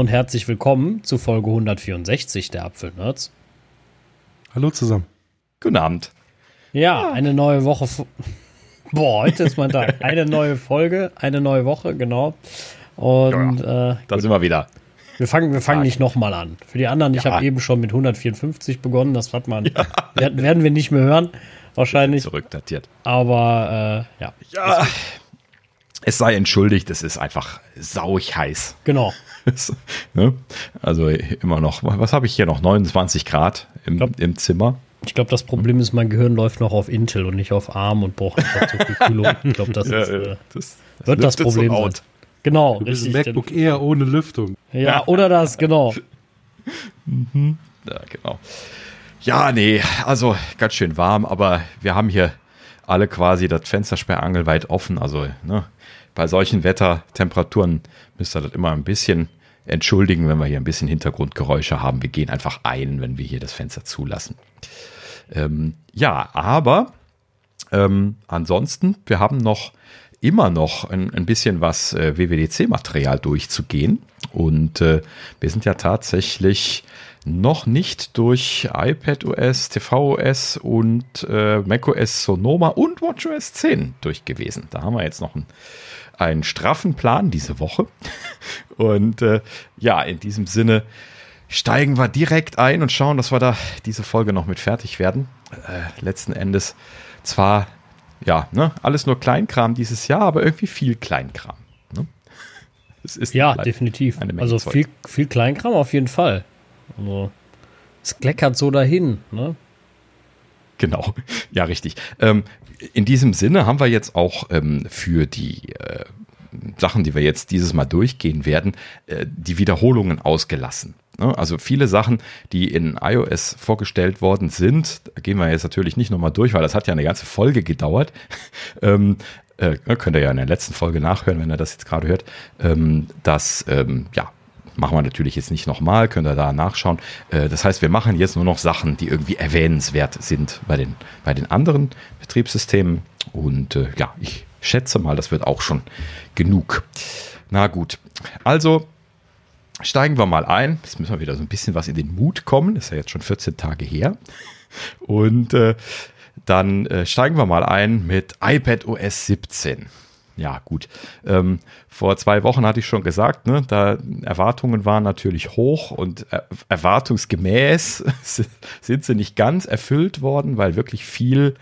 und herzlich willkommen zu Folge 164 der Apfelnerds. Hallo zusammen. Guten Abend. Ja, eine neue Woche. Boah, heute ist mein Tag. Eine neue Folge, eine neue Woche, genau. Und ja, äh, da sind wir wieder. Wir fangen, wir fangen nicht nochmal an. Für die anderen, ich ja. habe eben schon mit 154 begonnen. Das hat man, ja. werden wir nicht mehr hören, wahrscheinlich. Zurückdatiert. Aber äh, ja. Ja. Es sei entschuldigt, es ist einfach sauig heiß. Genau. Ne? Also immer noch, was habe ich hier noch? 29 Grad im, glaub, im Zimmer. Ich glaube, das Problem ist, mein Gehirn läuft noch auf Intel und nicht auf ARM und braucht nicht so viel Kühlung. Ich glaube, das, ja, ist, äh, das, das wird das Problem so sein. Genau, du bist richtig. MacBook eher ohne Lüftung. Ja, oder das, genau. mhm. Ja, genau. Ja, nee, also ganz schön warm, aber wir haben hier alle quasi das Fenstersperrangel weit offen. Also ne, bei solchen Wettertemperaturen müsst ihr das immer ein bisschen entschuldigen, wenn wir hier ein bisschen Hintergrundgeräusche haben. Wir gehen einfach ein, wenn wir hier das Fenster zulassen. Ähm, ja, aber ähm, ansonsten, wir haben noch immer noch ein, ein bisschen was äh, WWDC-Material durchzugehen. Und äh, wir sind ja tatsächlich noch nicht durch iPadOS, tvOS und äh, macOS Sonoma und WatchOS 10 durch gewesen. Da haben wir jetzt noch ein einen straffen Plan diese Woche. Und äh, ja, in diesem Sinne steigen wir direkt ein und schauen, dass wir da diese Folge noch mit fertig werden. Äh, letzten Endes zwar, ja, ne, alles nur Kleinkram dieses Jahr, aber irgendwie viel Kleinkram. Ne? Es ist ja, definitiv. also viel, viel Kleinkram auf jeden Fall. Also, es kleckert so dahin, ne? Genau, ja, richtig. Ähm, in diesem Sinne haben wir jetzt auch ähm, für die äh, Sachen, die wir jetzt dieses Mal durchgehen werden, äh, die Wiederholungen ausgelassen. Ne? Also viele Sachen, die in iOS vorgestellt worden sind, gehen wir jetzt natürlich nicht nochmal durch, weil das hat ja eine ganze Folge gedauert. ähm, äh, könnt ihr ja in der letzten Folge nachhören, wenn ihr das jetzt gerade hört. Ähm, das, ähm, ja, machen wir natürlich jetzt nicht nochmal, könnt ihr da nachschauen. Äh, das heißt, wir machen jetzt nur noch Sachen, die irgendwie erwähnenswert sind bei den, bei den anderen Betriebssystemen. Und äh, ja, ich schätze mal, das wird auch schon genug. Na gut, also steigen wir mal ein. Jetzt müssen wir wieder so ein bisschen was in den Mut kommen. Das ist ja jetzt schon 14 Tage her. Und äh, dann äh, steigen wir mal ein mit iPad OS 17 ja, gut. Ähm, vor zwei Wochen hatte ich schon gesagt, ne, da Erwartungen waren natürlich hoch und er, erwartungsgemäß sind sie nicht ganz erfüllt worden, weil wirklich viel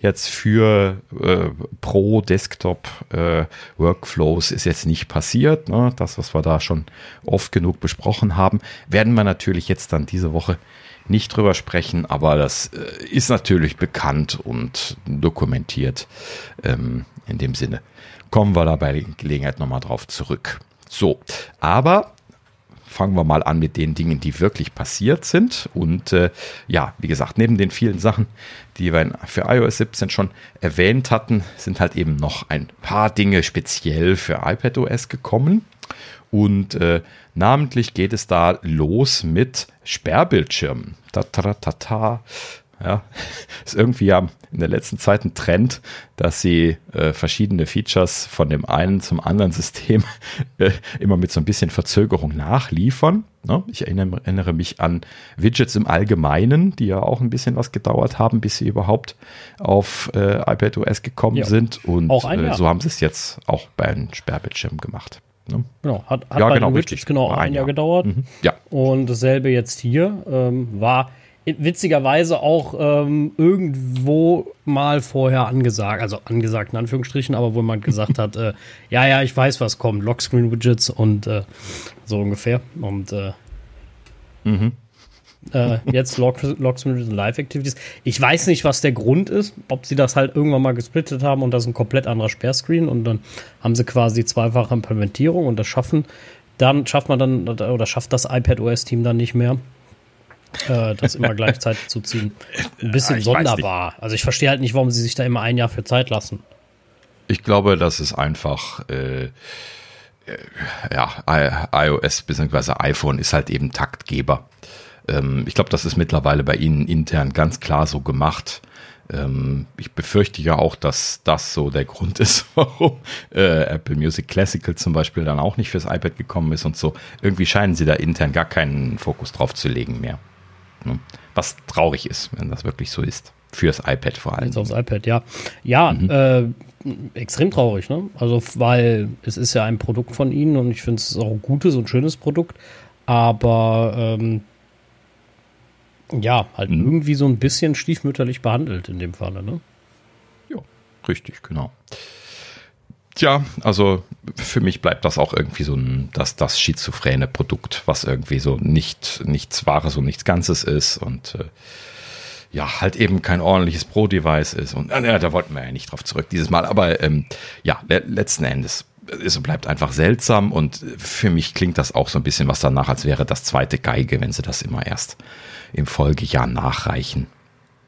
jetzt für äh, Pro Desktop äh, ist jetzt nicht passiert. Ne? Das, was wir da schon oft genug besprochen haben, werden wir natürlich jetzt dann diese Woche nicht drüber sprechen, aber das äh, ist natürlich bekannt und dokumentiert ähm, in dem Sinne kommen wir da bei Gelegenheit nochmal drauf zurück. So, aber fangen wir mal an mit den Dingen, die wirklich passiert sind. Und äh, ja, wie gesagt, neben den vielen Sachen, die wir für iOS 17 schon erwähnt hatten, sind halt eben noch ein paar Dinge speziell für iPadOS gekommen. Und äh, namentlich geht es da los mit Sperrbildschirmen. Ta -ta -ta -ta. Ja, ist irgendwie ja in der letzten Zeit ein Trend, dass sie äh, verschiedene Features von dem einen zum anderen System äh, immer mit so ein bisschen Verzögerung nachliefern. Ne? Ich erinnere, erinnere, mich an Widgets im Allgemeinen, die ja auch ein bisschen was gedauert haben, bis sie überhaupt auf äh, iPadOS gekommen ja. sind. Und äh, so haben sie es jetzt auch beim Sperrbildschirm gemacht. Ne? Genau, hat, hat ja, bei genau, den Widgets genau ein, ein Jahr, Jahr gedauert. Mhm. Ja. Und dasselbe jetzt hier ähm, war witzigerweise auch ähm, irgendwo mal vorher angesagt, also angesagt in Anführungsstrichen, aber wo man gesagt hat, äh, ja, ja, ich weiß, was kommt, Lockscreen-Widgets und äh, so ungefähr. Und äh, mhm. Äh, jetzt Lock, Locksmith Live Activities. Ich weiß nicht, was der Grund ist, ob sie das halt irgendwann mal gesplittet haben und das ist ein komplett anderer Sperrscreen und dann haben sie quasi zweifache Implementierung und das schaffen dann schafft man dann oder schafft das iPad OS Team dann nicht mehr äh, das immer gleichzeitig zu ziehen. Ein bisschen sonderbar. Also ich verstehe halt nicht, warum sie sich da immer ein Jahr für Zeit lassen. Ich glaube, das ist einfach, äh ja, iOS bzw. iPhone ist halt eben Taktgeber. Ähm, ich glaube, das ist mittlerweile bei Ihnen intern ganz klar so gemacht. Ähm, ich befürchte ja auch, dass das so der Grund ist, warum äh, Apple Music Classical zum Beispiel dann auch nicht fürs iPad gekommen ist und so. Irgendwie scheinen sie da intern gar keinen Fokus drauf zu legen mehr. Ne? Was traurig ist, wenn das wirklich so ist. Fürs iPad vor allem. Jetzt aufs iPad, ja. Ja, mhm. äh, extrem traurig, ne? Also, weil es ist ja ein Produkt von ihnen und ich finde es auch ein gutes und schönes Produkt, aber ähm, ja, halt mhm. irgendwie so ein bisschen stiefmütterlich behandelt in dem Falle, ne? Ja, richtig, genau. Tja, also für mich bleibt das auch irgendwie so ein, das, das schizophräne Produkt, was irgendwie so nicht, nichts Wahres und nichts Ganzes ist und äh, ja, halt eben kein ordentliches Pro-Device ist. Und äh, da wollten wir ja nicht drauf zurück dieses Mal. Aber ähm, ja, le letzten Endes, es bleibt einfach seltsam und für mich klingt das auch so ein bisschen was danach, als wäre das zweite Geige, wenn sie das immer erst im Folgejahr nachreichen.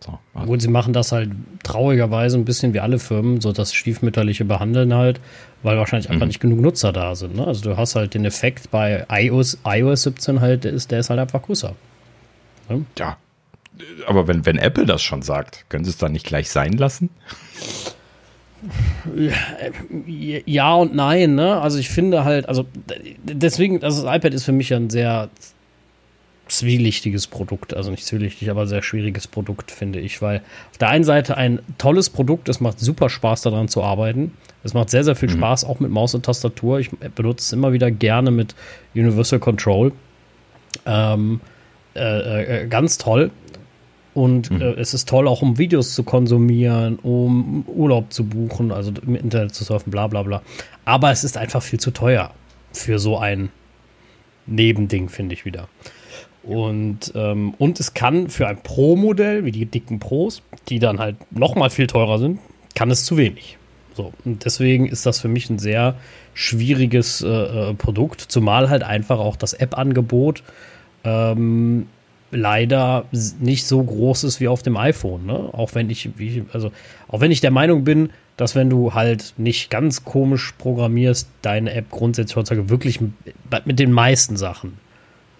So, also. Gut, sie machen das halt traurigerweise ein bisschen wie alle Firmen, so das stiefmütterliche Behandeln halt, weil wahrscheinlich einfach mhm. nicht genug Nutzer da sind. Ne? Also du hast halt den Effekt bei iOS, iOS 17 halt, der ist, der ist halt einfach größer. Ne? Ja. Aber wenn, wenn Apple das schon sagt, können sie es dann nicht gleich sein lassen? Ja und nein, ne? Also ich finde halt, also deswegen, also das iPad ist für mich ein sehr zwielichtiges Produkt. Also nicht zwielichtig, aber sehr schwieriges Produkt, finde ich. Weil auf der einen Seite ein tolles Produkt, es macht super Spaß daran zu arbeiten. Es macht sehr, sehr viel mhm. Spaß, auch mit Maus und Tastatur. Ich benutze es immer wieder gerne mit Universal Control. Ähm, äh, äh, ganz toll. Und mhm. äh, es ist toll, auch um Videos zu konsumieren, um Urlaub zu buchen, also im Internet zu surfen, bla bla bla. Aber es ist einfach viel zu teuer für so ein Nebending, finde ich wieder. Und, ähm, und es kann für ein Pro-Modell, wie die dicken Pros, die dann halt noch mal viel teurer sind, kann es zu wenig. So, und deswegen ist das für mich ein sehr schwieriges äh, äh Produkt, zumal halt einfach auch das App-Angebot ähm, leider nicht so groß ist wie auf dem iPhone. Ne? Auch wenn ich, wie, also auch wenn ich der Meinung bin, dass wenn du halt nicht ganz komisch programmierst, deine App grundsätzlich heutzutage wirklich mit den meisten Sachen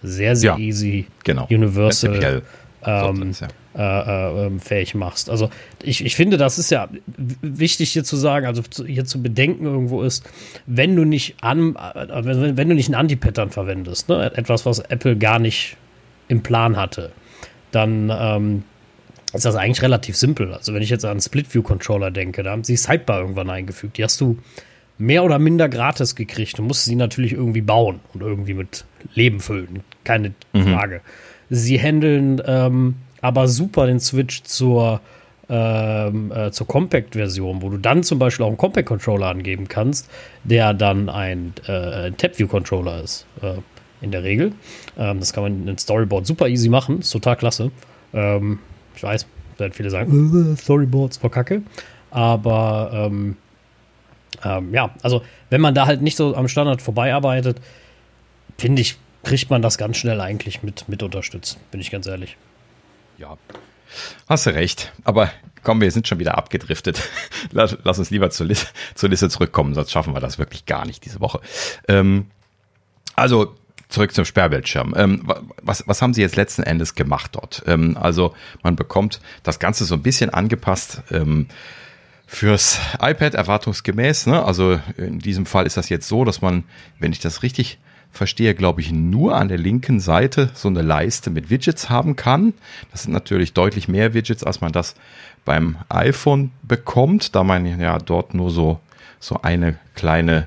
sehr, sehr ja, easy genau. Universal ähm, ja. äh, äh, fähig machst. Also ich, ich finde, das ist ja wichtig hier zu sagen, also zu, hier zu bedenken irgendwo ist, wenn du nicht an, äh, wenn, wenn du nicht ein Anti-Pattern verwendest, ne, etwas, was Apple gar nicht im Plan hatte, dann ähm, ist das eigentlich relativ simpel. Also wenn ich jetzt an Split-View-Controller denke, da haben sie Sidebar irgendwann eingefügt. Die hast du mehr oder minder gratis gekriegt. Du musst sie natürlich irgendwie bauen und irgendwie mit Leben füllen. Keine mhm. Frage. Sie handeln ähm, aber super den Switch zur, ähm, äh, zur Compact-Version, wo du dann zum Beispiel auch einen Compact-Controller angeben kannst, der dann ein, äh, ein Tap-View-Controller ist. Äh, in der Regel. Ähm, das kann man in Storyboard super easy machen. Ist total klasse. Ähm, ich weiß, werden viele sagen, äh, Storyboards vor Kacke. Aber ähm, ähm, ja, also wenn man da halt nicht so am Standard vorbeiarbeitet, finde ich, kriegt man das ganz schnell eigentlich mit, mit unterstützt, bin ich ganz ehrlich. Ja, hast du recht. Aber komm, wir sind schon wieder abgedriftet. Lass, lass uns lieber zur, Liste, zur Liste zurückkommen, sonst schaffen wir das wirklich gar nicht diese Woche. Ähm, also zurück zum Sperrbildschirm. Ähm, was, was haben Sie jetzt letzten Endes gemacht dort? Ähm, also man bekommt das Ganze so ein bisschen angepasst. Fürs iPad erwartungsgemäß. Ne? Also in diesem Fall ist das jetzt so, dass man, wenn ich das richtig verstehe, glaube ich, nur an der linken Seite so eine Leiste mit Widgets haben kann. Das sind natürlich deutlich mehr Widgets, als man das beim iPhone bekommt, da man ja dort nur so, so eine kleine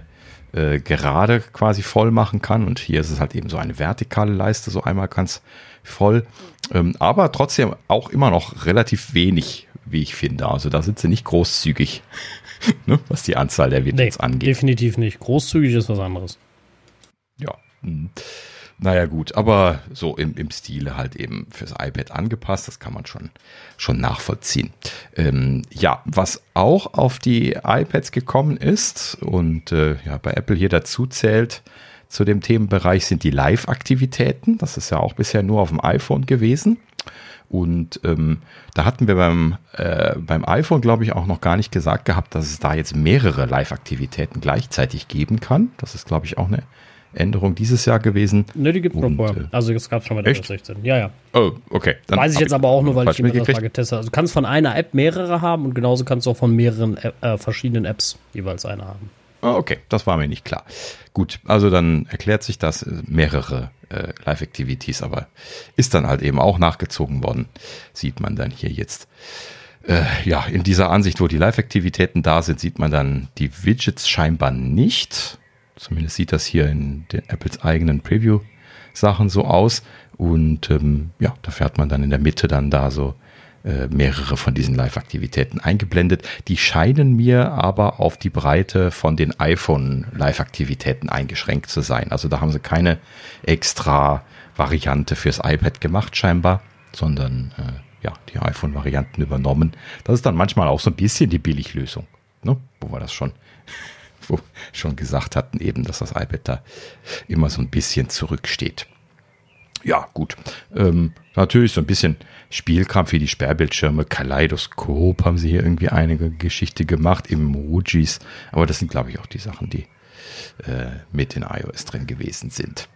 äh, Gerade quasi voll machen kann. Und hier ist es halt eben so eine vertikale Leiste, so einmal ganz voll. Ähm, aber trotzdem auch immer noch relativ wenig, wie ich finde. Also da sind sie nicht großzügig, ne, was die Anzahl der Widgets nee, angeht. Definitiv nicht. Großzügig ist was anderes. Ja. Hm. naja, gut, aber so im, im Stile halt eben fürs iPad angepasst, das kann man schon, schon nachvollziehen. Ähm, ja, was auch auf die iPads gekommen ist und äh, ja, bei Apple hier dazu zählt, zu dem Themenbereich sind die Live-Aktivitäten. Das ist ja auch bisher nur auf dem iPhone gewesen. Und ähm, da hatten wir beim, äh, beim iPhone, glaube ich, auch noch gar nicht gesagt gehabt, dass es da jetzt mehrere Live-Aktivitäten gleichzeitig geben kann. Das ist, glaube ich, auch eine Änderung dieses Jahr gewesen. Ne, die gibt es noch vorher. Äh, also das gab es schon bei der echt? 16. Ja, ja. Oh, okay. Dann Weiß ich jetzt aber auch nur, weil ich das mal getestet habe. Also du kannst von einer App mehrere haben und genauso kannst du auch von mehreren äh, verschiedenen Apps jeweils eine haben. Ah, okay, das war mir nicht klar. Gut, also dann erklärt sich das äh, mehrere äh, Live-Activities, aber ist dann halt eben auch nachgezogen worden. Sieht man dann hier jetzt. Äh, ja, in dieser Ansicht, wo die Live-Aktivitäten da sind, sieht man dann die Widgets scheinbar nicht. Zumindest sieht das hier in den Apples eigenen Preview-Sachen so aus. Und ähm, ja, dafür hat man dann in der Mitte dann da so äh, mehrere von diesen Live-Aktivitäten eingeblendet. Die scheinen mir aber auf die Breite von den iPhone-Live-Aktivitäten eingeschränkt zu sein. Also da haben sie keine extra Variante fürs iPad gemacht scheinbar, sondern äh, ja, die iPhone-Varianten übernommen. Das ist dann manchmal auch so ein bisschen die Billiglösung, ne? wo wir das schon wo schon gesagt hatten, eben, dass das iPad da immer so ein bisschen zurücksteht ja, gut. Ähm, natürlich so ein bisschen Spielkampf wie die Sperrbildschirme, Kaleidoskop haben sie hier irgendwie einige Geschichte gemacht, Emojis, aber das sind, glaube ich, auch die Sachen, die äh, mit in iOS drin gewesen sind.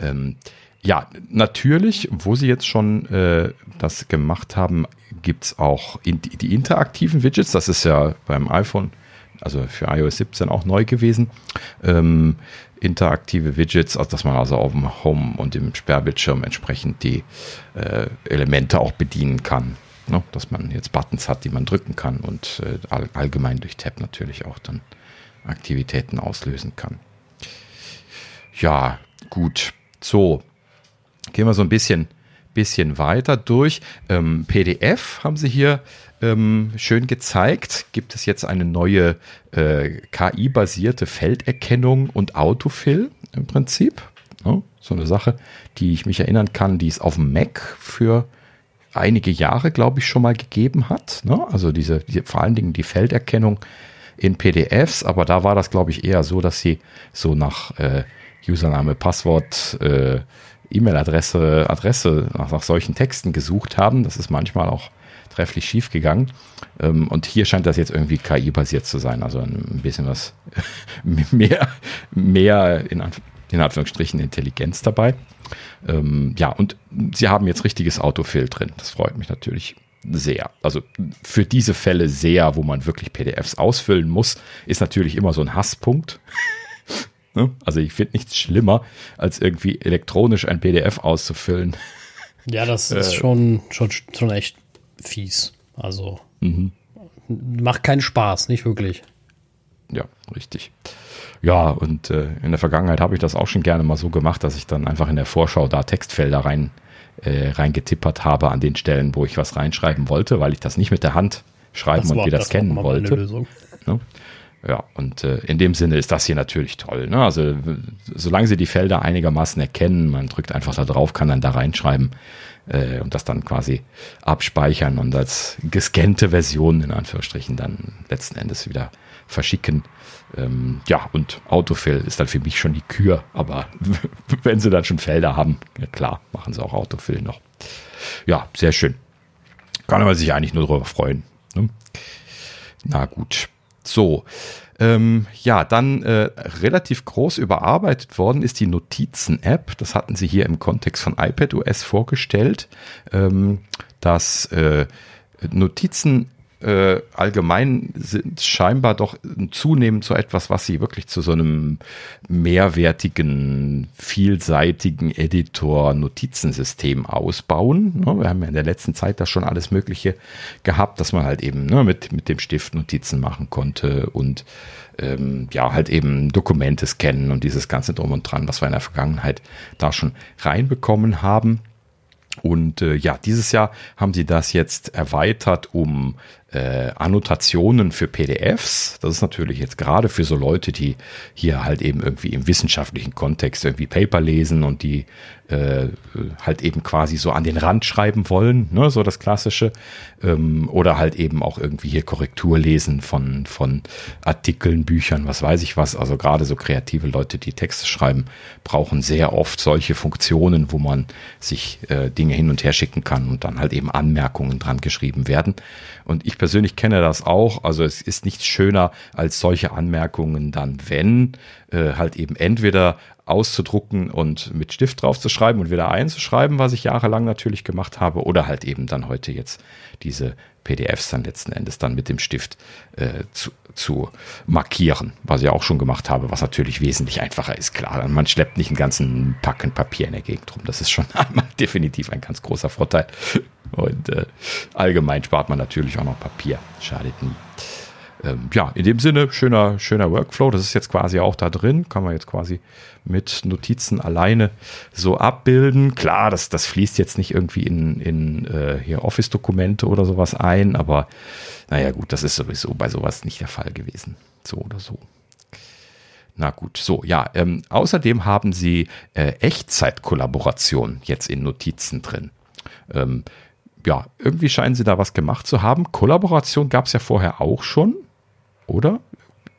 Ähm, ja, natürlich, wo sie jetzt schon äh, das gemacht haben, gibt es auch in, die interaktiven Widgets. Das ist ja beim iPhone, also für iOS 17 auch neu gewesen. Ähm, interaktive Widgets, also dass man also auf dem Home und dem Sperrbildschirm entsprechend die äh, Elemente auch bedienen kann. Ne? Dass man jetzt Buttons hat, die man drücken kann und äh, all, allgemein durch Tab natürlich auch dann Aktivitäten auslösen kann. Ja, gut. So, gehen wir so ein bisschen, bisschen weiter durch. Ähm, PDF haben sie hier ähm, schön gezeigt. Gibt es jetzt eine neue äh, KI-basierte Felderkennung und Autofill im Prinzip. Ja, so eine Sache, die ich mich erinnern kann, die es auf dem Mac für einige Jahre, glaube ich, schon mal gegeben hat. Ne? Also diese, die, vor allen Dingen die Felderkennung in PDFs, aber da war das, glaube ich, eher so, dass sie so nach äh, Username, Passwort, äh, E-Mail-Adresse, Adresse nach, nach, solchen Texten gesucht haben. Das ist manchmal auch trefflich schief gegangen. Ähm, und hier scheint das jetzt irgendwie KI-basiert zu sein. Also ein bisschen was mehr, mehr in, in Anführungsstrichen Intelligenz dabei. Ähm, ja, und sie haben jetzt richtiges Autofill drin. Das freut mich natürlich sehr. Also für diese Fälle sehr, wo man wirklich PDFs ausfüllen muss, ist natürlich immer so ein Hasspunkt. Ne? Also ich finde nichts schlimmer, als irgendwie elektronisch ein PDF auszufüllen. Ja, das ist äh, schon, schon, schon echt fies. Also mhm. macht keinen Spaß, nicht wirklich. Ja, richtig. Ja, und äh, in der Vergangenheit habe ich das auch schon gerne mal so gemacht, dass ich dann einfach in der Vorschau da Textfelder rein äh, reingetippert habe an den Stellen, wo ich was reinschreiben wollte, weil ich das nicht mit der Hand schreiben das und wieder scannen wollte. Ne? Ja, und äh, in dem Sinne ist das hier natürlich toll. Ne? Also solange Sie die Felder einigermaßen erkennen, man drückt einfach da drauf, kann dann da reinschreiben, äh, und das dann quasi abspeichern und als gescannte Version in Anführungsstrichen dann letzten Endes wieder verschicken. Ähm, ja, und Autofill ist dann für mich schon die Kür, aber wenn sie dann schon Felder haben, ja klar, machen sie auch Autofill noch. Ja, sehr schön. Kann man sich eigentlich nur darüber freuen. Ne? Na gut. So, ähm, ja, dann äh, relativ groß überarbeitet worden ist die Notizen-App. Das hatten sie hier im Kontext von iPadOS vorgestellt, ähm, dass äh, Notizen äh, allgemein sind scheinbar doch zunehmend so etwas, was sie wirklich zu so einem mehrwertigen, vielseitigen Editor-Notizensystem ausbauen. Ne, wir haben ja in der letzten Zeit das schon alles Mögliche gehabt, dass man halt eben ne, mit, mit dem Stift Notizen machen konnte und ähm, ja, halt eben Dokumente scannen und dieses ganze Drum und Dran, was wir in der Vergangenheit da schon reinbekommen haben. Und äh, ja, dieses Jahr haben sie das jetzt erweitert um äh, Annotationen für PDFs. Das ist natürlich jetzt gerade für so Leute, die hier halt eben irgendwie im wissenschaftlichen Kontext irgendwie Paper lesen und die äh, halt eben quasi so an den Rand schreiben wollen, ne, so das Klassische. Ähm, oder halt eben auch irgendwie hier Korrektur lesen von, von Artikeln, Büchern, was weiß ich was. Also gerade so kreative Leute, die Texte schreiben, brauchen sehr oft solche Funktionen, wo man sich äh, Dinge hin und her schicken kann und dann halt eben Anmerkungen dran geschrieben werden. Und ich persönlich kenne das auch. Also es ist nichts schöner als solche Anmerkungen dann, wenn äh, halt eben entweder auszudrucken und mit Stift drauf zu schreiben und wieder einzuschreiben, was ich jahrelang natürlich gemacht habe, oder halt eben dann heute jetzt diese PDFs dann letzten Endes dann mit dem Stift äh, zu, zu markieren, was ich auch schon gemacht habe, was natürlich wesentlich einfacher ist, klar. Man schleppt nicht einen ganzen Packen Papier in der Gegend rum. Das ist schon einmal definitiv ein ganz großer Vorteil. Und äh, allgemein spart man natürlich auch noch Papier. Schadet nie ähm, ja, in dem Sinne, schöner, schöner Workflow. Das ist jetzt quasi auch da drin. Kann man jetzt quasi mit Notizen alleine so abbilden. Klar, das, das fließt jetzt nicht irgendwie in, in äh, hier Office-Dokumente oder sowas ein, aber naja, gut, das ist sowieso bei sowas nicht der Fall gewesen. So oder so. Na gut, so, ja. Ähm, außerdem haben sie äh, Echtzeitkollaboration jetzt in Notizen drin. Ähm, ja, irgendwie scheinen sie da was gemacht zu haben. Kollaboration gab es ja vorher auch schon, oder?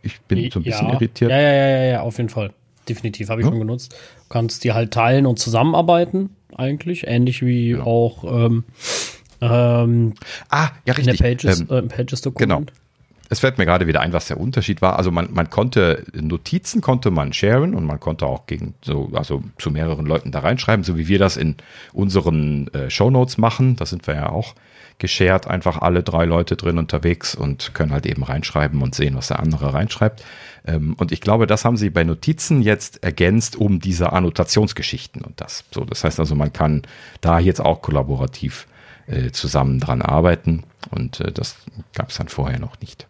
Ich bin so ein bisschen ja. irritiert. Ja, ja, ja, ja, auf jeden Fall. Definitiv, habe ich ja. schon genutzt. Du kannst die halt teilen und zusammenarbeiten, eigentlich. Ähnlich wie ja. auch ähm, ähm, ah, ja, richtig. in der Pages, ähm, äh, Pages-Dokument. Genau. Es fällt mir gerade wieder ein, was der Unterschied war. Also man, man konnte Notizen konnte man sharen und man konnte auch gegen so, also zu mehreren Leuten da reinschreiben, so wie wir das in unseren äh, Shownotes machen. Da sind wir ja auch geshared, einfach alle drei Leute drin unterwegs und können halt eben reinschreiben und sehen, was der andere reinschreibt. Ähm, und ich glaube, das haben sie bei Notizen jetzt ergänzt um diese Annotationsgeschichten und das. So, das heißt also, man kann da jetzt auch kollaborativ äh, zusammen dran arbeiten und äh, das gab es dann vorher noch nicht.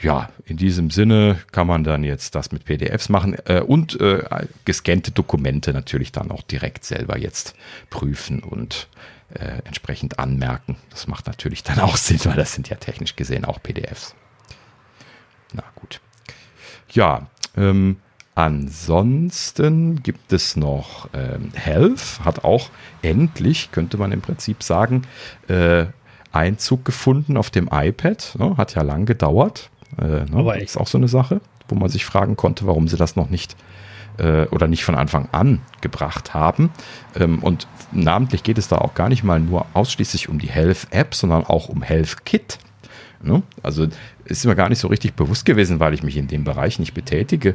Ja, in diesem Sinne kann man dann jetzt das mit PDFs machen äh, und äh, gescannte Dokumente natürlich dann auch direkt selber jetzt prüfen und äh, entsprechend anmerken. Das macht natürlich dann auch Sinn, weil das sind ja technisch gesehen auch PDFs. Na gut. Ja, ähm, ansonsten gibt es noch ähm, Health, hat auch endlich, könnte man im Prinzip sagen, äh, Einzug gefunden auf dem iPad. Ne? Hat ja lang gedauert. Äh, ne? Aber ist auch so eine Sache, wo man sich fragen konnte, warum sie das noch nicht äh, oder nicht von Anfang an gebracht haben. Ähm, und namentlich geht es da auch gar nicht mal nur ausschließlich um die Health App, sondern auch um Health Kit. Ne? Also ist mir gar nicht so richtig bewusst gewesen, weil ich mich in dem Bereich nicht betätige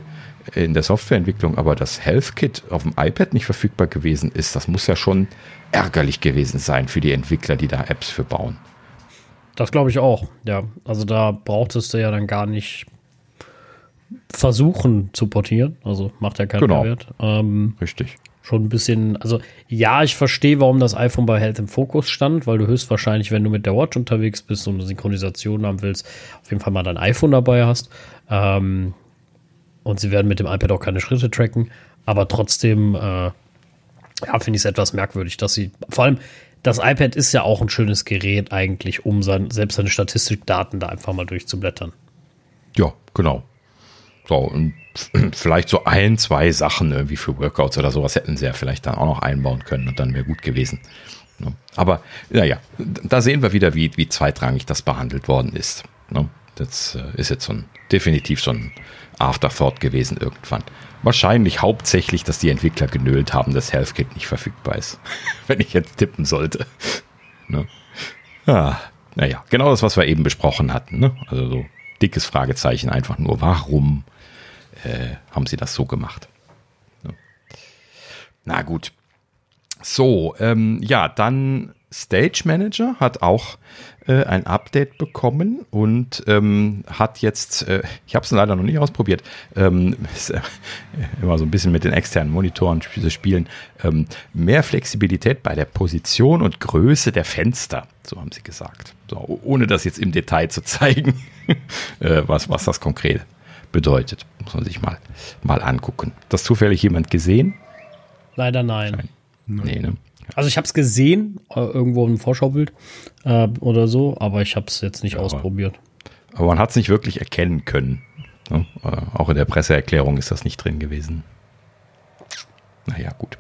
in der Softwareentwicklung, aber das Health Kit auf dem iPad nicht verfügbar gewesen ist, das muss ja schon ärgerlich gewesen sein für die Entwickler, die da Apps für bauen. Das glaube ich auch, ja. Also da brauchtest du ja dann gar nicht versuchen zu portieren. Also macht ja keinen genau. Wert. Ähm, Richtig schon ein bisschen, also ja, ich verstehe, warum das iPhone bei Health im Fokus stand, weil du höchstwahrscheinlich, wenn du mit der Watch unterwegs bist und eine Synchronisation haben willst, auf jeden Fall mal dein iPhone dabei hast. Ähm, und sie werden mit dem iPad auch keine Schritte tracken, aber trotzdem, äh, ja, finde ich es etwas merkwürdig, dass sie, vor allem, das iPad ist ja auch ein schönes Gerät eigentlich, um sein, selbst seine Statistikdaten da einfach mal durchzublättern. Ja, genau. So, vielleicht so ein, zwei Sachen irgendwie für Workouts oder sowas hätten sie ja vielleicht dann auch noch einbauen können und dann wäre gut gewesen. Ne? Aber naja, da sehen wir wieder, wie, wie zweitrangig das behandelt worden ist. Ne? Das äh, ist jetzt so ein, definitiv so ein Afterthought gewesen irgendwann. Wahrscheinlich hauptsächlich, dass die Entwickler genölt haben, dass HealthKit nicht verfügbar ist. Wenn ich jetzt tippen sollte. Ne? Ah, naja, genau das, was wir eben besprochen hatten. Ne? Also so dickes Fragezeichen einfach nur, warum äh, haben sie das so gemacht. Na gut. So, ähm, ja, dann Stage Manager hat auch äh, ein Update bekommen und ähm, hat jetzt, äh, ich habe es leider noch nicht ausprobiert, ähm, ist, äh, immer so ein bisschen mit den externen Monitoren spielen, ähm, mehr Flexibilität bei der Position und Größe der Fenster, so haben sie gesagt. So, ohne das jetzt im Detail zu zeigen, äh, was, was das konkret bedeutet. Muss man sich mal, mal angucken. Das zufällig jemand gesehen? Leider nein. nein. Nee, ne? Also ich habe es gesehen, äh, irgendwo im Vorschaubild äh, oder so, aber ich habe es jetzt nicht ja, ausprobiert. Aber man hat es nicht wirklich erkennen können. Ne? Äh, auch in der Presseerklärung ist das nicht drin gewesen. Naja, gut.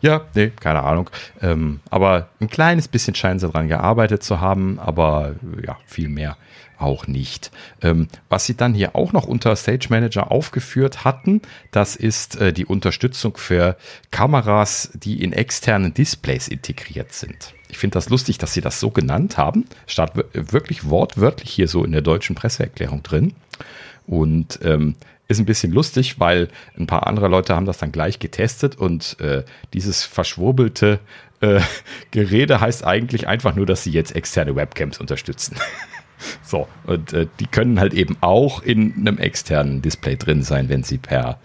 Ja, nee, keine Ahnung. Ähm, aber ein kleines bisschen scheinen sie daran gearbeitet zu haben, aber ja, viel mehr auch nicht. Ähm, was sie dann hier auch noch unter Stage Manager aufgeführt hatten, das ist äh, die Unterstützung für Kameras, die in externen Displays integriert sind. Ich finde das lustig, dass sie das so genannt haben. Statt wirklich wortwörtlich hier so in der deutschen Presseerklärung drin. Und ähm, ist ein bisschen lustig, weil ein paar andere Leute haben das dann gleich getestet und äh, dieses verschwurbelte äh, Gerede heißt eigentlich einfach nur, dass sie jetzt externe Webcams unterstützen. so, und äh, die können halt eben auch in einem externen Display drin sein, wenn sie per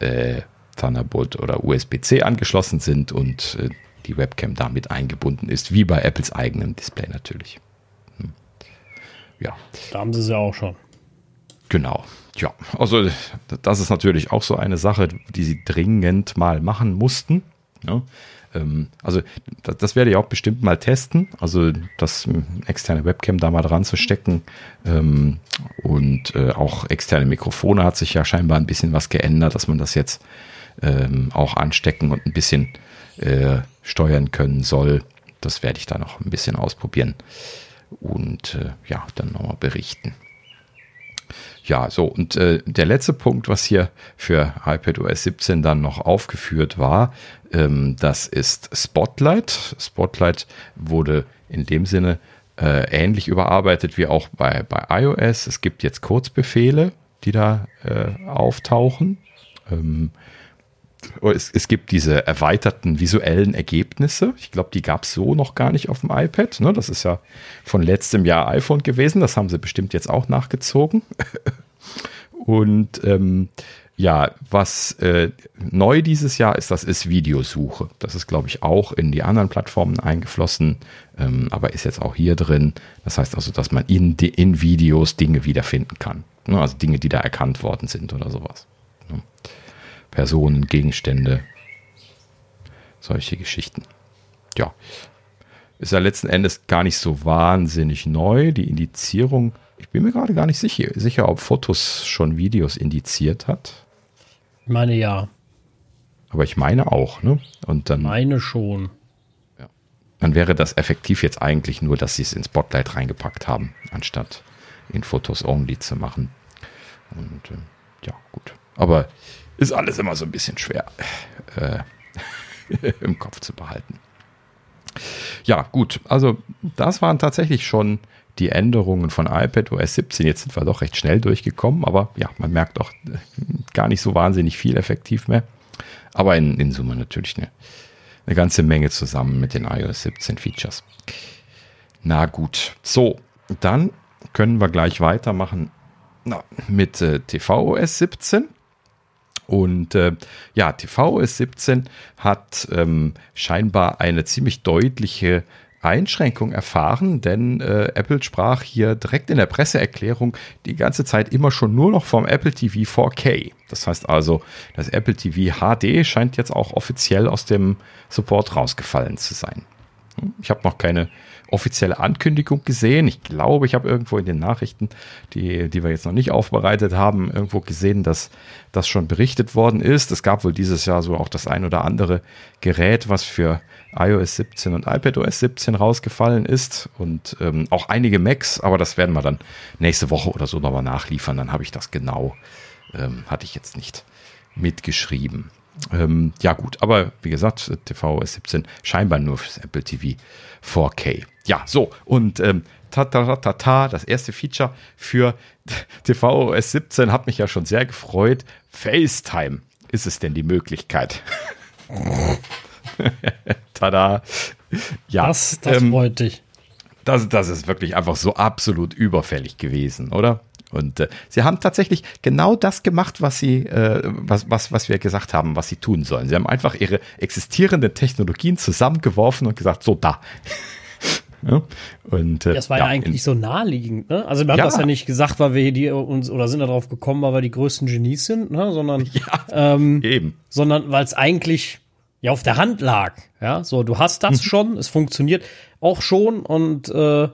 äh, Thunderbolt oder USB-C angeschlossen sind und äh, die Webcam damit eingebunden ist, wie bei Apples eigenem Display natürlich. Hm. Ja. Da haben sie es ja auch schon. Genau. Ja, also das ist natürlich auch so eine Sache, die sie dringend mal machen mussten. Ja, ähm, also das, das, werde ich auch bestimmt mal testen. Also das externe Webcam da mal dran zu stecken. Ähm, und äh, auch externe Mikrofone hat sich ja scheinbar ein bisschen was geändert, dass man das jetzt ähm, auch anstecken und ein bisschen äh, steuern können soll. Das werde ich da noch ein bisschen ausprobieren und äh, ja, dann nochmal berichten. Ja, so, und äh, der letzte Punkt, was hier für iPadOS 17 dann noch aufgeführt war, ähm, das ist Spotlight. Spotlight wurde in dem Sinne äh, ähnlich überarbeitet wie auch bei, bei iOS. Es gibt jetzt Kurzbefehle, die da äh, auftauchen. Ähm, es, es, gibt diese erweiterten visuellen Ergebnisse. Ich glaube, die gab es so noch gar nicht auf dem iPad. Ne? Das ist ja von letztem Jahr iPhone gewesen. Das haben sie bestimmt jetzt auch nachgezogen. Und ähm, ja, was äh, neu dieses Jahr ist, das ist Videosuche. Das ist, glaube ich, auch in die anderen Plattformen eingeflossen, ähm, aber ist jetzt auch hier drin. Das heißt also, dass man in, in Videos Dinge wiederfinden kann. Ne? Also Dinge, die da erkannt worden sind oder sowas. Ne? Personen, Gegenstände, solche Geschichten. Ja, ist ja letzten Endes gar nicht so wahnsinnig neu. Die Indizierung, ich bin mir gerade gar nicht sicher, sicher, ob Fotos schon Videos indiziert hat. Ich meine ja. Aber ich meine auch, ne? Und dann. Meine schon. Ja. Dann wäre das effektiv jetzt eigentlich nur, dass sie es in Spotlight reingepackt haben, anstatt in Fotos only zu machen. Und äh, ja, gut. Aber ist alles immer so ein bisschen schwer äh, im Kopf zu behalten. Ja, gut. Also, das waren tatsächlich schon die Änderungen von iPad OS 17. Jetzt sind wir doch recht schnell durchgekommen, aber ja, man merkt auch äh, gar nicht so wahnsinnig viel effektiv mehr. Aber in, in Summe natürlich eine, eine ganze Menge zusammen mit den iOS 17 Features. Na gut. So, dann können wir gleich weitermachen na, mit äh, tvOS 17. Und äh, ja, tvOS 17 hat ähm, scheinbar eine ziemlich deutliche Einschränkung erfahren, denn äh, Apple sprach hier direkt in der Presseerklärung die ganze Zeit immer schon nur noch vom Apple TV 4K. Das heißt also, das Apple TV HD scheint jetzt auch offiziell aus dem Support rausgefallen zu sein. Ich habe noch keine offizielle Ankündigung gesehen. Ich glaube, ich habe irgendwo in den Nachrichten, die, die wir jetzt noch nicht aufbereitet haben, irgendwo gesehen, dass das schon berichtet worden ist. Es gab wohl dieses Jahr so auch das ein oder andere Gerät, was für iOS 17 und iPadOS 17 rausgefallen ist und ähm, auch einige Macs, aber das werden wir dann nächste Woche oder so nochmal nachliefern. Dann habe ich das genau, ähm, hatte ich jetzt nicht mitgeschrieben. Ähm, ja gut, aber wie gesagt, tvOS 17 scheinbar nur fürs Apple TV 4K. Ja, so und ähm, ta, ta, ta, ta, das erste Feature für tvOS 17 hat mich ja schon sehr gefreut. FaceTime ist es denn die Möglichkeit? Tada. Ja, das, das ähm, freut dich. Das, das ist wirklich einfach so absolut überfällig gewesen, oder? Und äh, sie haben tatsächlich genau das gemacht, was sie, äh, was, was, was wir gesagt haben, was sie tun sollen. Sie haben einfach ihre existierenden Technologien zusammengeworfen und gesagt, so da. ja, und, äh, das war ja, ja eigentlich so naheliegend. Ne? Also wir haben ja. das ja nicht gesagt, weil wir die uns oder sind darauf gekommen, weil wir die größten Genies sind, ne? sondern ja, ähm, eben. sondern weil es eigentlich ja auf der Hand lag. Ja, so du hast das mhm. schon, es funktioniert auch schon und äh,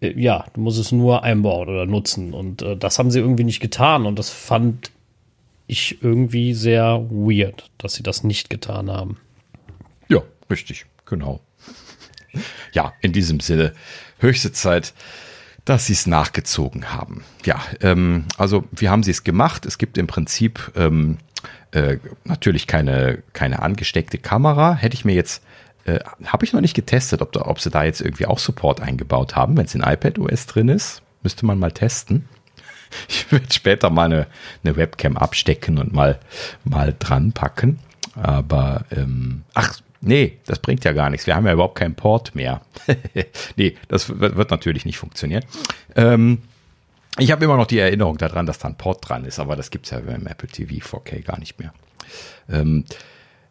ja, du musst es nur einbauen oder nutzen und äh, das haben sie irgendwie nicht getan und das fand ich irgendwie sehr weird, dass sie das nicht getan haben. Ja, richtig, genau. Ja, in diesem Sinne höchste Zeit, dass sie es nachgezogen haben. Ja, ähm, also wie haben sie es gemacht? Es gibt im Prinzip ähm, äh, natürlich keine, keine angesteckte Kamera. Hätte ich mir jetzt, äh, habe ich noch nicht getestet, ob, da, ob sie da jetzt irgendwie auch Support eingebaut haben, wenn es in iPad OS drin ist. Müsste man mal testen. Ich werde später mal eine, eine Webcam abstecken und mal, mal dran packen. Aber, ähm, ach, Nee, das bringt ja gar nichts. Wir haben ja überhaupt keinen Port mehr. nee, das wird, wird, natürlich nicht funktionieren. Ähm, ich habe immer noch die Erinnerung daran, dass da ein Port dran ist, aber das gibt es ja beim Apple TV 4K gar nicht mehr. Ähm,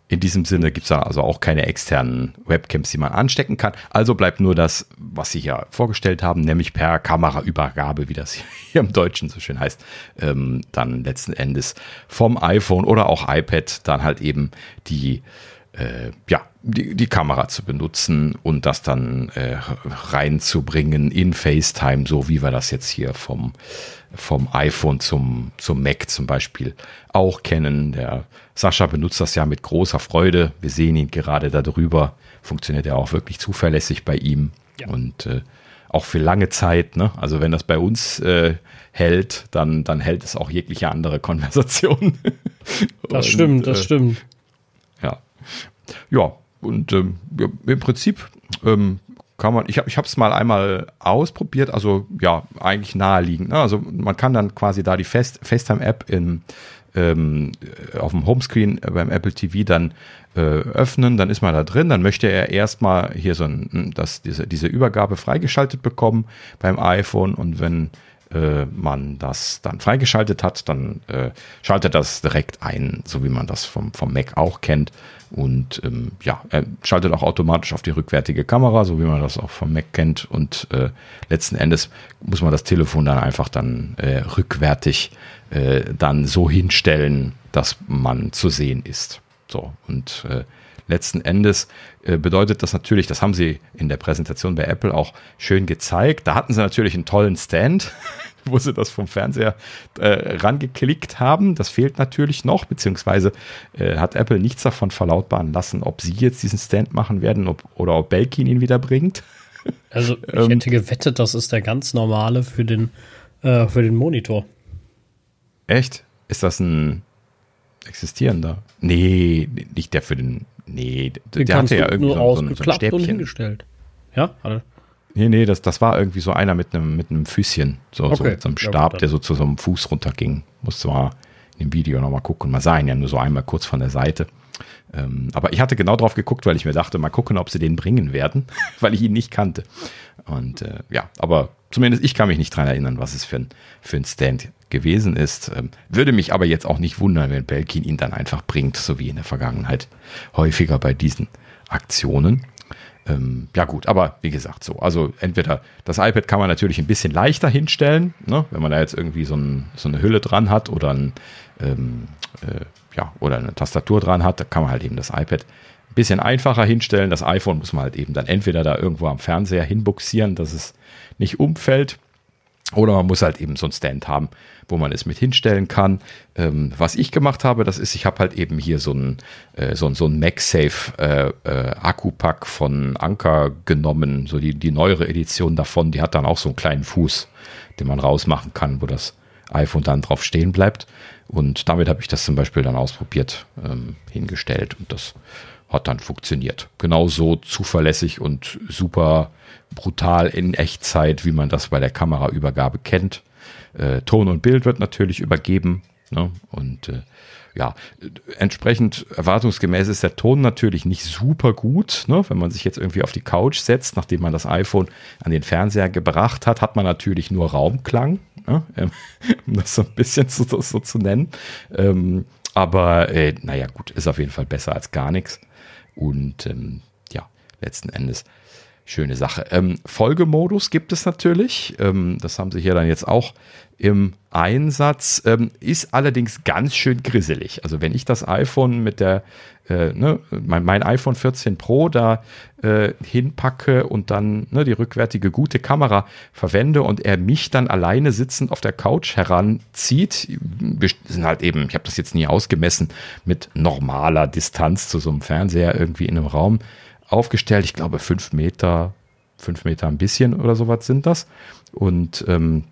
in diesem Sinne gibt es da also auch keine externen Webcams, die man anstecken kann. Also bleibt nur das, was Sie ja vorgestellt haben, nämlich per Kameraübergabe, wie das hier im Deutschen so schön heißt, ähm, dann letzten Endes vom iPhone oder auch iPad dann halt eben die äh, ja, die, die Kamera zu benutzen und das dann äh, reinzubringen in FaceTime, so wie wir das jetzt hier vom, vom iPhone zum, zum Mac zum Beispiel auch kennen. Der Sascha benutzt das ja mit großer Freude. Wir sehen ihn gerade da drüber. Funktioniert ja auch wirklich zuverlässig bei ihm ja. und äh, auch für lange Zeit. Ne? Also wenn das bei uns äh, hält, dann, dann hält es auch jegliche andere Konversation. Das und, stimmt, das äh, stimmt. Ja, und ähm, ja, im Prinzip ähm, kann man, ich habe es mal einmal ausprobiert, also ja, eigentlich naheliegend. Ne? Also man kann dann quasi da die Fest, FaceTime-App ähm, auf dem Homescreen beim Apple TV dann äh, öffnen, dann ist man da drin, dann möchte er erstmal hier so ein, das, diese, diese Übergabe freigeschaltet bekommen beim iPhone und wenn äh, man das dann freigeschaltet hat, dann äh, schaltet das direkt ein, so wie man das vom, vom Mac auch kennt. Und ähm, ja, schaltet auch automatisch auf die rückwärtige Kamera, so wie man das auch vom Mac kennt. Und äh, letzten Endes muss man das Telefon dann einfach dann äh, rückwärtig äh, dann so hinstellen, dass man zu sehen ist. So, und äh, letzten Endes äh, bedeutet das natürlich, das haben sie in der Präsentation bei Apple auch schön gezeigt. Da hatten sie natürlich einen tollen Stand, wo sie das vom Fernseher äh, rangeklickt haben. Das fehlt natürlich noch, beziehungsweise äh, hat Apple nichts davon verlautbaren lassen, ob sie jetzt diesen Stand machen werden ob, oder ob Belkin ihn wieder bringt. Also ich ähm, hätte gewettet, das ist der ganz normale für den, äh, für den Monitor. Echt? Ist das ein existierender? Nee, nicht der für den. Nee, den der hatte ja irgendwie nur so, so, so ein und hingestellt. Ja, hatte. Nee, nee, das, das war irgendwie so einer mit einem, mit einem Füßchen, so, okay. so mit so einem Stab, ja, der so zu so einem Fuß runterging. Muss zwar in dem Video nochmal gucken. Man sah ihn ja nur so einmal kurz von der Seite. Ähm, aber ich hatte genau drauf geguckt, weil ich mir dachte, mal gucken, ob sie den bringen werden, weil ich ihn nicht kannte. Und äh, ja, aber zumindest ich kann mich nicht dran erinnern, was es für ein, für ein Stand gewesen ist. Ähm, würde mich aber jetzt auch nicht wundern, wenn Belkin ihn dann einfach bringt, so wie in der Vergangenheit häufiger bei diesen Aktionen. Ähm, ja gut, aber wie gesagt, so, also entweder das iPad kann man natürlich ein bisschen leichter hinstellen, ne, wenn man da jetzt irgendwie so, ein, so eine Hülle dran hat oder ein, ähm, äh, ja, oder eine Tastatur dran hat, da kann man halt eben das iPad ein bisschen einfacher hinstellen. Das iPhone muss man halt eben dann entweder da irgendwo am Fernseher hinbuxieren, dass es nicht umfällt, oder man muss halt eben so ein Stand haben, wo man es mit hinstellen kann. Ähm, was ich gemacht habe, das ist, ich habe halt eben hier so ein, äh, so, so ein MagSafe äh, äh, von Anker genommen, so die, die neuere Edition davon, die hat dann auch so einen kleinen Fuß, den man rausmachen kann, wo das iPhone dann drauf stehen bleibt. Und damit habe ich das zum Beispiel dann ausprobiert, ähm, hingestellt und das hat dann funktioniert. Genauso zuverlässig und super brutal in Echtzeit, wie man das bei der Kameraübergabe kennt. Äh, Ton und Bild wird natürlich übergeben. Ne? Und äh, ja, entsprechend erwartungsgemäß ist der Ton natürlich nicht super gut. Ne? Wenn man sich jetzt irgendwie auf die Couch setzt, nachdem man das iPhone an den Fernseher gebracht hat, hat man natürlich nur Raumklang, ne? ähm, um das so ein bisschen so, so, zu nennen. Ähm, aber äh, naja, gut, ist auf jeden Fall besser als gar nichts. Und ähm, ja, letzten Endes schöne Sache. Ähm, Folgemodus gibt es natürlich. Ähm, das haben sie hier dann jetzt auch im Einsatz. Ähm, ist allerdings ganz schön grisselig. Also wenn ich das iPhone mit der, äh, ne, mein, mein, iPhone 14 Pro da äh, hinpacke und dann ne, die rückwärtige gute Kamera verwende und er mich dann alleine sitzend auf der Couch heranzieht, sind halt eben, ich habe das jetzt nie ausgemessen, mit normaler Distanz zu so einem Fernseher irgendwie in einem Raum aufgestellt. Ich glaube, fünf Meter, fünf Meter ein bisschen oder sowas sind das. Und ähm,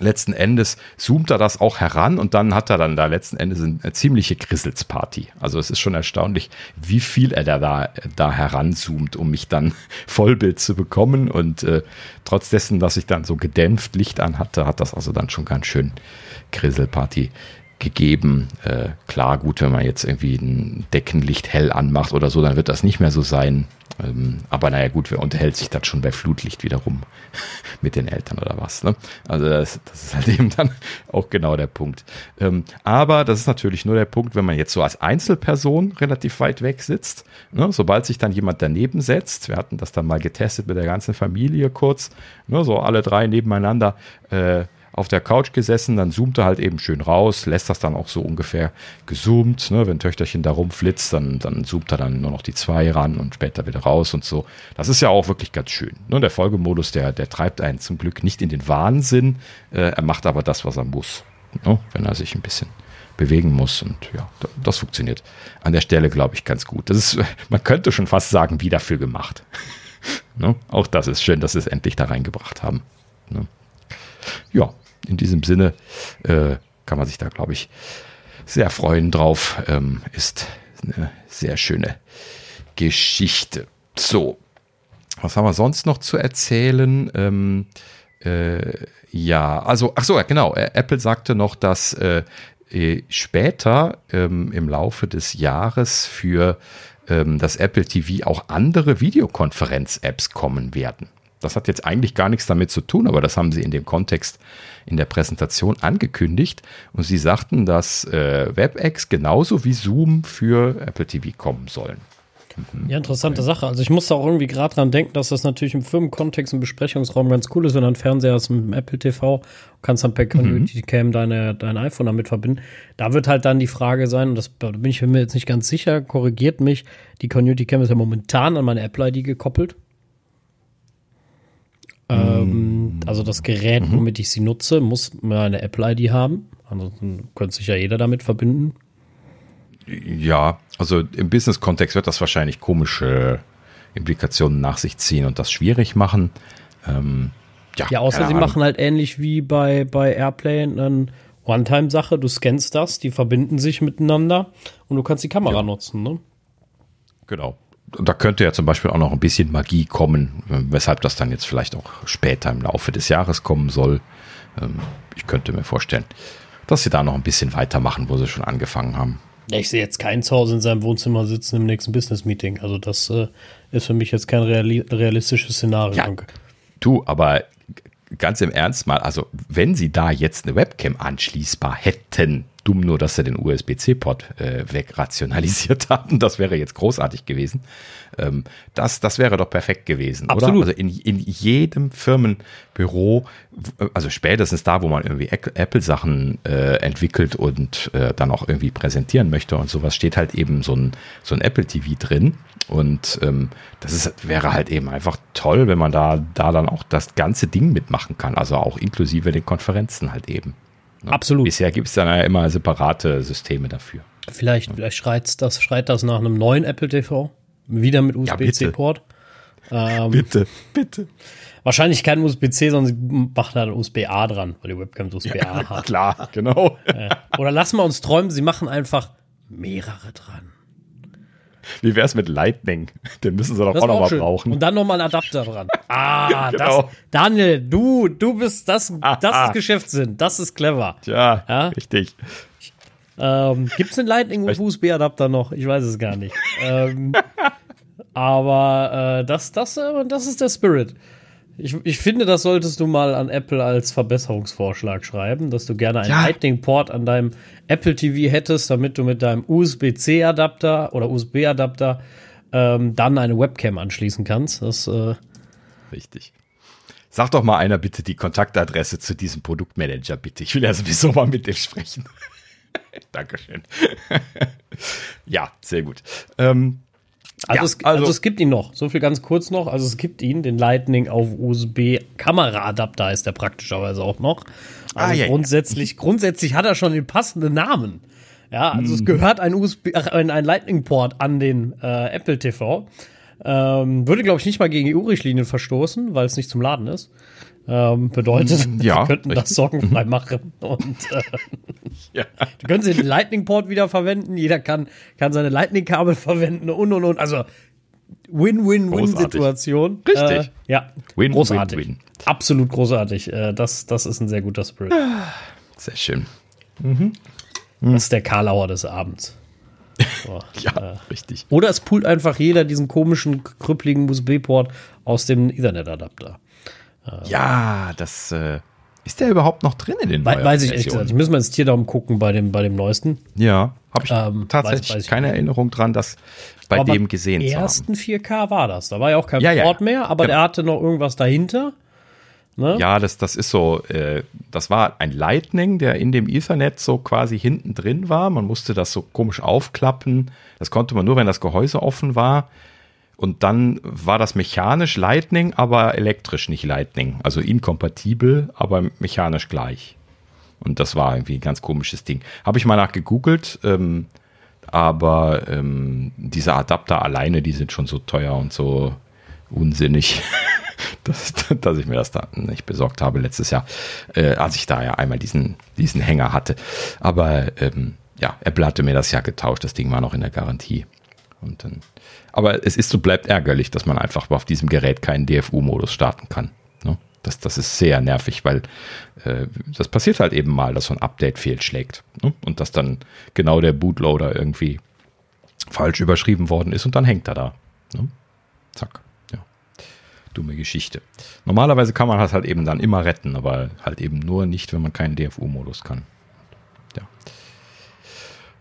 letzten Endes zoomt er das auch heran und dann hat er dann da letzten Endes eine ziemliche Grisselsparty. Also es ist schon erstaunlich, wie viel er da, da, heranzoomt, um mich dann Vollbild zu bekommen. Und äh, trotz dessen, dass ich dann so gedämpft Licht an hatte, hat das also dann schon ganz schön Grisselparty gegeben. Äh, klar, gut, wenn man jetzt irgendwie ein Deckenlicht hell anmacht oder so, dann wird das nicht mehr so sein. Ähm, aber naja, gut, wer unterhält sich das schon bei Flutlicht wiederum mit den Eltern oder was? Ne? Also das, das, ist halt eben dann auch genau der Punkt. Ähm, aber das ist natürlich nur der Punkt, wenn man jetzt so als Einzelperson relativ weit weg sitzt. Ne? Sobald sich dann jemand daneben setzt, wir hatten das dann mal getestet mit der ganzen Familie kurz, ne? so alle drei nebeneinander, äh, auf der Couch gesessen, dann zoomt er halt eben schön raus, lässt das dann auch so ungefähr gezoomt. Ne? Wenn Töchterchen da rumflitzt, dann, dann zoomt er dann nur noch die zwei ran und später wieder raus und so. Das ist ja auch wirklich ganz schön. Ne? Der Folgemodus, der, der treibt einen zum Glück nicht in den Wahnsinn. Äh, er macht aber das, was er muss, ne? wenn er sich ein bisschen bewegen muss. Und ja, das funktioniert an der Stelle, glaube ich, ganz gut. Das ist, man könnte schon fast sagen, wie dafür gemacht. ne? Auch das ist schön, dass sie es endlich da reingebracht haben. Ne? Ja, in diesem Sinne äh, kann man sich da, glaube ich, sehr freuen drauf. Ähm, ist eine sehr schöne Geschichte. So, was haben wir sonst noch zu erzählen? Ähm, äh, ja, also, ach so, genau. Äh, Apple sagte noch, dass äh, äh, später ähm, im Laufe des Jahres für ähm, das Apple TV auch andere Videokonferenz-Apps kommen werden. Das hat jetzt eigentlich gar nichts damit zu tun, aber das haben sie in dem Kontext in der Präsentation angekündigt. Und sie sagten, dass äh, WebEx genauso wie Zoom für Apple TV kommen sollen. Ja, interessante Sache. Also ich musste auch irgendwie gerade dran denken, dass das natürlich im Firmenkontext, im Besprechungsraum ganz cool ist, wenn du einen Fernseher hast mit dem Apple TV, kannst dann per Community Cam deine, dein iPhone damit verbinden. Da wird halt dann die Frage sein, und das da bin ich mir jetzt nicht ganz sicher, korrigiert mich, die Community Cam ist ja momentan an meine Apple ID gekoppelt. Ähm, mm. also das Gerät, mhm. womit ich sie nutze, muss eine Apple-ID haben. Ansonsten könnte sich ja jeder damit verbinden. Ja, also im Business-Kontext wird das wahrscheinlich komische Implikationen nach sich ziehen und das schwierig machen. Ähm, ja, ja, außer sie machen halt ähnlich wie bei, bei Airplay eine One-Time-Sache. Du scannst das, die verbinden sich miteinander und du kannst die Kamera ja. nutzen. Ne? Genau da könnte ja zum Beispiel auch noch ein bisschen Magie kommen, weshalb das dann jetzt vielleicht auch später im Laufe des Jahres kommen soll. Ähm, ich könnte mir vorstellen, dass sie da noch ein bisschen weitermachen, wo sie schon angefangen haben. Ich sehe jetzt keinen zu Hause in seinem Wohnzimmer sitzen im nächsten Business-Meeting. Also das äh, ist für mich jetzt kein realistisches Szenario. Ja, du, aber ganz im Ernst mal, also wenn sie da jetzt eine Webcam anschließbar hätten, dumm nur, dass sie den USB-C-Port äh, wegrationalisiert haben. Das wäre jetzt großartig gewesen. Ähm, das, das wäre doch perfekt gewesen, Absolut. oder? Also in, in jedem Firmenbüro, also spätestens da, wo man irgendwie Apple-Sachen äh, entwickelt und äh, dann auch irgendwie präsentieren möchte und sowas, steht halt eben so ein, so ein Apple TV drin. Und ähm, das ist, wäre halt eben einfach toll, wenn man da, da dann auch das ganze Ding mitmachen kann. Also auch inklusive den Konferenzen halt eben. Ne? Absolut. Bisher gibt es dann ja immer separate Systeme dafür. Vielleicht, vielleicht schreit das, schreit das nach einem neuen Apple TV. Wieder mit USB-C-Port. Ja, ähm, bitte, bitte. Wahrscheinlich kein USB-C, sondern sie machen da USB-A dran, weil die Webcam USB-A ja, hat. Klar, genau. Oder lassen wir uns träumen, sie machen einfach mehrere dran. Wie wäre es mit Lightning? Den müssen sie doch das auch nochmal brauchen. Und dann nochmal einen Adapter dran. Ah, genau. das, Daniel, du, du bist das, das ist Geschäftssinn. Das ist clever. Tja, ja? richtig. Ähm, Gibt es einen Lightning und USB-Adapter noch? Ich weiß es gar nicht. ähm, aber äh, das, das, äh, das ist der Spirit. Ich, ich finde, das solltest du mal an Apple als Verbesserungsvorschlag schreiben, dass du gerne einen ja. Lightning-Port an deinem Apple TV hättest, damit du mit deinem USB-C-Adapter oder USB-Adapter ähm, dann eine Webcam anschließen kannst. Das, äh, richtig. Sag doch mal einer bitte die Kontaktadresse zu diesem Produktmanager, bitte. Ich will ja sowieso mal mit dem sprechen. Dankeschön. ja, sehr gut. Ähm, also, ja, es, also, also, es, gibt ihn noch, so viel ganz kurz noch. Also es gibt ihn, den Lightning auf USB Kameraadapter ist der praktischerweise auch noch. Also ah, ja, grundsätzlich, ja. grundsätzlich hat er schon den passenden Namen. Ja, also mhm. es gehört ein USB, ach, ein, Lightning Port an den äh, Apple TV. Ähm, würde, glaube ich, nicht mal gegen die URICH-Linien verstoßen, weil es nicht zum Laden ist. Ähm, bedeutet, mm, ja, die könnten richtig. das sorgenfrei machen. Und äh, ja. die können sie den Lightning-Port wieder verwenden. Jeder kann, kann seine Lightning-Kabel verwenden und und und. Also Win-Win-Win-Situation. Richtig. Äh, ja, win, großartig. Win, win. Absolut großartig. Äh, das, das ist ein sehr guter Spirit. Sehr schön. Mhm. Das ist der Karlauer des Abends. So, ja, äh, richtig. Oder es pullt einfach jeder diesen komischen, krüppligen USB-Port aus dem Ethernet-Adapter. Ja, das äh, ist der überhaupt noch drin in den We Weiß ich echt gesagt. Ich muss mal ins Tierdaum gucken bei dem, bei dem neuesten. Ja, habe ich ähm, tatsächlich weiß, weiß ich keine Erinnerung dran, dass bei aber dem gesehen zu haben. ersten 4K war das. Da war ja auch kein ja, Port ja, mehr, aber genau. der hatte noch irgendwas dahinter. Ne? Ja, das, das ist so, äh, das war ein Lightning, der in dem Ethernet so quasi hinten drin war. Man musste das so komisch aufklappen. Das konnte man nur, wenn das Gehäuse offen war. Und dann war das mechanisch Lightning, aber elektrisch nicht Lightning. Also inkompatibel, aber mechanisch gleich. Und das war irgendwie ein ganz komisches Ding. Habe ich mal nach gegoogelt, ähm, aber ähm, diese Adapter alleine, die sind schon so teuer und so unsinnig. dass, dass ich mir das da nicht besorgt habe letztes Jahr, äh, als ich da ja einmal diesen, diesen Hänger hatte. Aber ähm, ja, Apple hatte mir das ja getauscht, das Ding war noch in der Garantie. Und dann, aber es ist so, bleibt ärgerlich, dass man einfach auf diesem Gerät keinen DFU-Modus starten kann. Ne? Das, das ist sehr nervig, weil äh, das passiert halt eben mal, dass so ein Update fehlschlägt. Ne? Und dass dann genau der Bootloader irgendwie falsch überschrieben worden ist und dann hängt er da. Ne? Zack dumme Geschichte. Normalerweise kann man das halt eben dann immer retten, aber halt eben nur nicht, wenn man keinen DFU-Modus kann.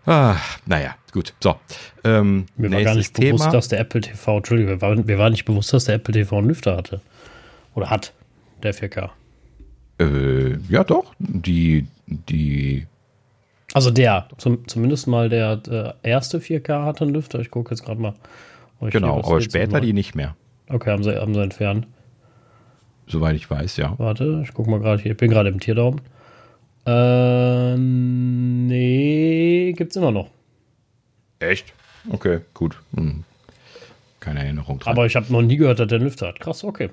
Ja. Ah, naja, gut. So. Ähm, mir war gar nicht Thema. bewusst, dass der Apple TV, Entschuldigung, mir war, mir war nicht bewusst, dass der Apple TV einen Lüfter hatte. Oder hat, der 4K. Äh, ja, doch. Die, die. Also der, zum, zumindest mal der äh, erste 4K hatte einen Lüfter. Ich gucke jetzt gerade mal. Genau, aber später die nicht mehr. Okay, haben sie, haben sie entfernt. Soweit ich weiß, ja. Warte, ich guck mal gerade hier. Ich bin gerade im Tierdaum. Äh, nee, gibt's immer noch. Echt? Okay, gut. Hm. Keine Erinnerung dran. Aber ich habe noch nie gehört, dass der einen Lüfter hat. Krass, okay.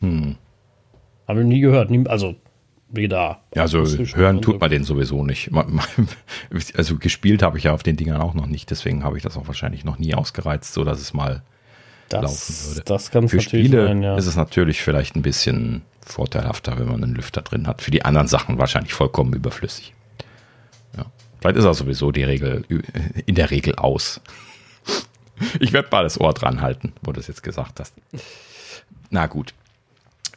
Hm. Habe ich nie gehört. Nie, also weder. Ja, also hören tut man den sowieso nicht. Also gespielt habe ich ja auf den Dingern auch noch nicht, deswegen habe ich das auch wahrscheinlich noch nie ausgereizt, so dass es mal das, laufen würde. Das kann Für Spiele sein, ja. ist es natürlich vielleicht ein bisschen vorteilhafter, wenn man einen Lüfter drin hat. Für die anderen Sachen wahrscheinlich vollkommen überflüssig. Ja. Vielleicht ist er sowieso die Regel in der Regel aus. Ich werde mal das Ohr dran halten, wo du es jetzt gesagt hast. Na gut.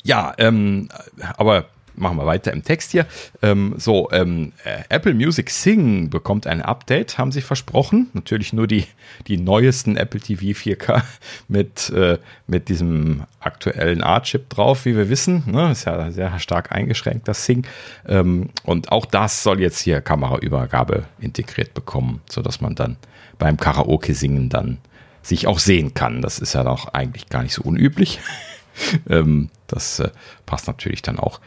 Ja, ähm, aber machen wir weiter im Text hier. Ähm, so, ähm, äh, Apple Music Sing bekommt ein Update, haben sie versprochen. Natürlich nur die, die neuesten Apple TV 4K mit, äh, mit diesem aktuellen A-Chip drauf, wie wir wissen. Ne? Ist ja sehr stark eingeschränkt, das Sing. Ähm, und auch das soll jetzt hier Kameraübergabe integriert bekommen, sodass man dann beim Karaoke-Singen dann sich auch sehen kann. Das ist ja doch eigentlich gar nicht so unüblich. ähm, das äh, passt natürlich dann auch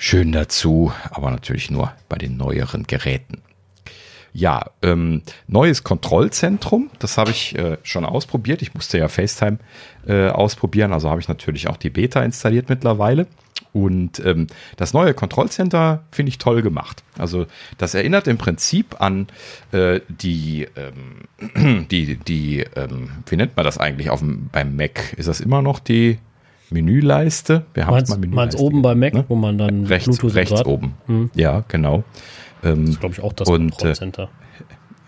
schön dazu, aber natürlich nur bei den neueren Geräten. Ja, ähm, neues Kontrollzentrum, das habe ich äh, schon ausprobiert. Ich musste ja FaceTime äh, ausprobieren, also habe ich natürlich auch die Beta installiert mittlerweile. Und ähm, das neue Kontrollcenter finde ich toll gemacht. Also das erinnert im Prinzip an äh, die, ähm, die, die, ähm, wie nennt man das eigentlich auf dem, beim Mac? Ist das immer noch die Menüleiste. Wir haben meinst, mal Menüleiste. Meinst oben bei Mac, ne? wo man dann rechts, Bluetooth rechts oben. Hm. Ja, genau. Ähm, das ist, glaube ich, auch das und, Center.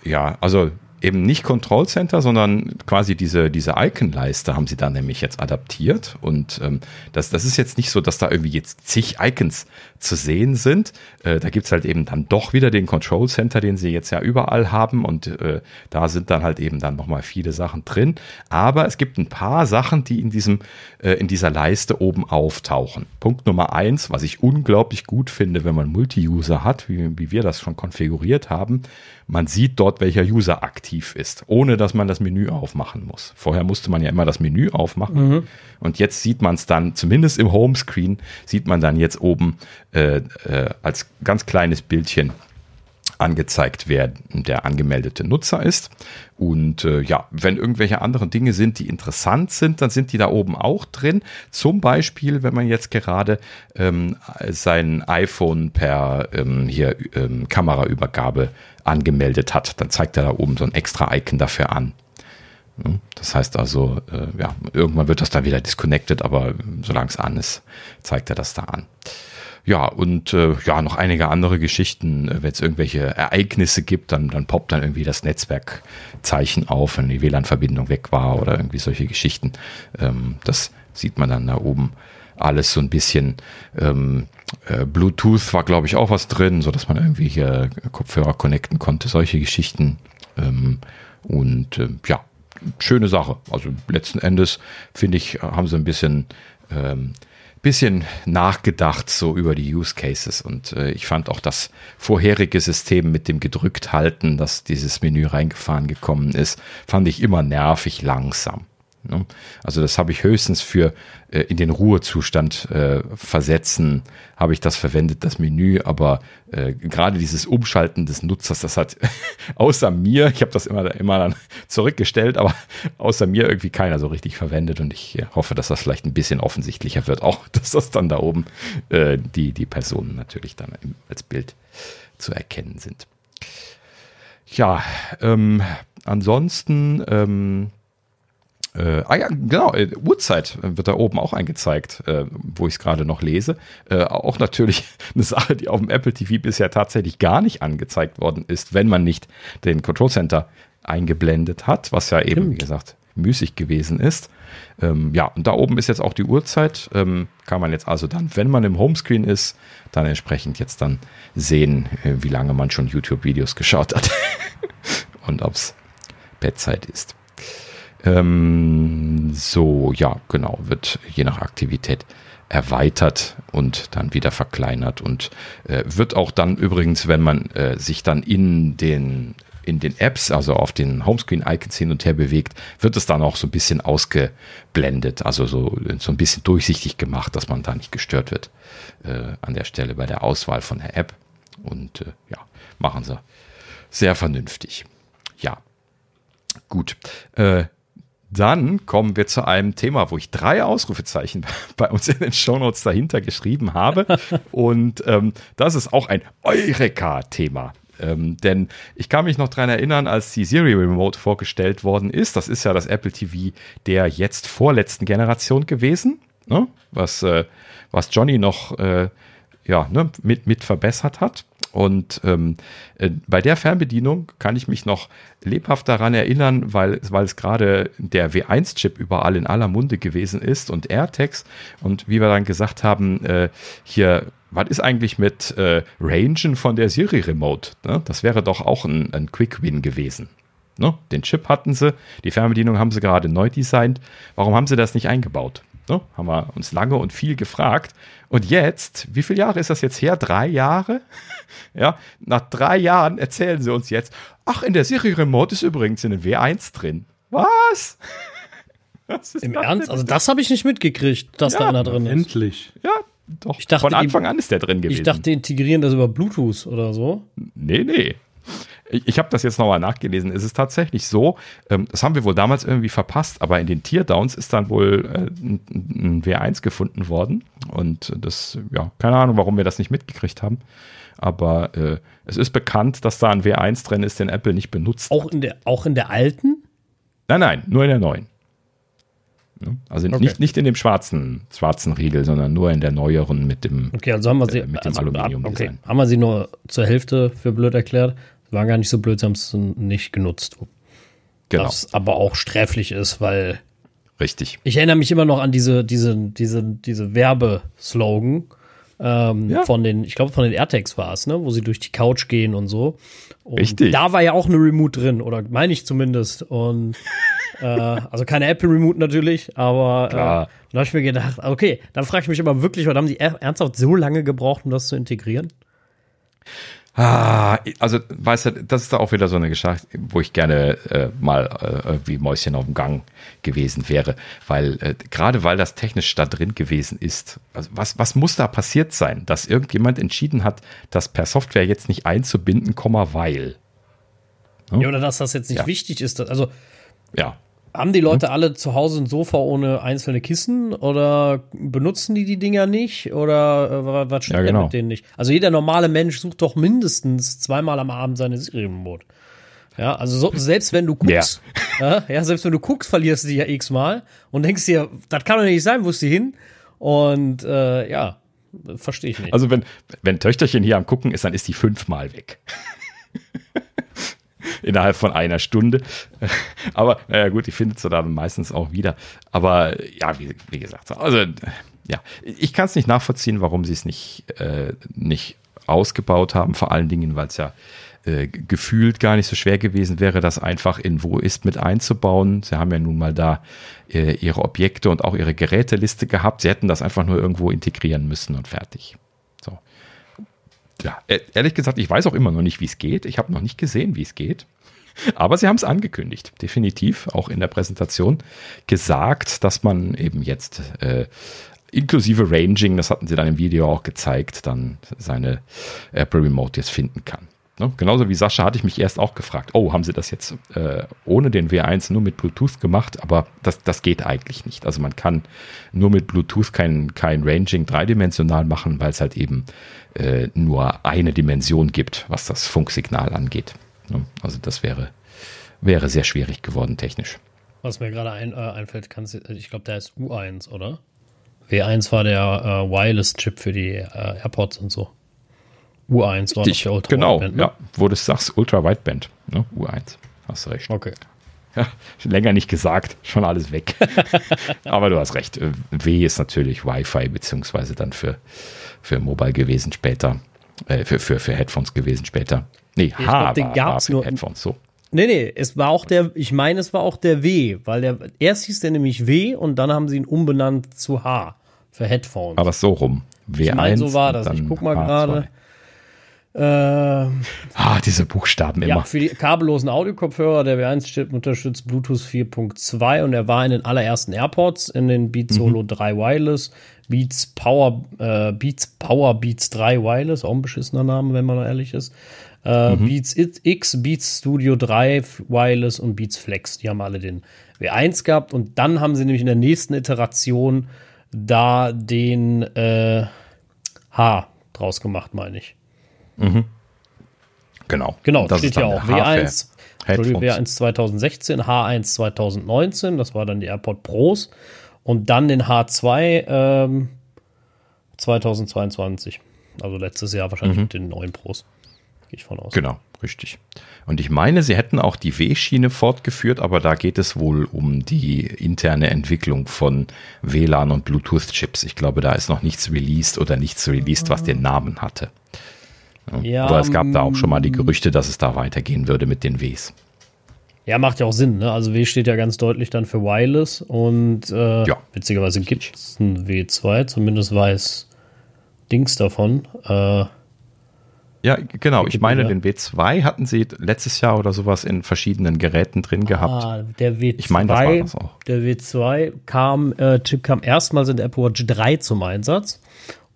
Äh, ja, also eben nicht Control Center, sondern quasi diese, diese Icon-Leiste haben sie da nämlich jetzt adaptiert. Und ähm, das, das ist jetzt nicht so, dass da irgendwie jetzt zig Icons zu sehen sind. Äh, da gibt's halt eben dann doch wieder den Control Center, den sie jetzt ja überall haben. Und äh, da sind dann halt eben dann nochmal viele Sachen drin. Aber es gibt ein paar Sachen, die in diesem, äh, in dieser Leiste oben auftauchen. Punkt Nummer eins, was ich unglaublich gut finde, wenn man Multi-User hat, wie, wie wir das schon konfiguriert haben man sieht dort, welcher User aktiv ist, ohne dass man das Menü aufmachen muss. Vorher musste man ja immer das Menü aufmachen. Mhm. Und jetzt sieht man es dann, zumindest im Homescreen, sieht man dann jetzt oben äh, äh, als ganz kleines Bildchen angezeigt, wer der angemeldete Nutzer ist. Und äh, ja, wenn irgendwelche anderen Dinge sind, die interessant sind, dann sind die da oben auch drin. Zum Beispiel, wenn man jetzt gerade ähm, sein iPhone per ähm, hier ähm, Kameraübergabe angemeldet hat, dann zeigt er da oben so ein extra Icon dafür an. Das heißt also, äh, ja, irgendwann wird das dann wieder disconnected, aber solange es an ist, zeigt er das da an. Ja, und äh, ja, noch einige andere Geschichten. Äh, wenn es irgendwelche Ereignisse gibt, dann, dann poppt dann irgendwie das Netzwerkzeichen auf, wenn die WLAN-Verbindung weg war oder irgendwie solche Geschichten. Ähm, das sieht man dann da oben alles so ein bisschen. Ähm, äh, Bluetooth war, glaube ich, auch was drin, so dass man irgendwie hier Kopfhörer connecten konnte, solche Geschichten. Ähm, und äh, ja, schöne Sache. Also letzten Endes, finde ich, haben sie ein bisschen ähm, bisschen nachgedacht so über die Use Cases und äh, ich fand auch das vorherige System mit dem gedrückt halten, dass dieses Menü reingefahren gekommen ist, fand ich immer nervig langsam. Ne? Also das habe ich höchstens für äh, in den Ruhezustand äh, versetzen, habe ich das verwendet, das Menü, aber äh, gerade dieses Umschalten des Nutzers, das hat außer mir, ich habe das immer, immer dann zurückgestellt, aber außer mir irgendwie keiner so richtig verwendet und ich äh, hoffe, dass das vielleicht ein bisschen offensichtlicher wird, auch dass das dann da oben äh, die, die Personen natürlich dann im, als Bild zu erkennen sind. Ja, ähm, ansonsten ähm, äh, ah ja, genau, äh, Uhrzeit wird da oben auch angezeigt, äh, wo ich es gerade noch lese. Äh, auch natürlich eine Sache, die auf dem Apple TV bisher tatsächlich gar nicht angezeigt worden ist, wenn man nicht den Control Center eingeblendet hat, was ja eben, Stimmt. wie gesagt, müßig gewesen ist. Ähm, ja, und da oben ist jetzt auch die Uhrzeit. Ähm, kann man jetzt also dann, wenn man im Homescreen ist, dann entsprechend jetzt dann sehen, äh, wie lange man schon YouTube-Videos geschaut hat und ob es Bettzeit ist. Ähm, so, ja, genau, wird je nach Aktivität erweitert und dann wieder verkleinert und äh, wird auch dann übrigens, wenn man äh, sich dann in den in den Apps, also auf den Homescreen-Icons hin und her bewegt, wird es dann auch so ein bisschen ausgeblendet, also so, so ein bisschen durchsichtig gemacht, dass man da nicht gestört wird äh, an der Stelle bei der Auswahl von der App. Und äh, ja, machen sie sehr vernünftig. Ja, gut. Äh, dann kommen wir zu einem Thema, wo ich drei Ausrufezeichen bei uns in den Shownotes dahinter geschrieben habe. Und ähm, das ist auch ein Eureka-Thema. Ähm, denn ich kann mich noch daran erinnern, als die Siri Remote vorgestellt worden ist. Das ist ja das Apple TV der jetzt vorletzten Generation gewesen, ne? was, äh, was Johnny noch äh, ja, ne, mit, mit verbessert hat. Und ähm, äh, bei der Fernbedienung kann ich mich noch lebhaft daran erinnern, weil, weil es gerade der W1-Chip überall in aller Munde gewesen ist und AirTags. Und wie wir dann gesagt haben, äh, hier, was ist eigentlich mit äh, Rangen von der Siri Remote? Ne? Das wäre doch auch ein, ein Quick-Win gewesen. Ne? Den Chip hatten sie, die Fernbedienung haben sie gerade neu designt. Warum haben sie das nicht eingebaut? Ne? Haben wir uns lange und viel gefragt. Und jetzt, wie viele Jahre ist das jetzt her? Drei Jahre? ja, nach drei Jahren erzählen sie uns jetzt, ach, in der Siri Remote ist übrigens in den W1 drin. Was? Im Ernst? Also das habe ich nicht mitgekriegt, dass ja, da einer drin ist. Endlich. Ja, doch. Ich dachte, Von Anfang an ist der drin gewesen. Ich dachte, die integrieren das über Bluetooth oder so. Nee, nee. Ich, ich habe das jetzt nochmal nachgelesen. Es ist tatsächlich so, ähm, das haben wir wohl damals irgendwie verpasst, aber in den Teardowns ist dann wohl äh, ein, ein W1 gefunden worden. Und das, ja, keine Ahnung, warum wir das nicht mitgekriegt haben. Aber äh, es ist bekannt, dass da ein W1 drin ist, den Apple nicht benutzt. Auch in der, auch in der alten? Nein, nein, nur in der neuen. Also okay. nicht, nicht in dem schwarzen, schwarzen Riegel, sondern nur in der neueren mit dem, okay, also haben wir sie, äh, mit dem also, Aluminium. Okay. Haben wir sie nur zur Hälfte für blöd erklärt? War gar nicht so blöd, sie haben es nicht genutzt. Genau. Was aber auch sträflich ist, weil. Richtig. Ich erinnere mich immer noch an diese, diese, diese, diese Werbeslogan ähm, ja. von den, ich glaube, von den AirTags war es, ne, wo sie durch die Couch gehen und so. Und Richtig. Da war ja auch eine Remote drin, oder meine ich zumindest. Und äh, also keine Apple Remote natürlich, aber äh, dann habe ich mir gedacht, okay, dann frage ich mich aber wirklich, was haben die ernsthaft so lange gebraucht, um das zu integrieren? Ah, also, weißt du, das ist da auch wieder so eine Geschichte, wo ich gerne äh, mal äh, wie Mäuschen auf dem Gang gewesen wäre, weil äh, gerade weil das technisch da drin gewesen ist, also was, was muss da passiert sein, dass irgendjemand entschieden hat, das per Software jetzt nicht einzubinden, weil. Hm? Ja, oder dass das jetzt nicht ja. wichtig ist. Also, ja. Haben die Leute hm? alle zu Hause ein Sofa ohne einzelne Kissen oder benutzen die die Dinger nicht oder äh, was stimmt ja, genau. mit denen nicht? Also jeder normale Mensch sucht doch mindestens zweimal am Abend seine Serienmode. Ja, also so, selbst wenn du guckst, ja. Äh, ja, selbst wenn du guckst, verlierst du die ja x-mal und denkst dir, das kann doch nicht sein, wo ist sie hin? Und äh, ja, verstehe ich nicht. Also wenn, wenn Töchterchen hier am Gucken ist, dann ist die fünfmal weg. innerhalb von einer Stunde. Aber naja gut, die findet sie dann meistens auch wieder. Aber ja, wie, wie gesagt, also ja, ich kann es nicht nachvollziehen, warum sie es nicht, äh, nicht ausgebaut haben, vor allen Dingen, weil es ja äh, gefühlt gar nicht so schwer gewesen wäre, das einfach in Wo ist mit einzubauen. Sie haben ja nun mal da äh, ihre Objekte und auch ihre Geräteliste gehabt. Sie hätten das einfach nur irgendwo integrieren müssen und fertig. Ja, e-, ehrlich gesagt, ich weiß auch immer noch nicht, wie es geht. Ich habe noch nicht gesehen, wie es geht. Aber sie haben es angekündigt, definitiv, auch in der Präsentation gesagt, dass man eben jetzt äh, inklusive Ranging, das hatten sie dann im Video auch gezeigt, dann seine Apple Remote jetzt finden kann. Ne? Genauso wie Sascha hatte ich mich erst auch gefragt, oh, haben sie das jetzt äh, ohne den W1 nur mit Bluetooth gemacht? Aber das, das geht eigentlich nicht. Also man kann nur mit Bluetooth kein, kein Ranging dreidimensional machen, weil es halt eben äh, nur eine Dimension gibt, was das Funksignal angeht. Ne? Also das wäre, wäre sehr schwierig geworden technisch. Was mir gerade ein, äh, einfällt, kannst, ich glaube, der ist U1, oder? W1 war der äh, Wireless-Chip für die äh, AirPods und so. U1 war Richtig, Ultra Genau, Wideband, ne? ja, wo du sagst, Ultra Wideband, ne? U1. Hast recht. Okay. Ja, länger nicht gesagt, schon alles weg. Aber du hast recht. W ist natürlich Wi-Fi, beziehungsweise dann für, für Mobile gewesen später. Äh, für, für, für Headphones gewesen später. Nee, ich H glaub, den gab's nur Headphones, so. Nee, nee, es war auch der, ich meine, es war auch der W, weil der, erst hieß der nämlich W und dann haben sie ihn umbenannt zu H für Headphones. Aber so rum. W1. Ich meine, so war das. Ich guck mal gerade. Äh, ah, diese Buchstaben immer. Ja, für die kabellosen Audiokopfhörer, der W1-Chip unterstützt Bluetooth 4.2 und er war in den allerersten AirPods, in den Beats mhm. Solo 3 Wireless, Beats Power, äh, Beats Power Beats 3 Wireless, auch ein beschissener Name, wenn man ehrlich ist. Äh, mhm. Beats X, Beats Studio 3 Wireless und Beats Flex. Die haben alle den W1 gehabt und dann haben sie nämlich in der nächsten Iteration da den äh, H draus gemacht, meine ich. Mhm. Genau. Genau, das steht ja auch. W1, W1 2016, H1 2019, das war dann die AirPod Pros. Und dann den H2 ähm, 2022. Also letztes Jahr wahrscheinlich mhm. mit den neuen Pros. Gehe ich von aus. Genau, richtig. Und ich meine, sie hätten auch die W-Schiene fortgeführt, aber da geht es wohl um die interne Entwicklung von WLAN und Bluetooth-Chips. Ich glaube, da ist noch nichts released oder nichts released, was den Namen hatte. Ja, Aber es gab da auch schon mal die mm. Gerüchte, dass es da weitergehen würde mit den Ws. Ja, macht ja auch Sinn. Ne? Also W steht ja ganz deutlich dann für Wireless und äh, ja. witzigerweise gibt es ein W2, zumindest weiß Dings davon. Äh, ja, genau. Ich meine, den W2 hatten sie letztes Jahr oder sowas in verschiedenen Geräten drin gehabt. Ah, der W2, ich meine, das war das auch. Der W2 kam, äh, Chip kam erstmals in der Apple Watch 3 zum Einsatz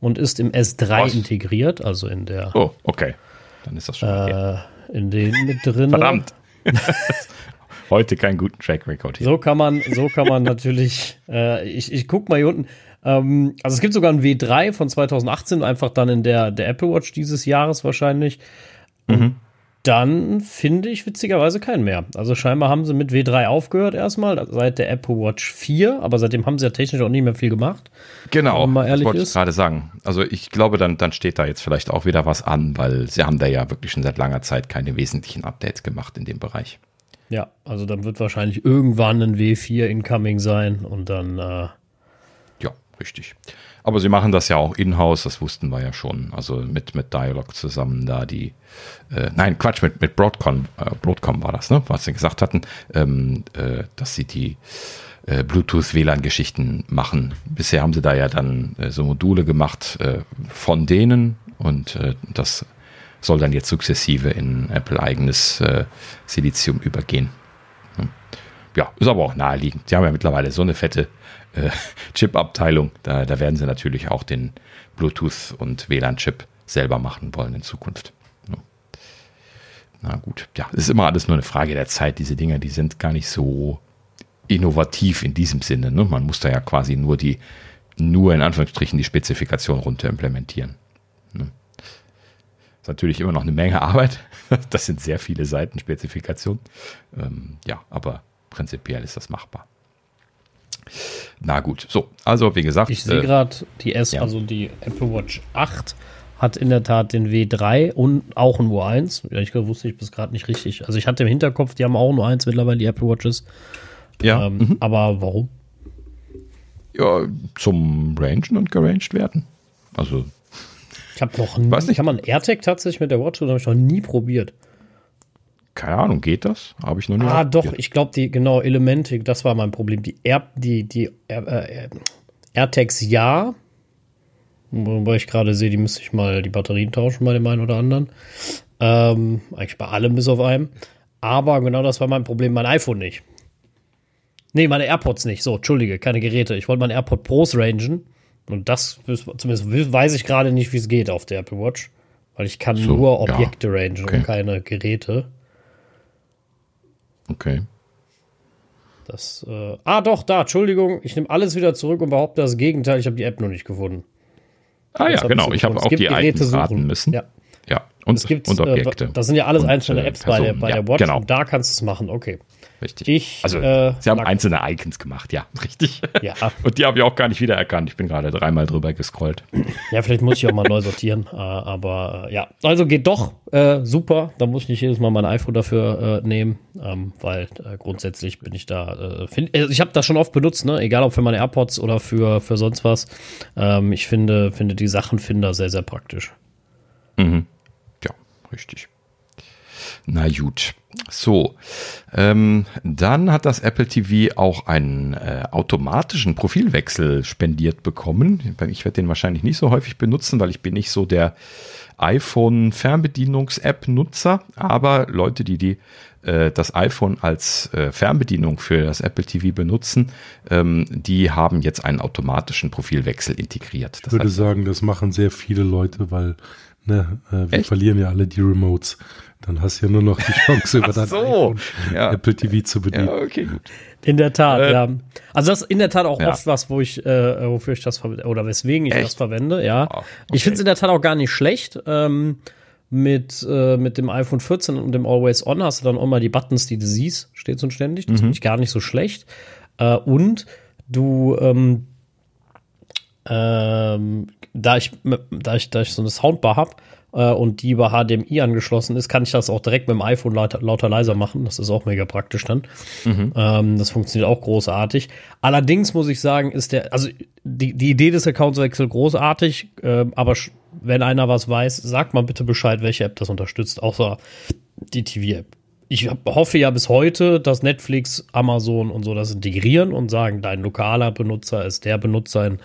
und ist im S3 Was? integriert, also in der. Oh, okay. Dann ist das schon. Äh, in den mit drin. Verdammt. Heute keinen guten Track Record hier. So kann man, so kann man natürlich. Äh, ich ich gucke mal hier unten. Ähm, also es gibt sogar ein W3 von 2018, einfach dann in der, der Apple Watch dieses Jahres wahrscheinlich. Mhm dann finde ich witzigerweise keinen mehr. Also scheinbar haben sie mit W3 aufgehört erstmal, seit der Apple Watch 4, aber seitdem haben sie ja technisch auch nicht mehr viel gemacht. Genau, mal ehrlich das wollte ich gerade sagen. Also ich glaube, dann, dann steht da jetzt vielleicht auch wieder was an, weil sie haben da ja wirklich schon seit langer Zeit keine wesentlichen Updates gemacht in dem Bereich. Ja, also dann wird wahrscheinlich irgendwann ein W4 incoming sein und dann. Äh ja, richtig. Aber sie machen das ja auch in-house, das wussten wir ja schon. Also mit, mit Dialog zusammen da die. Äh, nein, Quatsch, mit, mit Broadcom, äh, Broadcom war das, ne? Was sie gesagt hatten, ähm, äh, dass sie die äh, Bluetooth-WLAN-Geschichten machen. Bisher haben sie da ja dann äh, so Module gemacht äh, von denen und das soll dann jetzt sukzessive in Apple eigenes Silizium übergehen. Ja, ist aber auch naheliegend. Sie haben ja mittlerweile so eine fette äh, Chip-Abteilung. Da, da werden sie natürlich auch den Bluetooth- und WLAN-Chip selber machen wollen in Zukunft. Na gut, ja, es ist immer alles nur eine Frage der Zeit. Diese Dinger, die sind gar nicht so innovativ in diesem Sinne. Ne? Man muss da ja quasi nur die, nur in Anführungsstrichen die Spezifikation runter implementieren. Ne? Ist natürlich immer noch eine Menge Arbeit. Das sind sehr viele Seiten Spezifikation. Ähm, ja, aber prinzipiell ist das machbar. Na gut, so, also wie gesagt. Ich sehe äh, gerade die S, ja. also die Apple Watch 8 hat in der Tat den W3 und auch ein U1. Ja, ich wusste ich bis gerade nicht richtig. Also ich hatte im Hinterkopf, die haben auch ein U1 mittlerweile, die Apple Watches. Ja. Ähm, mhm. Aber warum? Ja, zum Rangen und geranged werden. Also. Ich habe noch nie. Weiß nicht. Kann man AirTag tatsächlich mit der Watch oder habe ich noch nie probiert? Keine Ahnung, geht das? Habe ich noch nie. Ah, doch, ich glaube, die, genau, Elemente, das war mein Problem. Die Air, die, die äh, äh, AirTags ja. Wobei ich gerade sehe, die müsste ich mal die Batterien tauschen bei dem einen oder anderen. Ähm, eigentlich bei allem bis auf einem. Aber genau das war mein Problem, mein iPhone nicht. Nee, meine AirPods nicht. So, entschuldige, keine Geräte. Ich wollte meine AirPod Pros rangen. Und das, zumindest weiß ich gerade nicht, wie es geht auf der Apple Watch. Weil ich kann so, nur Objekte ja. rangen okay. und keine Geräte. Okay. Das, äh, ah, doch, da, Entschuldigung, ich nehme alles wieder zurück und behaupte das Gegenteil, ich habe die App noch nicht gefunden. Ah ja, genau, ich habe auch die Items raten müssen. Ja. Ja, und, es gibt, und Objekte. Äh, das sind ja alles einzelne äh, Apps Personen, bei der, bei ja, der Watch genau. und da kannst du es machen, okay. Richtig. Ich, also, äh, sie haben einzelne Icons gemacht, ja, richtig. Ja. Und die habe ich auch gar nicht wiedererkannt. Ich bin gerade dreimal drüber gescrollt. Ja, vielleicht muss ich auch mal neu sortieren. Äh, aber äh, ja, also geht doch äh, super. Da muss ich nicht jedes Mal mein iPhone dafür nehmen, ähm, weil grundsätzlich bin ich da. Find, ich habe das schon oft benutzt, ne? egal ob für meine AirPods oder für, für sonst was. Ähm, ich finde, finde die Sachenfinder sehr, sehr praktisch. Mhm. Ja, richtig. Na gut. So, ähm, dann hat das Apple TV auch einen äh, automatischen Profilwechsel spendiert bekommen. Ich werde den wahrscheinlich nicht so häufig benutzen, weil ich bin nicht so der iPhone-Fernbedienungs-App-Nutzer, aber Leute, die, die äh, das iPhone als äh, Fernbedienung für das Apple TV benutzen, ähm, die haben jetzt einen automatischen Profilwechsel integriert. Das ich würde sagen, das machen sehr viele Leute, weil ne, äh, wir Echt? verlieren ja alle die Remotes. Dann hast du ja nur noch die Chance, über dein so, iPhone ja. Apple TV zu bedienen. Ja, okay. In der Tat, äh, ja. Also das ist in der Tat auch ja. oft was, wo ich, äh, wofür ich das verwende, oder weswegen ich Echt? das verwende, ja. Oh, okay. Ich finde es in der Tat auch gar nicht schlecht. Ähm, mit, äh, mit dem iPhone 14 und dem Always On hast du dann auch mal die Buttons, die du siehst, stets und ständig. Das mhm. finde ich gar nicht so schlecht. Äh, und du, ähm, ähm, da ich, da ich, da ich so eine Soundbar habe, äh, und die über HDMI angeschlossen ist, kann ich das auch direkt mit dem iPhone lauter, lauter leiser machen. Das ist auch mega praktisch dann. Mhm. Ähm, das funktioniert auch großartig. Allerdings muss ich sagen, ist der, also die, die Idee des Accountswechsels großartig, äh, aber wenn einer was weiß, sagt mal bitte Bescheid, welche App das unterstützt, außer die TV-App ich hoffe ja bis heute, dass Netflix, Amazon und so das integrieren und sagen, dein lokaler Benutzer ist der Benutzer in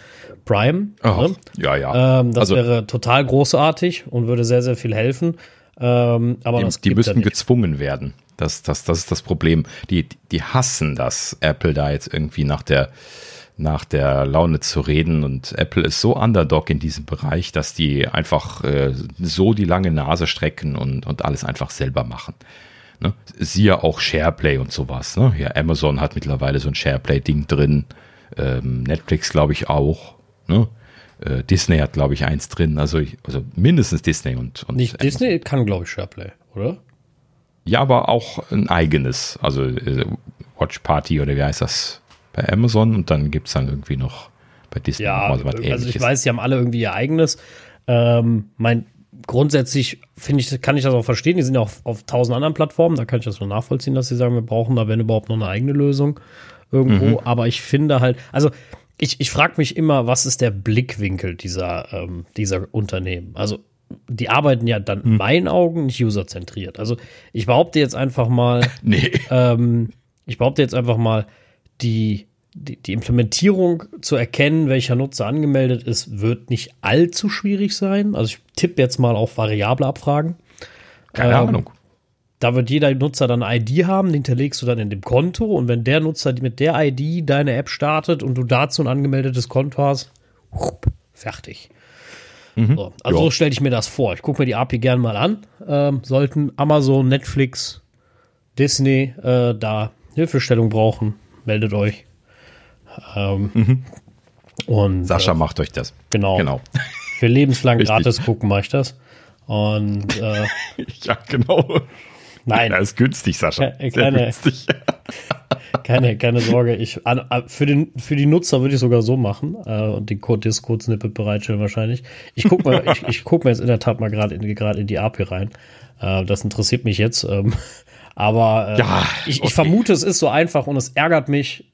Prime. Ne? Ja, ja. Ähm, das also, wäre total großartig und würde sehr, sehr viel helfen. Ähm, aber die, das die müssten gezwungen werden. Das, das, das ist das Problem. Die, die hassen das, Apple da jetzt irgendwie nach der, nach der Laune zu reden. Und Apple ist so Underdog in diesem Bereich, dass die einfach äh, so die lange Nase strecken und, und alles einfach selber machen. Ne? Siehe auch SharePlay und sowas. Ne? Ja, Amazon hat mittlerweile so ein SharePlay-Ding drin. Ähm, Netflix, glaube ich, auch. Ne? Äh, Disney hat, glaube ich, eins drin. Also, ich, also mindestens Disney und. und Nicht Amazon. Disney kann, glaube ich, SharePlay, oder? Ja, aber auch ein eigenes. Also äh, Watch Party oder wie heißt das bei Amazon und dann gibt es dann irgendwie noch bei Disney ja, noch was also ähnliches. ich weiß, sie haben alle irgendwie ihr eigenes. Ähm, mein grundsätzlich finde ich, kann ich das auch verstehen. Die sind ja auch auf tausend anderen Plattformen. Da kann ich das nur nachvollziehen, dass sie sagen, wir brauchen da, wenn überhaupt, noch eine eigene Lösung irgendwo. Mhm. Aber ich finde halt, also ich, ich frage mich immer, was ist der Blickwinkel dieser, ähm, dieser Unternehmen? Also die arbeiten ja dann in hm. meinen Augen nicht userzentriert. Also ich behaupte jetzt einfach mal, nee. ähm, ich behaupte jetzt einfach mal, die, die, die, Implementierung zu erkennen, welcher Nutzer angemeldet ist, wird nicht allzu schwierig sein. Also ich tippe jetzt mal auf variable Abfragen. Keine ähm, Ahnung. Da wird jeder Nutzer dann eine ID haben, den hinterlegst du dann in dem Konto und wenn der Nutzer mit der ID deine App startet und du dazu ein angemeldetes Konto hast, fertig. Mhm. So, also jo. so stelle ich mir das vor. Ich gucke mir die API gerne mal an. Ähm, sollten Amazon, Netflix, Disney äh, da Hilfestellung brauchen, meldet euch. Ähm, mhm. Und Sascha äh, macht euch das. Genau. genau. Für lebenslang gratis gucken mache ich das. Und äh, ja, genau. Nein. Das ist günstig, Sascha. Sehr keine, günstig. keine, keine Sorge. Ich, an, für, den, für die Nutzer würde ich sogar so machen äh, und den Code Discord Snippet bereitstellen wahrscheinlich. Ich gucke mal, ich, ich guck mir jetzt in der Tat mal gerade in, in die API rein. Äh, das interessiert mich jetzt. Ähm, aber äh, ja, ich, ich okay. vermute, es ist so einfach und es ärgert mich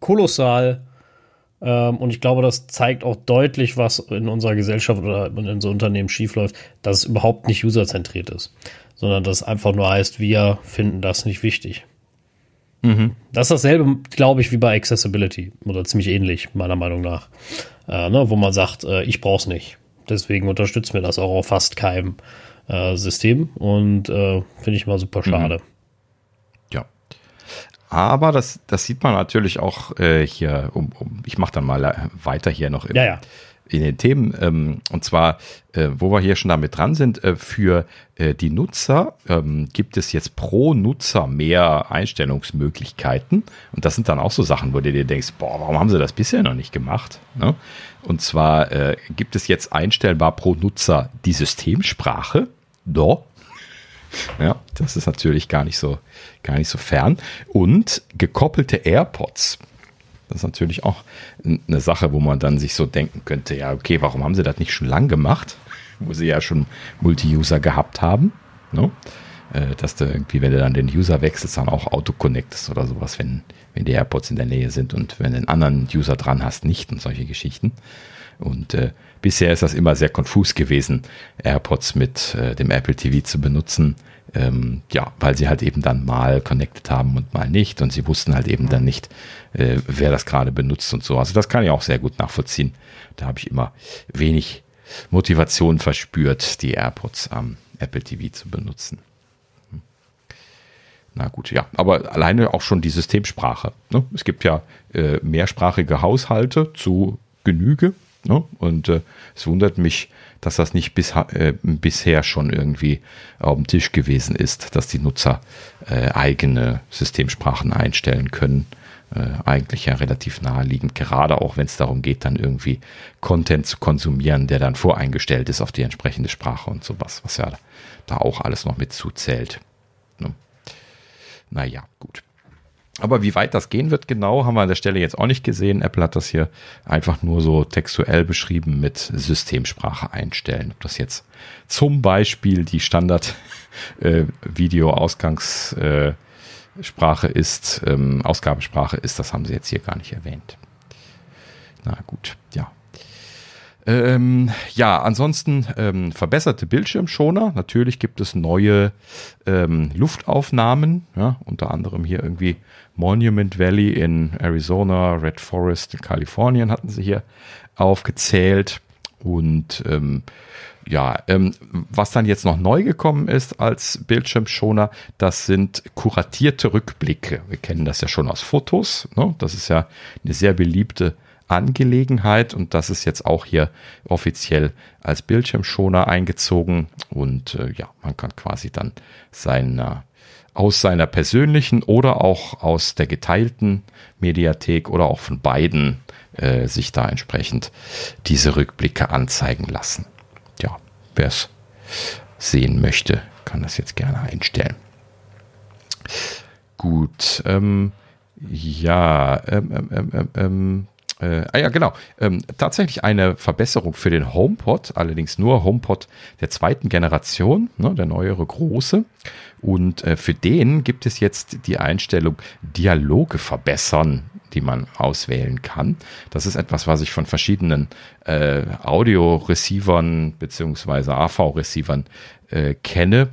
kolossal. Ähm, und ich glaube, das zeigt auch deutlich, was in unserer Gesellschaft oder in so Unternehmen schiefläuft, dass es überhaupt nicht userzentriert ist, sondern dass es einfach nur heißt, wir finden das nicht wichtig. Mhm. Das ist dasselbe, glaube ich, wie bei Accessibility oder ziemlich ähnlich, meiner Meinung nach. Äh, ne, wo man sagt, äh, ich brauche es nicht. Deswegen unterstützt mir das auch auf fast keinem äh, System und äh, finde ich mal super schade. Mhm. Ja. Aber das, das sieht man natürlich auch äh, hier, um, um ich mache dann mal weiter hier noch im, ja, ja in den Themen. Ähm, und zwar, äh, wo wir hier schon damit dran sind, äh, für äh, die Nutzer ähm, gibt es jetzt pro Nutzer mehr Einstellungsmöglichkeiten. Und das sind dann auch so Sachen, wo du dir denkst, boah, warum haben sie das bisher noch nicht gemacht? Ne? Und zwar äh, gibt es jetzt einstellbar pro Nutzer die Systemsprache. Do. Ja, das ist natürlich gar nicht so, gar nicht so fern. Und gekoppelte AirPods. Das ist natürlich auch eine Sache, wo man dann sich so denken könnte, ja, okay, warum haben sie das nicht schon lang gemacht, wo sie ja schon Multi-User gehabt haben, ne? Äh, dass du irgendwie, wenn du dann den User wechselst, dann auch Auto-Connectest oder sowas, wenn, wenn die AirPods in der Nähe sind und wenn du einen anderen User dran hast, nicht und solche Geschichten. Und äh, bisher ist das immer sehr konfus gewesen, AirPods mit äh, dem Apple TV zu benutzen ähm, ja, weil sie halt eben dann mal connected haben und mal nicht und sie wussten halt eben dann nicht, äh, wer das gerade benutzt und so. Also das kann ich auch sehr gut nachvollziehen. Da habe ich immer wenig Motivation verspürt, die AirPods am Apple TV zu benutzen. Hm. Na gut, ja, aber alleine auch schon die Systemsprache. Ne? Es gibt ja äh, mehrsprachige Haushalte zu Genüge. Ne? Und äh, es wundert mich, dass das nicht bis, äh, bisher schon irgendwie auf dem Tisch gewesen ist, dass die Nutzer äh, eigene Systemsprachen einstellen können. Äh, eigentlich ja relativ naheliegend, gerade auch wenn es darum geht, dann irgendwie Content zu konsumieren, der dann voreingestellt ist auf die entsprechende Sprache und sowas, was ja da auch alles noch mit zuzählt. Ne? Naja, gut. Aber wie weit das gehen wird genau, haben wir an der Stelle jetzt auch nicht gesehen. Apple hat das hier einfach nur so textuell beschrieben mit Systemsprache einstellen. Ob das jetzt zum Beispiel die Standard-Video-Ausgangssprache äh, ist, ähm, Ausgabesprache ist, das haben sie jetzt hier gar nicht erwähnt. Na gut, ja. Ähm, ja, ansonsten ähm, verbesserte Bildschirmschoner. Natürlich gibt es neue ähm, Luftaufnahmen, ja, unter anderem hier irgendwie Monument Valley in Arizona, Red Forest in Kalifornien hatten sie hier aufgezählt. Und ähm, ja, ähm, was dann jetzt noch neu gekommen ist als Bildschirmschoner, das sind kuratierte Rückblicke. Wir kennen das ja schon aus Fotos. Ne? Das ist ja eine sehr beliebte Angelegenheit und das ist jetzt auch hier offiziell als Bildschirmschoner eingezogen und äh, ja, man kann quasi dann seiner aus seiner persönlichen oder auch aus der geteilten Mediathek oder auch von beiden äh, sich da entsprechend diese Rückblicke anzeigen lassen. Ja, wer es sehen möchte, kann das jetzt gerne einstellen. Gut, ähm, ja, ähm, ähm, ähm, ähm, ähm äh, ah ja, genau. Ähm, tatsächlich eine Verbesserung für den HomePod, allerdings nur HomePod der zweiten Generation, ne, der neuere große. Und äh, für den gibt es jetzt die Einstellung Dialoge verbessern, die man auswählen kann. Das ist etwas, was ich von verschiedenen äh, Audio-Receivern beziehungsweise AV-Receivern äh, kenne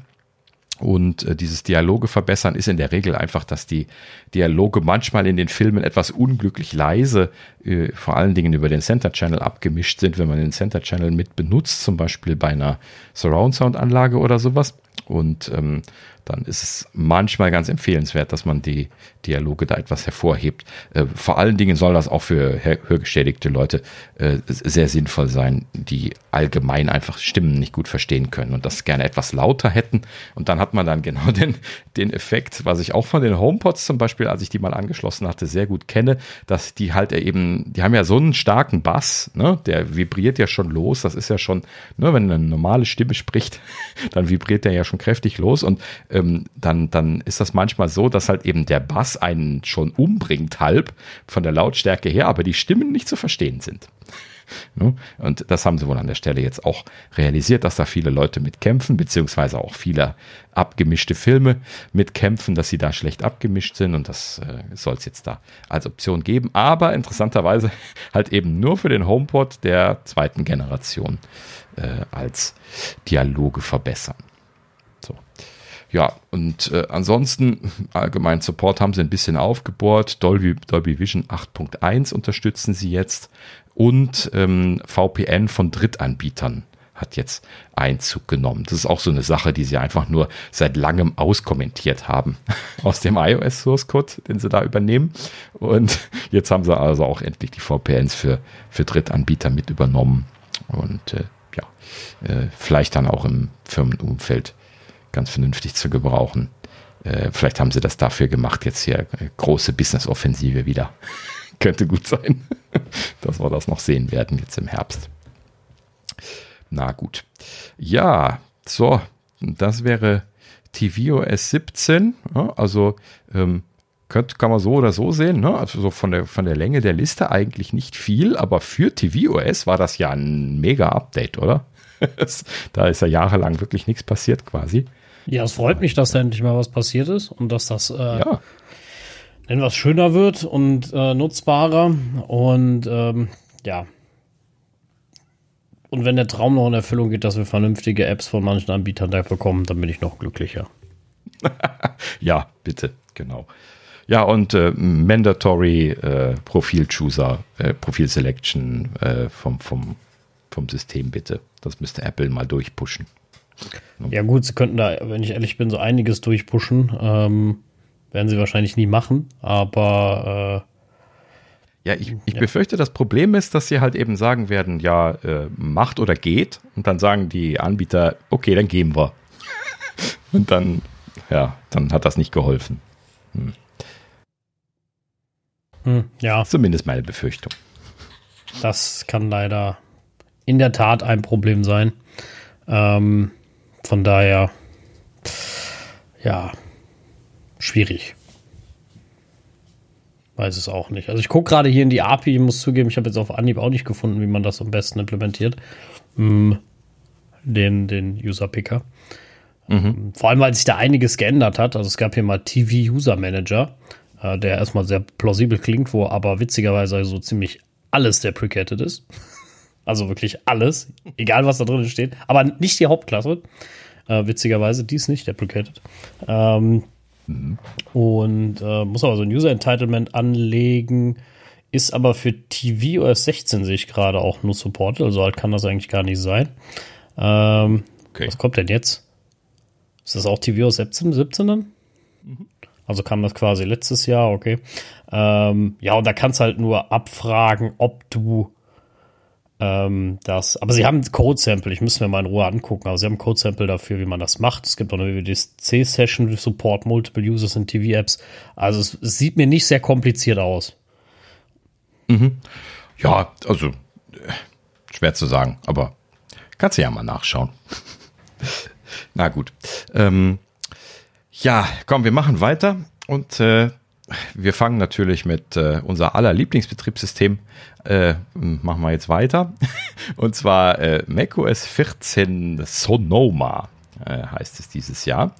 und äh, dieses Dialoge verbessern ist in der Regel einfach, dass die Dialoge manchmal in den Filmen etwas unglücklich leise, äh, vor allen Dingen über den Center Channel abgemischt sind, wenn man den Center Channel mit benutzt, zum Beispiel bei einer Surround Sound Anlage oder sowas. Und ähm, dann ist es manchmal ganz empfehlenswert, dass man die Dialoge da etwas hervorhebt. Äh, vor allen Dingen soll das auch für hörgeschädigte Leute äh, sehr sinnvoll sein, die allgemein einfach Stimmen nicht gut verstehen können und das gerne etwas lauter hätten. Und dann hat man dann genau den, den Effekt, was ich auch von den HomePods zum Beispiel, als ich die mal angeschlossen hatte, sehr gut kenne, dass die halt eben, die haben ja so einen starken Bass, ne? der vibriert ja schon los. Das ist ja schon, ne, wenn eine normale Stimme spricht, dann vibriert der ja schon kräftig los und ähm, dann, dann ist das manchmal so, dass halt eben der Bass einen schon umbringt, halb von der Lautstärke her, aber die Stimmen nicht zu verstehen sind. Und das haben sie wohl an der Stelle jetzt auch realisiert, dass da viele Leute mitkämpfen, beziehungsweise auch viele abgemischte Filme mitkämpfen, dass sie da schlecht abgemischt sind und das äh, soll es jetzt da als Option geben. Aber interessanterweise halt eben nur für den HomePod der zweiten Generation äh, als Dialoge verbessern. Ja, und äh, ansonsten allgemein Support haben sie ein bisschen aufgebohrt. Dolby, Dolby Vision 8.1 unterstützen sie jetzt und ähm, VPN von Drittanbietern hat jetzt Einzug genommen. Das ist auch so eine Sache, die sie einfach nur seit langem auskommentiert haben aus dem iOS Source Code, den sie da übernehmen. Und jetzt haben sie also auch endlich die VPNs für, für Drittanbieter mit übernommen. Und äh, ja, äh, vielleicht dann auch im Firmenumfeld ganz vernünftig zu gebrauchen. Äh, vielleicht haben sie das dafür gemacht, jetzt hier äh, große Business-Offensive wieder. Könnte gut sein, dass wir das noch sehen werden jetzt im Herbst. Na gut. Ja, so, das wäre tvOS 17. Ja, also ähm, könnt, kann man so oder so sehen. Ne? Also so von der, von der Länge der Liste eigentlich nicht viel, aber für tvOS war das ja ein mega Update, oder? da ist ja jahrelang wirklich nichts passiert quasi. Ja, es freut mich, dass da endlich mal was passiert ist und dass das äh, ja. wir schöner wird und äh, nutzbarer. Und ähm, ja. Und wenn der Traum noch in Erfüllung geht, dass wir vernünftige Apps von manchen Anbietern da bekommen, dann bin ich noch glücklicher. ja, bitte, genau. Ja, und äh, Mandatory äh, Profil Chooser, äh, Profil Selection äh, vom, vom, vom System bitte. Das müsste Apple mal durchpushen. Ja, gut, sie könnten da, wenn ich ehrlich bin, so einiges durchpushen. Ähm, werden sie wahrscheinlich nie machen, aber. Äh, ja, ich, ich ja. befürchte, das Problem ist, dass sie halt eben sagen werden, ja, äh, macht oder geht. Und dann sagen die Anbieter, okay, dann gehen wir. und dann, ja, dann hat das nicht geholfen. Hm. Hm, ja. Zumindest meine Befürchtung. Das kann leider in der Tat ein Problem sein. Ähm, von daher, ja, schwierig. Weiß es auch nicht. Also ich gucke gerade hier in die API, ich muss zugeben, ich habe jetzt auf Anhieb auch nicht gefunden, wie man das am besten implementiert. Hm, den, den User-Picker. Mhm. Vor allem, weil sich da einiges geändert hat. Also es gab hier mal TV User Manager, äh, der erstmal sehr plausibel klingt, wo aber witzigerweise so ziemlich alles deprecated ist. Also wirklich alles, egal was da drin steht. Aber nicht die Hauptklasse. Äh, witzigerweise, die ist nicht deprecated. Ähm, mhm. Und äh, muss aber so ein User Entitlement anlegen. Ist aber für tvOS 16 sehe ich gerade auch nur supported. Also halt kann das eigentlich gar nicht sein. Ähm, okay. Was kommt denn jetzt? Ist das auch tvOS 17, 17 dann? Mhm. Also kam das quasi letztes Jahr, okay. Ähm, ja, und da kannst du halt nur abfragen, ob du ähm, das, aber sie haben Code-Sample, ich müsste mir mal in Ruhe angucken, aber sie haben Code-Sample dafür, wie man das macht. Es gibt auch eine WWDC-Session Support Multiple Users in TV-Apps. Also es, es, sieht mir nicht sehr kompliziert aus. Mhm. Ja, also äh, schwer zu sagen, aber kannst du ja mal nachschauen. Na gut. Ähm, ja, komm, wir machen weiter und äh, wir fangen natürlich mit äh, unser aller Lieblingsbetriebssystem. Äh, machen wir jetzt weiter. Und zwar äh, macOS 14 Sonoma äh, heißt es dieses Jahr.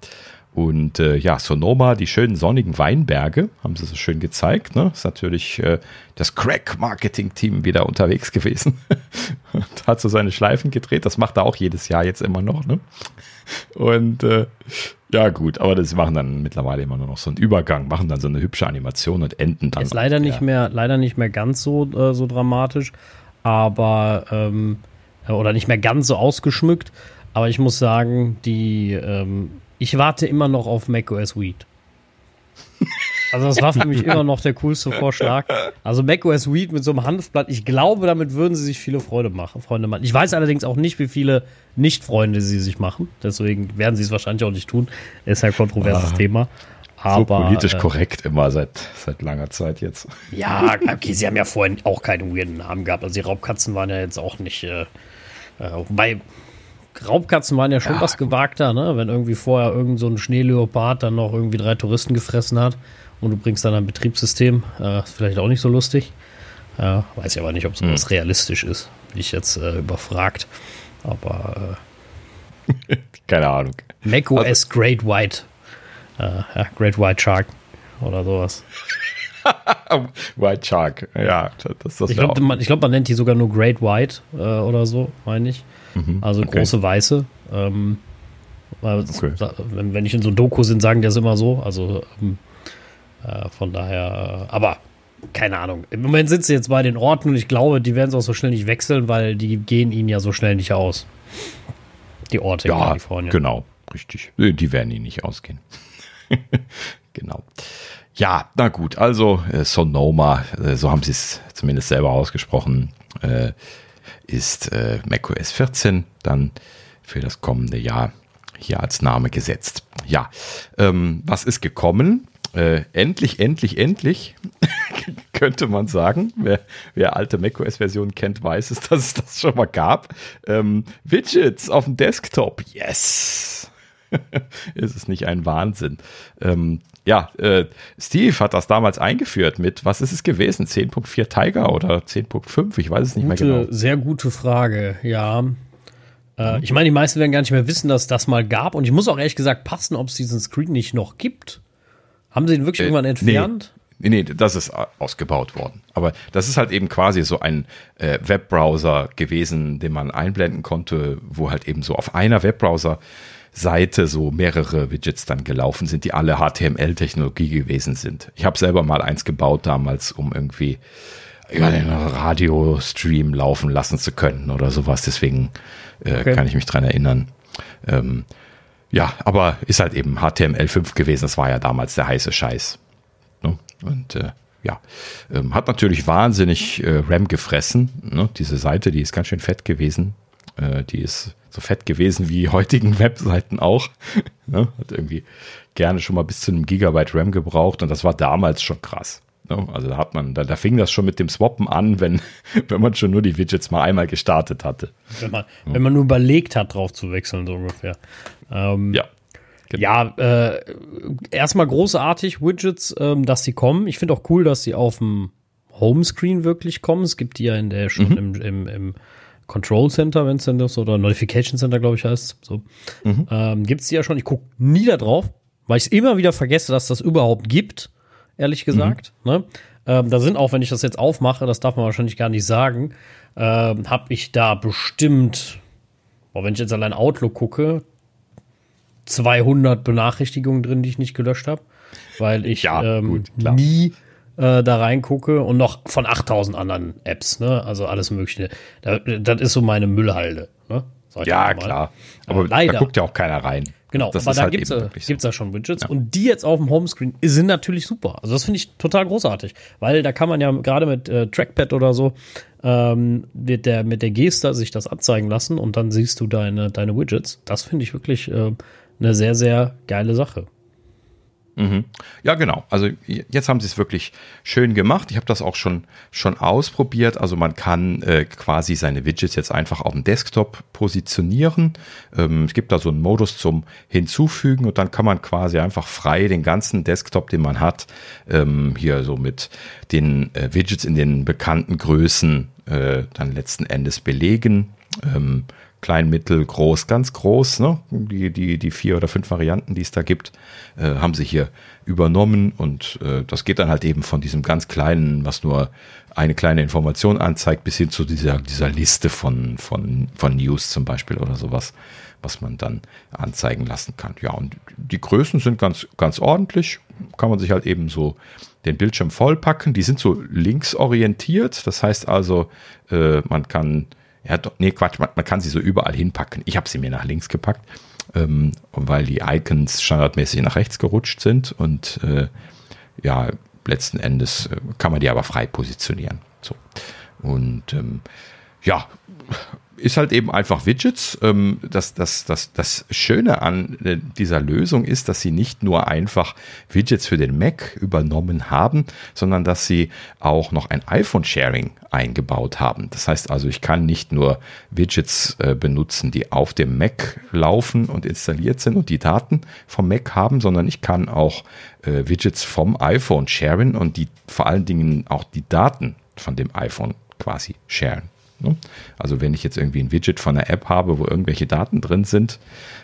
Und äh, ja, Sonoma, die schönen sonnigen Weinberge, haben sie so schön gezeigt. Ne? Ist natürlich äh, das Crack-Marketing-Team wieder unterwegs gewesen. hat so seine Schleifen gedreht. Das macht er auch jedes Jahr jetzt immer noch. Ne? Und äh, ja, gut, aber das machen dann mittlerweile immer nur noch so einen Übergang, machen dann so eine hübsche Animation und enden dann. Ist leider nicht mehr, leider nicht mehr ganz so, äh, so dramatisch, aber ähm, oder nicht mehr ganz so ausgeschmückt. Aber ich muss sagen, die ähm, ich warte immer noch auf macOS Weed. Also das war für mich immer noch der coolste Vorschlag. Also macOS Weed mit so einem Hanfblatt, ich glaube, damit würden sie sich viele Freude machen, Freunde machen. Ich weiß allerdings auch nicht, wie viele Nicht-Freunde sie sich machen. Deswegen werden sie es wahrscheinlich auch nicht tun. Ist ja ein kontroverses ah, Thema. Aber, so politisch äh, korrekt immer seit, seit langer Zeit jetzt. Ja, okay, sie haben ja vorhin auch keinen weirden Namen gehabt. Also die Raubkatzen waren ja jetzt auch nicht, äh, äh wobei Raubkatzen waren ja schon ja, was gewagter, ne? Wenn irgendwie vorher irgend so ein Schneeleopard dann noch irgendwie drei Touristen gefressen hat und du bringst dann ein Betriebssystem, äh, ist vielleicht auch nicht so lustig. Ja, weiß ich aber nicht, ob sowas hm. realistisch ist. Bin ich jetzt äh, überfragt. Aber äh, keine Ahnung. macOS also, Great White. Äh, ja, Great White Shark oder sowas. White Shark, ja, das, das Ich glaube, man, glaub, man nennt die sogar nur Great White äh, oder so, meine ich. Mhm, also okay. große Weiße. Ähm, okay. wenn, wenn ich in so Doku sind, sagen die das immer so. Also ähm, äh, von daher, äh, aber keine Ahnung. Im Moment sind sie jetzt bei den Orten und ich glaube, die werden es auch so schnell nicht wechseln, weil die gehen ihnen ja so schnell nicht aus. Die Orte ja, in Kalifornien. Genau, richtig. Die werden ihnen nicht ausgehen. genau. Ja, na gut, also äh, Sonoma, äh, so haben sie es zumindest selber ausgesprochen. Äh, ist äh, macOS 14 dann für das kommende Jahr hier als Name gesetzt. Ja, ähm, was ist gekommen? Äh, endlich, endlich, endlich, könnte man sagen. Wer, wer alte macOS-Versionen kennt, weiß es, dass es das schon mal gab. Ähm, Widgets auf dem Desktop, yes! ist es nicht ein Wahnsinn? Ähm, ja, äh, Steve hat das damals eingeführt mit, was ist es gewesen? 10.4 Tiger oder 10.5? Ich weiß es nicht gute, mehr genau. Sehr gute Frage, ja. Äh, mhm. Ich meine, die meisten werden gar nicht mehr wissen, dass das mal gab. Und ich muss auch ehrlich gesagt passen, ob es diesen Screen nicht noch gibt. Haben sie ihn wirklich äh, irgendwann entfernt? Nee. Nee, das ist ausgebaut worden. Aber das ist halt eben quasi so ein äh, Webbrowser gewesen, den man einblenden konnte, wo halt eben so auf einer Webbrowser Seite so mehrere Widgets dann gelaufen sind, die alle HTML-Technologie gewesen sind. Ich habe selber mal eins gebaut damals, um irgendwie über den Radiostream laufen lassen zu können oder sowas. Deswegen äh, okay. kann ich mich dran erinnern. Ähm, ja, aber ist halt eben HTML5 gewesen. Das war ja damals der heiße Scheiß. Ne? Und äh, ja, ähm, hat natürlich wahnsinnig äh, RAM gefressen. Ne? Diese Seite, die ist ganz schön fett gewesen. Äh, die ist so fett gewesen wie heutigen Webseiten auch. ne? Hat irgendwie gerne schon mal bis zu einem Gigabyte RAM gebraucht und das war damals schon krass. Ne? Also da hat man, da, da, fing das schon mit dem Swappen an, wenn, wenn man schon nur die Widgets mal einmal gestartet hatte. Wenn man, ja. wenn man nur überlegt hat, drauf zu wechseln, so ungefähr. Ähm, ja. Genau. Ja, äh, erstmal großartig Widgets, ähm, dass sie kommen. Ich finde auch cool, dass sie auf dem Homescreen wirklich kommen. Es gibt die ja in der schon mhm. im, im, im Control Center, wenn es denn das, oder Notification Center, glaube ich, heißt. So. Mhm. Ähm, gibt es die ja schon. Ich gucke nie da drauf, weil ich es immer wieder vergesse, dass das überhaupt gibt, ehrlich gesagt. Mhm. Ne? Ähm, da sind auch, wenn ich das jetzt aufmache, das darf man wahrscheinlich gar nicht sagen, ähm, habe ich da bestimmt, boah, wenn ich jetzt allein Outlook gucke, 200 Benachrichtigungen drin, die ich nicht gelöscht habe, weil ich ja, ähm, gut, nie äh, da reingucke und noch von 8000 anderen Apps, ne? Also alles Mögliche. Da, das ist so meine Müllhalde, ne? Ja, klar. Aber leider. da guckt ja auch keiner rein. Genau, das aber da halt gibt es so. da schon Widgets. Ja. Und die jetzt auf dem Homescreen sind natürlich super. Also das finde ich total großartig. Weil da kann man ja gerade mit äh, Trackpad oder so ähm, mit, der, mit der Geste sich das anzeigen lassen und dann siehst du deine, deine Widgets. Das finde ich wirklich äh, eine sehr, sehr geile Sache. Mhm. Ja, genau. Also jetzt haben sie es wirklich schön gemacht. Ich habe das auch schon, schon ausprobiert. Also man kann äh, quasi seine Widgets jetzt einfach auf dem Desktop positionieren. Ähm, es gibt da so einen Modus zum Hinzufügen und dann kann man quasi einfach frei den ganzen Desktop, den man hat, ähm, hier so mit den äh, Widgets in den bekannten Größen äh, dann letzten Endes belegen. Ähm, klein, mittel, groß, ganz groß, ne? die, die, die vier oder fünf Varianten, die es da gibt, äh, haben sie hier übernommen und äh, das geht dann halt eben von diesem ganz kleinen, was nur eine kleine Information anzeigt, bis hin zu dieser, dieser Liste von, von, von News zum Beispiel oder sowas, was man dann anzeigen lassen kann. Ja, und die Größen sind ganz, ganz ordentlich, kann man sich halt eben so den Bildschirm vollpacken. Die sind so linksorientiert, das heißt also, äh, man kann ja, nee, Quatsch, man, man, kann sie so überall hinpacken. Ich habe sie mir nach links gepackt, ähm, weil die Icons standardmäßig nach rechts gerutscht sind und äh, ja, letzten Endes äh, kann man die aber frei positionieren. So. Und ähm, ja, ist halt eben einfach Widgets. Ähm, das, das, das, das Schöne an äh, dieser Lösung ist, dass sie nicht nur einfach Widgets für den Mac übernommen haben, sondern dass sie auch noch ein iPhone-Sharing eingebaut haben. Das heißt also, ich kann nicht nur Widgets äh, benutzen, die auf dem Mac laufen und installiert sind und die Daten vom Mac haben, sondern ich kann auch äh, Widgets vom iPhone sharen und die vor allen Dingen auch die Daten von dem iPhone quasi sharen. Ne? Also wenn ich jetzt irgendwie ein Widget von einer App habe, wo irgendwelche Daten drin sind,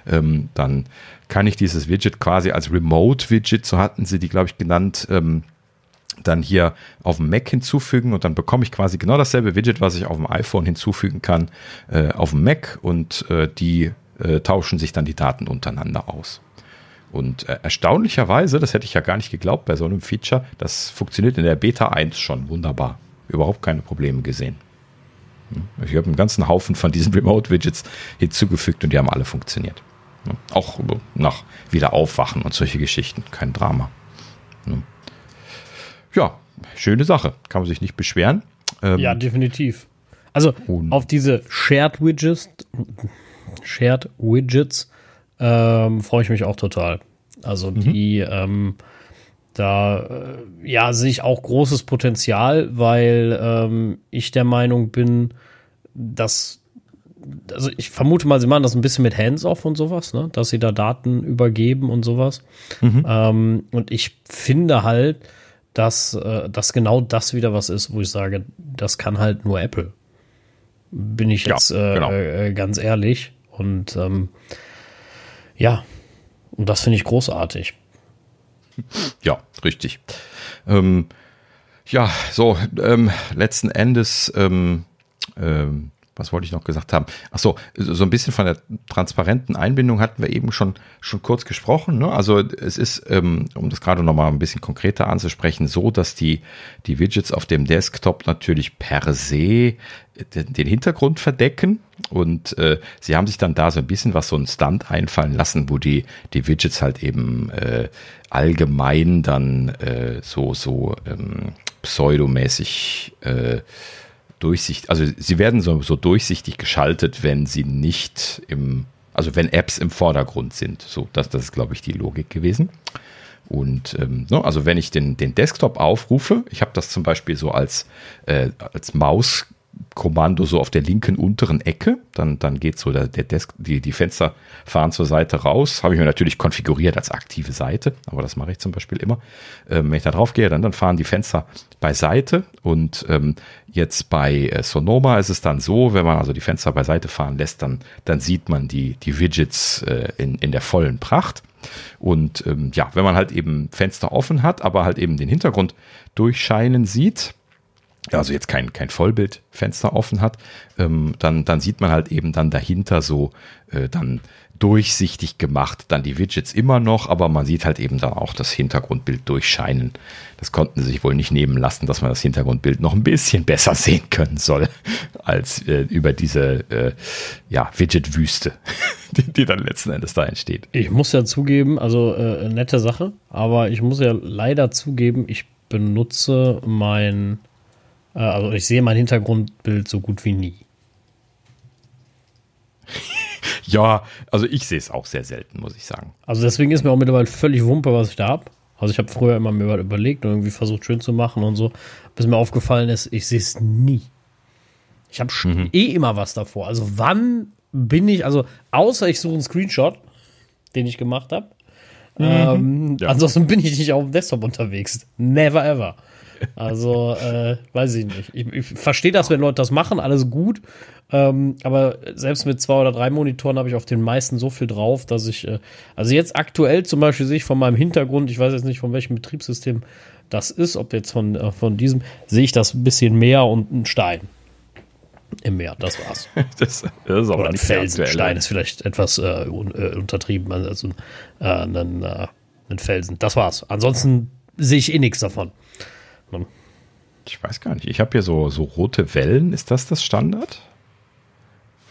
ähm, dann kann ich dieses Widget quasi als Remote-Widget, so hatten sie die, glaube ich, genannt, ähm, dann hier auf dem Mac hinzufügen und dann bekomme ich quasi genau dasselbe Widget, was ich auf dem iPhone hinzufügen kann, äh, auf dem Mac und äh, die äh, tauschen sich dann die Daten untereinander aus. Und erstaunlicherweise, das hätte ich ja gar nicht geglaubt bei so einem Feature, das funktioniert in der Beta 1 schon wunderbar. Überhaupt keine Probleme gesehen. Ich habe einen ganzen Haufen von diesen Remote-Widgets hinzugefügt und die haben alle funktioniert. Auch nach Wiederaufwachen und solche Geschichten. Kein Drama. Ja, schöne Sache. Kann man sich nicht beschweren. Ähm, ja, definitiv. Also auf diese Shared Widgets, Shared Widgets ähm, freue ich mich auch total. Also mhm. die, ähm, da äh, ja sehe ich auch großes Potenzial, weil ähm, ich der Meinung bin, dass also ich vermute mal, sie machen das ein bisschen mit Hands-off und sowas, ne? dass sie da Daten übergeben und sowas. Mhm. Ähm, und ich finde halt, dass äh, das genau das wieder was ist, wo ich sage, das kann halt nur Apple. Bin ich jetzt ja, genau. äh, äh, ganz ehrlich. Und ähm, ja, und das finde ich großartig. Ja, richtig. Ähm, ja, so, ähm, letzten Endes, ähm, ähm, was wollte ich noch gesagt haben? Ach so, so ein bisschen von der transparenten Einbindung hatten wir eben schon, schon kurz gesprochen. Ne? Also es ist, ähm, um das gerade nochmal ein bisschen konkreter anzusprechen, so, dass die, die Widgets auf dem Desktop natürlich per se den, den Hintergrund verdecken und äh, sie haben sich dann da so ein bisschen was so ein Stunt einfallen lassen, wo die, die Widgets halt eben äh, allgemein dann äh, so, so ähm, pseudomäßig äh, durchsichtig, also sie werden so, so durchsichtig geschaltet, wenn sie nicht im, also wenn Apps im Vordergrund sind. So, das, das ist, glaube ich, die Logik gewesen. Und ähm, ne, also wenn ich den, den Desktop aufrufe, ich habe das zum Beispiel so als, äh, als Maus Kommando so auf der linken unteren Ecke. Dann, dann geht so der, der Desk, die, die Fenster fahren zur Seite raus. Habe ich mir natürlich konfiguriert als aktive Seite, aber das mache ich zum Beispiel immer. Ähm, wenn ich da drauf gehe, dann, dann fahren die Fenster beiseite. Und ähm, jetzt bei äh, Sonoma ist es dann so, wenn man also die Fenster beiseite fahren lässt, dann, dann sieht man die, die Widgets äh, in, in der vollen Pracht. Und ähm, ja, wenn man halt eben Fenster offen hat, aber halt eben den Hintergrund durchscheinen sieht, also jetzt kein, kein Vollbildfenster offen hat, ähm, dann, dann sieht man halt eben dann dahinter so äh, dann durchsichtig gemacht, dann die Widgets immer noch, aber man sieht halt eben dann auch das Hintergrundbild durchscheinen. Das konnten sie sich wohl nicht nehmen lassen, dass man das Hintergrundbild noch ein bisschen besser sehen können soll, als äh, über diese äh, ja, Widget-Wüste, die, die, dann letzten Endes da entsteht. Ich muss ja zugeben, also äh, nette Sache, aber ich muss ja leider zugeben, ich benutze mein also ich sehe mein Hintergrundbild so gut wie nie. ja, also ich sehe es auch sehr selten, muss ich sagen. Also deswegen ist mir auch mittlerweile völlig Wumpe, was ich da habe. Also ich habe früher immer mir überlegt und irgendwie versucht schön zu machen und so, bis mir aufgefallen ist, ich sehe es nie. Ich habe mhm. eh immer was davor. Also wann bin ich, also außer ich suche einen Screenshot, den ich gemacht habe. Mhm. Ähm, ja. Ansonsten bin ich nicht auf dem Desktop unterwegs. Never ever. Also, äh, weiß ich nicht. Ich, ich verstehe das, wenn Leute das machen, alles gut. Ähm, aber selbst mit zwei oder drei Monitoren habe ich auf den meisten so viel drauf, dass ich, äh, also jetzt aktuell zum Beispiel sehe ich von meinem Hintergrund, ich weiß jetzt nicht von welchem Betriebssystem das ist, ob jetzt von, äh, von diesem, sehe ich das ein bisschen Meer und ein Stein im Meer. Das war's. das, das ist aber Oder ein Felsen. Stein ist vielleicht etwas äh, un, äh, untertrieben, also äh, ein, äh, ein Felsen. Das war's. Ansonsten sehe ich eh nichts davon. Hm. Ich weiß gar nicht. Ich habe hier so, so rote Wellen. Ist das das Standard?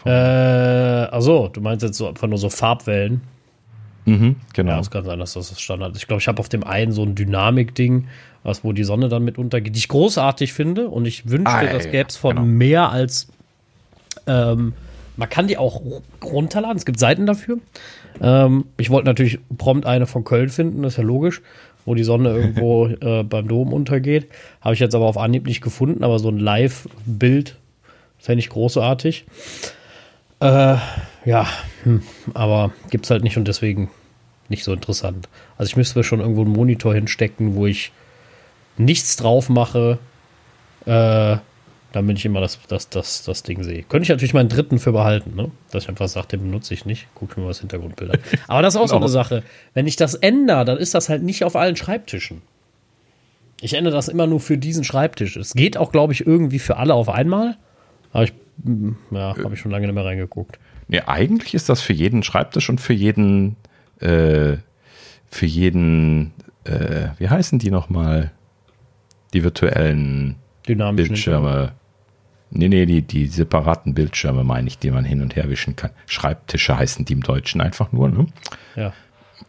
Äh, also, du meinst jetzt so einfach nur so Farbwellen. Mhm, genau. Ja, es kann sein, dass das das Standard ist. Ich glaube, ich habe auf dem einen so ein Dynamik-Ding, was wo die Sonne dann mit untergeht, die ich großartig finde und ich wünschte, ah, das gäbe es von genau. mehr als ähm, man kann die auch runterladen, es gibt Seiten dafür. Ähm, ich wollte natürlich prompt eine von Köln finden, das ist ja logisch, wo die Sonne irgendwo äh, beim Dom untergeht. Habe ich jetzt aber auf Anhieb nicht gefunden, aber so ein Live-Bild fände ich großartig. Äh, ja, hm, aber gibt es halt nicht und deswegen nicht so interessant. Also ich müsste mir schon irgendwo einen Monitor hinstecken, wo ich nichts drauf mache, äh, damit ich immer das, das, das, das Ding sehe. Könnte ich natürlich meinen dritten für behalten, ne? Dass ich einfach sage, den benutze ich nicht. Guck mir mal das Hintergrundbild an. Aber das ist auch so eine Sache. Wenn ich das ändere, dann ist das halt nicht auf allen Schreibtischen. Ich ändere das immer nur für diesen Schreibtisch. Es geht auch, glaube ich, irgendwie für alle auf einmal. Aber ich, hm, ja, habe ich schon lange nicht mehr reingeguckt. Nee, eigentlich ist das für jeden Schreibtisch und für jeden, äh, für jeden, äh, wie heißen die nochmal? Die virtuellen Bildschirme. Nee, nee, die, die separaten Bildschirme meine ich, die man hin und her wischen kann. Schreibtische heißen die im Deutschen einfach nur, ne? Ja.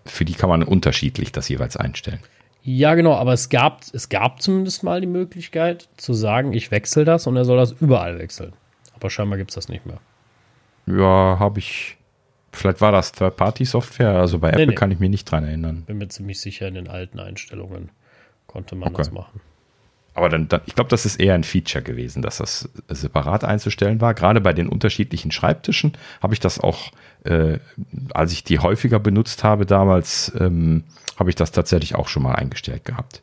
Für die kann man unterschiedlich das jeweils einstellen. Ja, genau, aber es gab, es gab zumindest mal die Möglichkeit zu sagen, ich wechsle das und er soll das überall wechseln. Aber scheinbar gibt es das nicht mehr. Ja, habe ich. Vielleicht war das Third-Party-Software, also bei nee, Apple nee. kann ich mich nicht dran erinnern. Bin mir ziemlich sicher, in den alten Einstellungen konnte man okay. das machen. Aber dann, dann ich glaube, das ist eher ein Feature gewesen, dass das separat einzustellen war. Gerade bei den unterschiedlichen Schreibtischen habe ich das auch, äh, als ich die häufiger benutzt habe damals, ähm, habe ich das tatsächlich auch schon mal eingestellt gehabt.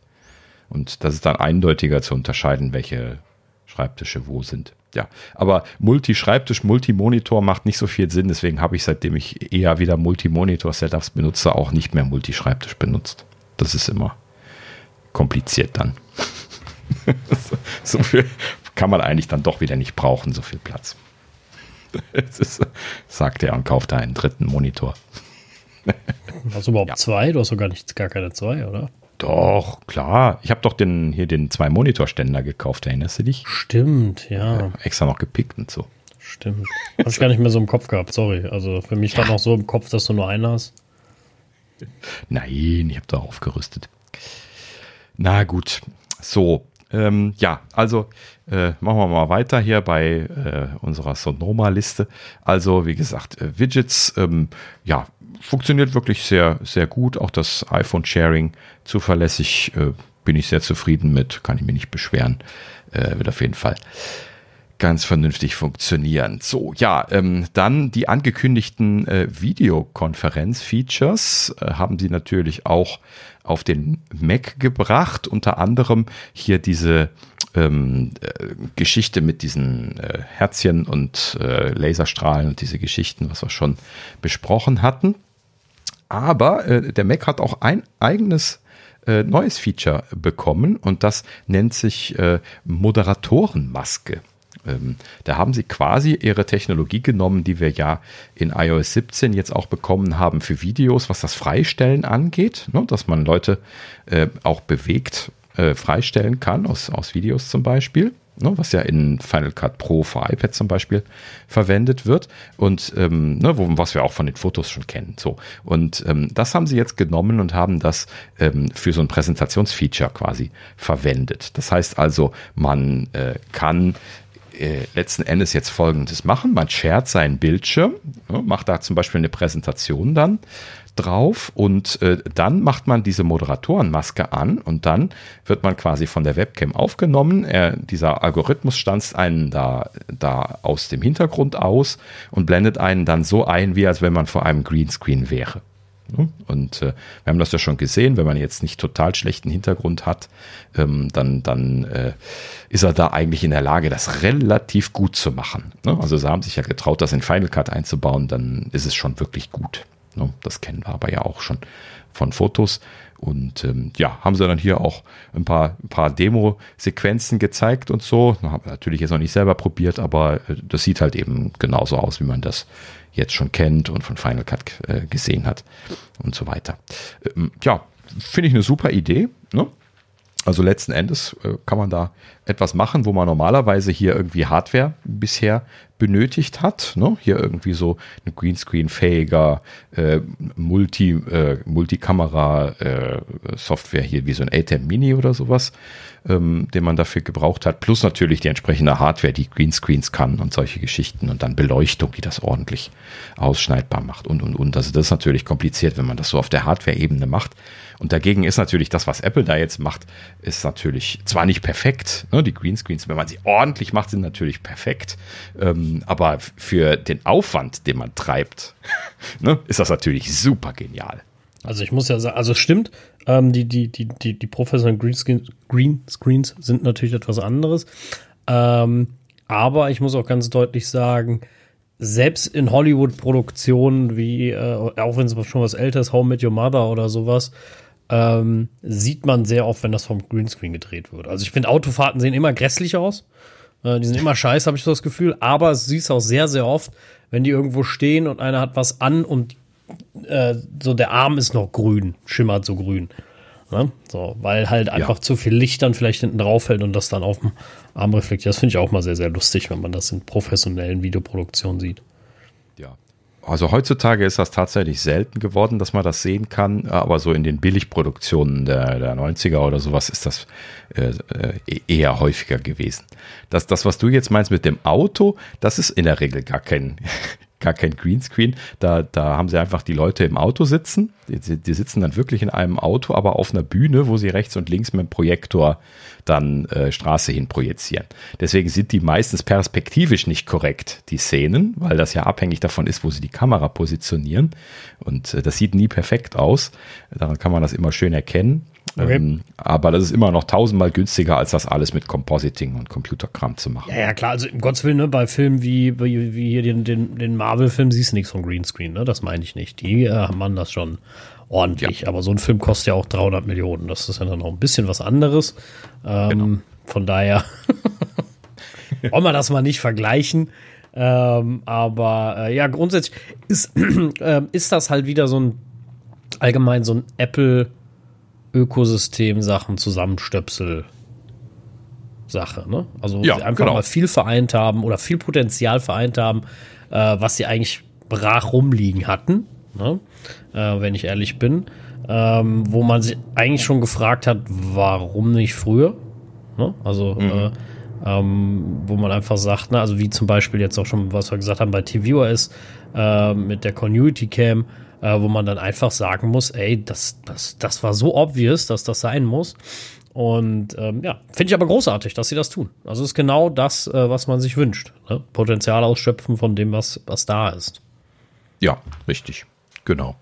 Und das ist dann eindeutiger zu unterscheiden, welche Schreibtische wo sind. Ja, aber Multi-Schreibtisch, Multi-Monitor macht nicht so viel Sinn. Deswegen habe ich, seitdem ich eher wieder Multi-Monitor-Setups benutze, auch nicht mehr Multi-Schreibtisch benutzt. Das ist immer kompliziert dann. so viel kann man eigentlich dann doch wieder nicht brauchen, so viel Platz. Ist, sagt er und kauft einen dritten Monitor. Hast du überhaupt ja. zwei? Du hast doch gar, nicht, gar keine zwei, oder? Doch, klar. Ich habe doch den, hier den zwei Monitorständer gekauft, erinnerst du dich? Stimmt, ja. ja extra noch gepickt und so. Stimmt. Habe ich gar nicht mehr so im Kopf gehabt, sorry. Also für mich stand ja. noch so im Kopf, dass du nur einen hast. Nein, ich habe da aufgerüstet. Na gut, so. Ähm, ja, also äh, machen wir mal weiter hier bei äh, unserer Sonoma-Liste. Also, wie gesagt, äh, Widgets, ähm, ja, funktioniert wirklich sehr, sehr gut. Auch das iPhone-Sharing zuverlässig, äh, bin ich sehr zufrieden mit, kann ich mich nicht beschweren. Äh, wird auf jeden Fall ganz vernünftig funktionieren. So, ja, ähm, dann die angekündigten äh, Videokonferenz-Features äh, haben sie natürlich auch auf den Mac gebracht. Unter anderem hier diese ähm, äh, Geschichte mit diesen äh, Herzchen und äh, Laserstrahlen und diese Geschichten, was wir schon besprochen hatten. Aber äh, der Mac hat auch ein eigenes neues Feature bekommen und das nennt sich Moderatorenmaske. Ähm, da haben sie quasi ihre Technologie genommen, die wir ja in iOS 17 jetzt auch bekommen haben für Videos, was das Freistellen angeht, ne, dass man Leute äh, auch bewegt äh, freistellen kann, aus, aus Videos zum Beispiel. Ne, was ja in Final Cut Pro für iPad zum Beispiel verwendet wird und ähm, ne, wo, was wir auch von den Fotos schon kennen. So und ähm, das haben sie jetzt genommen und haben das ähm, für so ein Präsentationsfeature quasi verwendet. Das heißt also, man äh, kann äh, letzten Endes jetzt Folgendes machen. Man shared seinen Bildschirm, macht da zum Beispiel eine Präsentation dann. drauf und äh, dann macht man diese Moderatorenmaske an und dann wird man quasi von der Webcam aufgenommen. Er, dieser Algorithmus stanzt einen da, da aus dem Hintergrund aus und blendet einen dann so ein, wie als wenn man vor einem Greenscreen wäre. Und äh, wir haben das ja schon gesehen, wenn man jetzt nicht total schlechten Hintergrund hat, ähm, dann, dann äh, ist er da eigentlich in der Lage, das relativ gut zu machen. Ne? Also sie haben sich ja getraut, das in Final Cut einzubauen, dann ist es schon wirklich gut. Ne? Das kennen wir aber ja auch schon von Fotos. Und ähm, ja, haben sie dann hier auch ein paar, ein paar Demo-Sequenzen gezeigt und so. Haben wir natürlich jetzt noch nicht selber probiert, aber äh, das sieht halt eben genauso aus, wie man das jetzt schon kennt und von Final Cut äh, gesehen hat und so weiter. Ähm, ja, finde ich eine super Idee. Ne? Also letzten Endes äh, kann man da etwas machen, wo man normalerweise hier irgendwie Hardware bisher benötigt hat. Ne? Hier irgendwie so ein Greenscreen-fähiger äh, Multi, äh, Multikamera-Software äh, hier wie so ein ATEM Mini oder sowas, ähm, den man dafür gebraucht hat. Plus natürlich die entsprechende Hardware, die Greenscreens kann und solche Geschichten und dann Beleuchtung, die das ordentlich ausschneidbar macht und und und. Also das ist natürlich kompliziert, wenn man das so auf der Hardware-Ebene macht. Und dagegen ist natürlich das, was Apple da jetzt macht, ist natürlich zwar nicht perfekt, ne, die Greenscreens, wenn man sie ordentlich macht, sind natürlich perfekt, ähm, aber für den Aufwand, den man treibt, ne, ist das natürlich super genial. Also ich muss ja sagen, also stimmt, ähm, die, die, die, die, die professionellen Greenscreens, Greenscreens sind natürlich etwas anderes. Ähm, aber ich muss auch ganz deutlich sagen, selbst in Hollywood-Produktionen wie, äh, auch wenn es schon was älteres, Home with Your Mother oder sowas, ähm, sieht man sehr oft, wenn das vom Greenscreen gedreht wird. Also ich finde, Autofahrten sehen immer grässlich aus. Äh, die sind immer scheiße, habe ich so das Gefühl. Aber es siehst auch sehr, sehr oft, wenn die irgendwo stehen und einer hat was an und äh, so der Arm ist noch grün, schimmert so grün. Ne? So, weil halt einfach ja. zu viel Licht dann vielleicht hinten drauf fällt und das dann auf dem Arm reflektiert. Das finde ich auch mal sehr, sehr lustig, wenn man das in professionellen Videoproduktionen sieht. Also heutzutage ist das tatsächlich selten geworden, dass man das sehen kann, aber so in den Billigproduktionen der, der 90er oder sowas ist das äh, äh, eher häufiger gewesen. Das, das, was du jetzt meinst mit dem Auto, das ist in der Regel gar kein, gar kein Greenscreen. Da, da haben sie einfach die Leute im Auto sitzen. Die, die, sitzen dann wirklich in einem Auto, aber auf einer Bühne, wo sie rechts und links mit dem Projektor dann äh, Straße hin projizieren. Deswegen sind die meistens perspektivisch nicht korrekt, die Szenen, weil das ja abhängig davon ist, wo sie die Kamera positionieren. Und äh, das sieht nie perfekt aus. Daran kann man das immer schön erkennen. Okay. Ähm, aber das ist immer noch tausendmal günstiger, als das alles mit Compositing und Computerkram zu machen. Ja, ja klar, also im Gottes Willen, ne, bei Filmen wie, wie, wie hier den, den, den Marvel-Film siehst du nichts von Greenscreen, ne? Das meine ich nicht. Die äh, haben das schon ordentlich. Ja. Aber so ein Film kostet ja auch 300 Millionen. Das ist ja dann noch ein bisschen was anderes. Ähm, genau. Von daher wollen wir das mal nicht vergleichen. Ähm, aber äh, ja, grundsätzlich ist, äh, ist das halt wieder so ein allgemein so ein Apple Ökosystem Sachen zusammenstöpsel Sache, ne? Also ja, sie einfach genau. mal viel vereint haben oder viel Potenzial vereint haben, äh, was sie eigentlich brach rumliegen hatten, ne? äh, wenn ich ehrlich bin, ähm, wo man sich eigentlich schon gefragt hat, warum nicht früher? Ne? Also mhm. äh, ähm, wo man einfach sagt, ne, also wie zum Beispiel jetzt auch schon, was wir gesagt haben bei TVOS äh, mit der Continuity Cam, äh, wo man dann einfach sagen muss, ey, das, das, das war so obvious, dass das sein muss. Und ähm, ja, finde ich aber großartig, dass sie das tun. Also ist genau das, äh, was man sich wünscht. Ne? Potenzial ausschöpfen von dem, was, was da ist. Ja, richtig. Genau.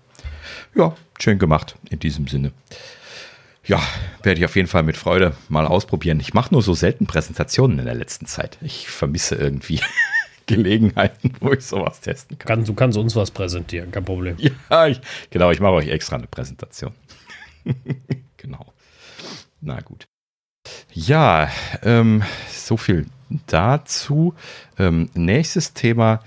Ja, schön gemacht in diesem Sinne. Ja, werde ich auf jeden Fall mit Freude mal ausprobieren. Ich mache nur so selten Präsentationen in der letzten Zeit. Ich vermisse irgendwie Gelegenheiten, wo ich sowas testen kann. du kannst uns was präsentieren, kein Problem. Ja, ich, genau, ich mache euch extra eine Präsentation. genau. Na gut. Ja, ähm, so viel dazu. Ähm, nächstes Thema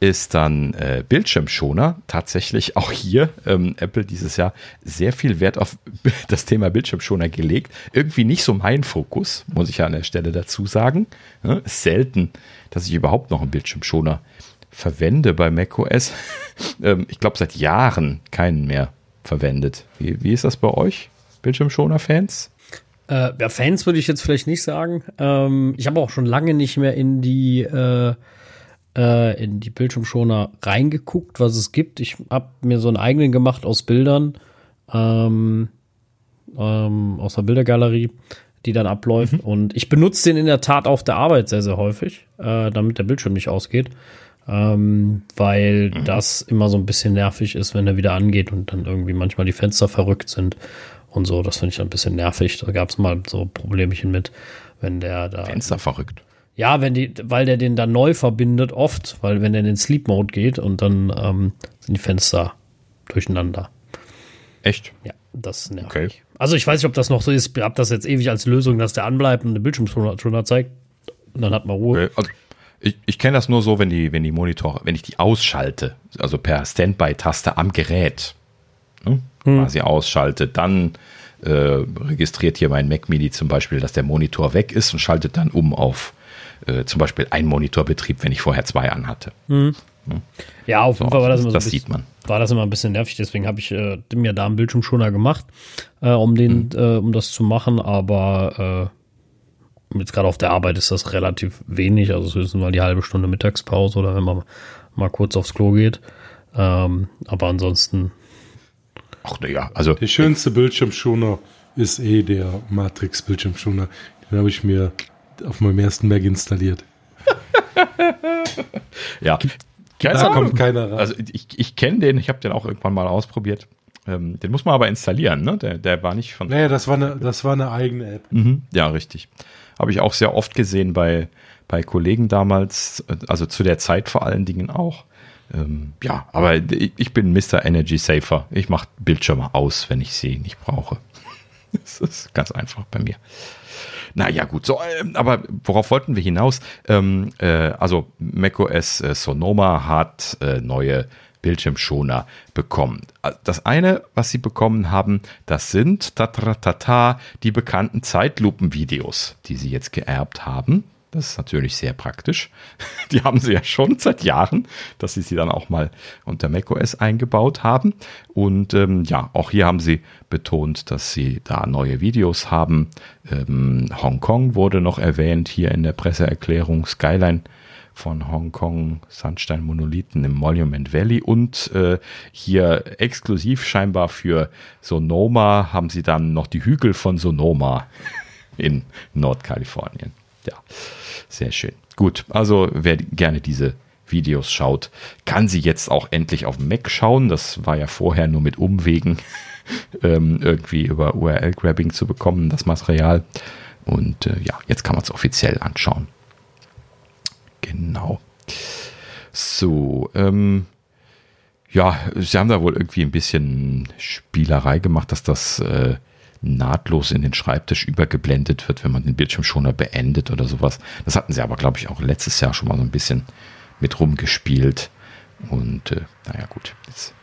ist dann äh, Bildschirmschoner. Tatsächlich auch hier ähm, Apple dieses Jahr sehr viel Wert auf das Thema Bildschirmschoner gelegt. Irgendwie nicht so mein Fokus, muss ich ja an der Stelle dazu sagen. Ja, selten, dass ich überhaupt noch einen Bildschirmschoner verwende bei macOS. ähm, ich glaube, seit Jahren keinen mehr verwendet. Wie, wie ist das bei euch, Bildschirmschoner-Fans? Äh, ja, Fans würde ich jetzt vielleicht nicht sagen. Ähm, ich habe auch schon lange nicht mehr in die äh äh, in die Bildschirmschoner reingeguckt, was es gibt. Ich habe mir so einen eigenen gemacht aus Bildern, ähm, ähm, aus der Bildergalerie, die dann abläuft. Mhm. Und ich benutze den in der Tat auf der Arbeit sehr, sehr häufig, äh, damit der Bildschirm nicht ausgeht. Ähm, weil mhm. das immer so ein bisschen nervig ist, wenn er wieder angeht und dann irgendwie manchmal die Fenster verrückt sind und so. Das finde ich ein bisschen nervig. Da gab es mal so Problemchen mit, wenn der da. Fenster verrückt. Ja, wenn die, weil der den dann neu verbindet, oft, weil wenn der in den Sleep Mode geht und dann ähm, sind die Fenster durcheinander. Echt? Ja, das nervig. Okay. Also ich weiß nicht, ob das noch so ist. Ich habe das jetzt ewig als Lösung, dass der anbleibt und den Bildschirm schon, schon zeigt. Und dann hat man Ruhe. Okay. Also ich, ich kenne das nur so, wenn die, wenn die Monitore, wenn ich die ausschalte, also per Standby-Taste am Gerät, ne, hm. quasi ausschalte, dann äh, registriert hier mein Mac Mini zum Beispiel, dass der Monitor weg ist und schaltet dann um auf äh, zum Beispiel ein Monitorbetrieb, wenn ich vorher zwei anhatte. Mhm. Ja, auf jeden so, Fall war das immer so das bisschen, sieht man. War das immer ein bisschen nervig, deswegen habe ich äh, mir da einen Bildschirmschoner gemacht, äh, um den, mhm. äh, um das zu machen, aber äh, jetzt gerade auf der Arbeit ist das relativ wenig, also höchstens mal die halbe Stunde Mittagspause oder wenn man mal kurz aufs Klo geht. Ähm, aber ansonsten. Ach naja, also. Der schönste Bildschirmschoner ist eh der Matrix-Bildschirmschoner. Den habe ich mir auf meinem ersten Mac installiert. ja. Keine da kommt keiner rein. Also ich, ich kenne den, ich habe den auch irgendwann mal ausprobiert. Ähm, den muss man aber installieren, ne? Der, der war nicht von. Naja, das war eine, das war eine eigene App. Mhm, ja, richtig. Habe ich auch sehr oft gesehen bei, bei Kollegen damals, also zu der Zeit vor allen Dingen auch. Ähm, ja, aber ich bin Mr. Energy Safer. Ich mache Bildschirme aus, wenn ich sie nicht brauche. das ist ganz einfach bei mir. Naja, gut, so, äh, aber worauf wollten wir hinaus? Ähm, äh, also macOS äh, Sonoma hat äh, neue Bildschirmschoner bekommen. Äh, das eine, was sie bekommen haben, das sind ta die bekannten Zeitlupenvideos, die sie jetzt geerbt haben. Das ist natürlich sehr praktisch. Die haben sie ja schon seit Jahren, dass sie sie dann auch mal unter macOS eingebaut haben. Und ähm, ja, auch hier haben sie betont, dass sie da neue Videos haben. Ähm, Hongkong wurde noch erwähnt hier in der Presseerklärung. Skyline von Hongkong, Sandstein Monolithen im Monument Valley und äh, hier exklusiv scheinbar für Sonoma haben sie dann noch die Hügel von Sonoma in Nordkalifornien. Ja. Sehr schön. Gut, also wer gerne diese Videos schaut, kann sie jetzt auch endlich auf dem Mac schauen. Das war ja vorher nur mit Umwegen ähm, irgendwie über URL-Grabbing zu bekommen, das Material. Und äh, ja, jetzt kann man es offiziell anschauen. Genau. So, ähm, ja, sie haben da wohl irgendwie ein bisschen Spielerei gemacht, dass das äh, nahtlos in den Schreibtisch übergeblendet wird, wenn man den Bildschirmschoner beendet oder sowas. Das hatten sie aber, glaube ich, auch letztes Jahr schon mal so ein bisschen mit rumgespielt. Und äh, naja, gut, jetzt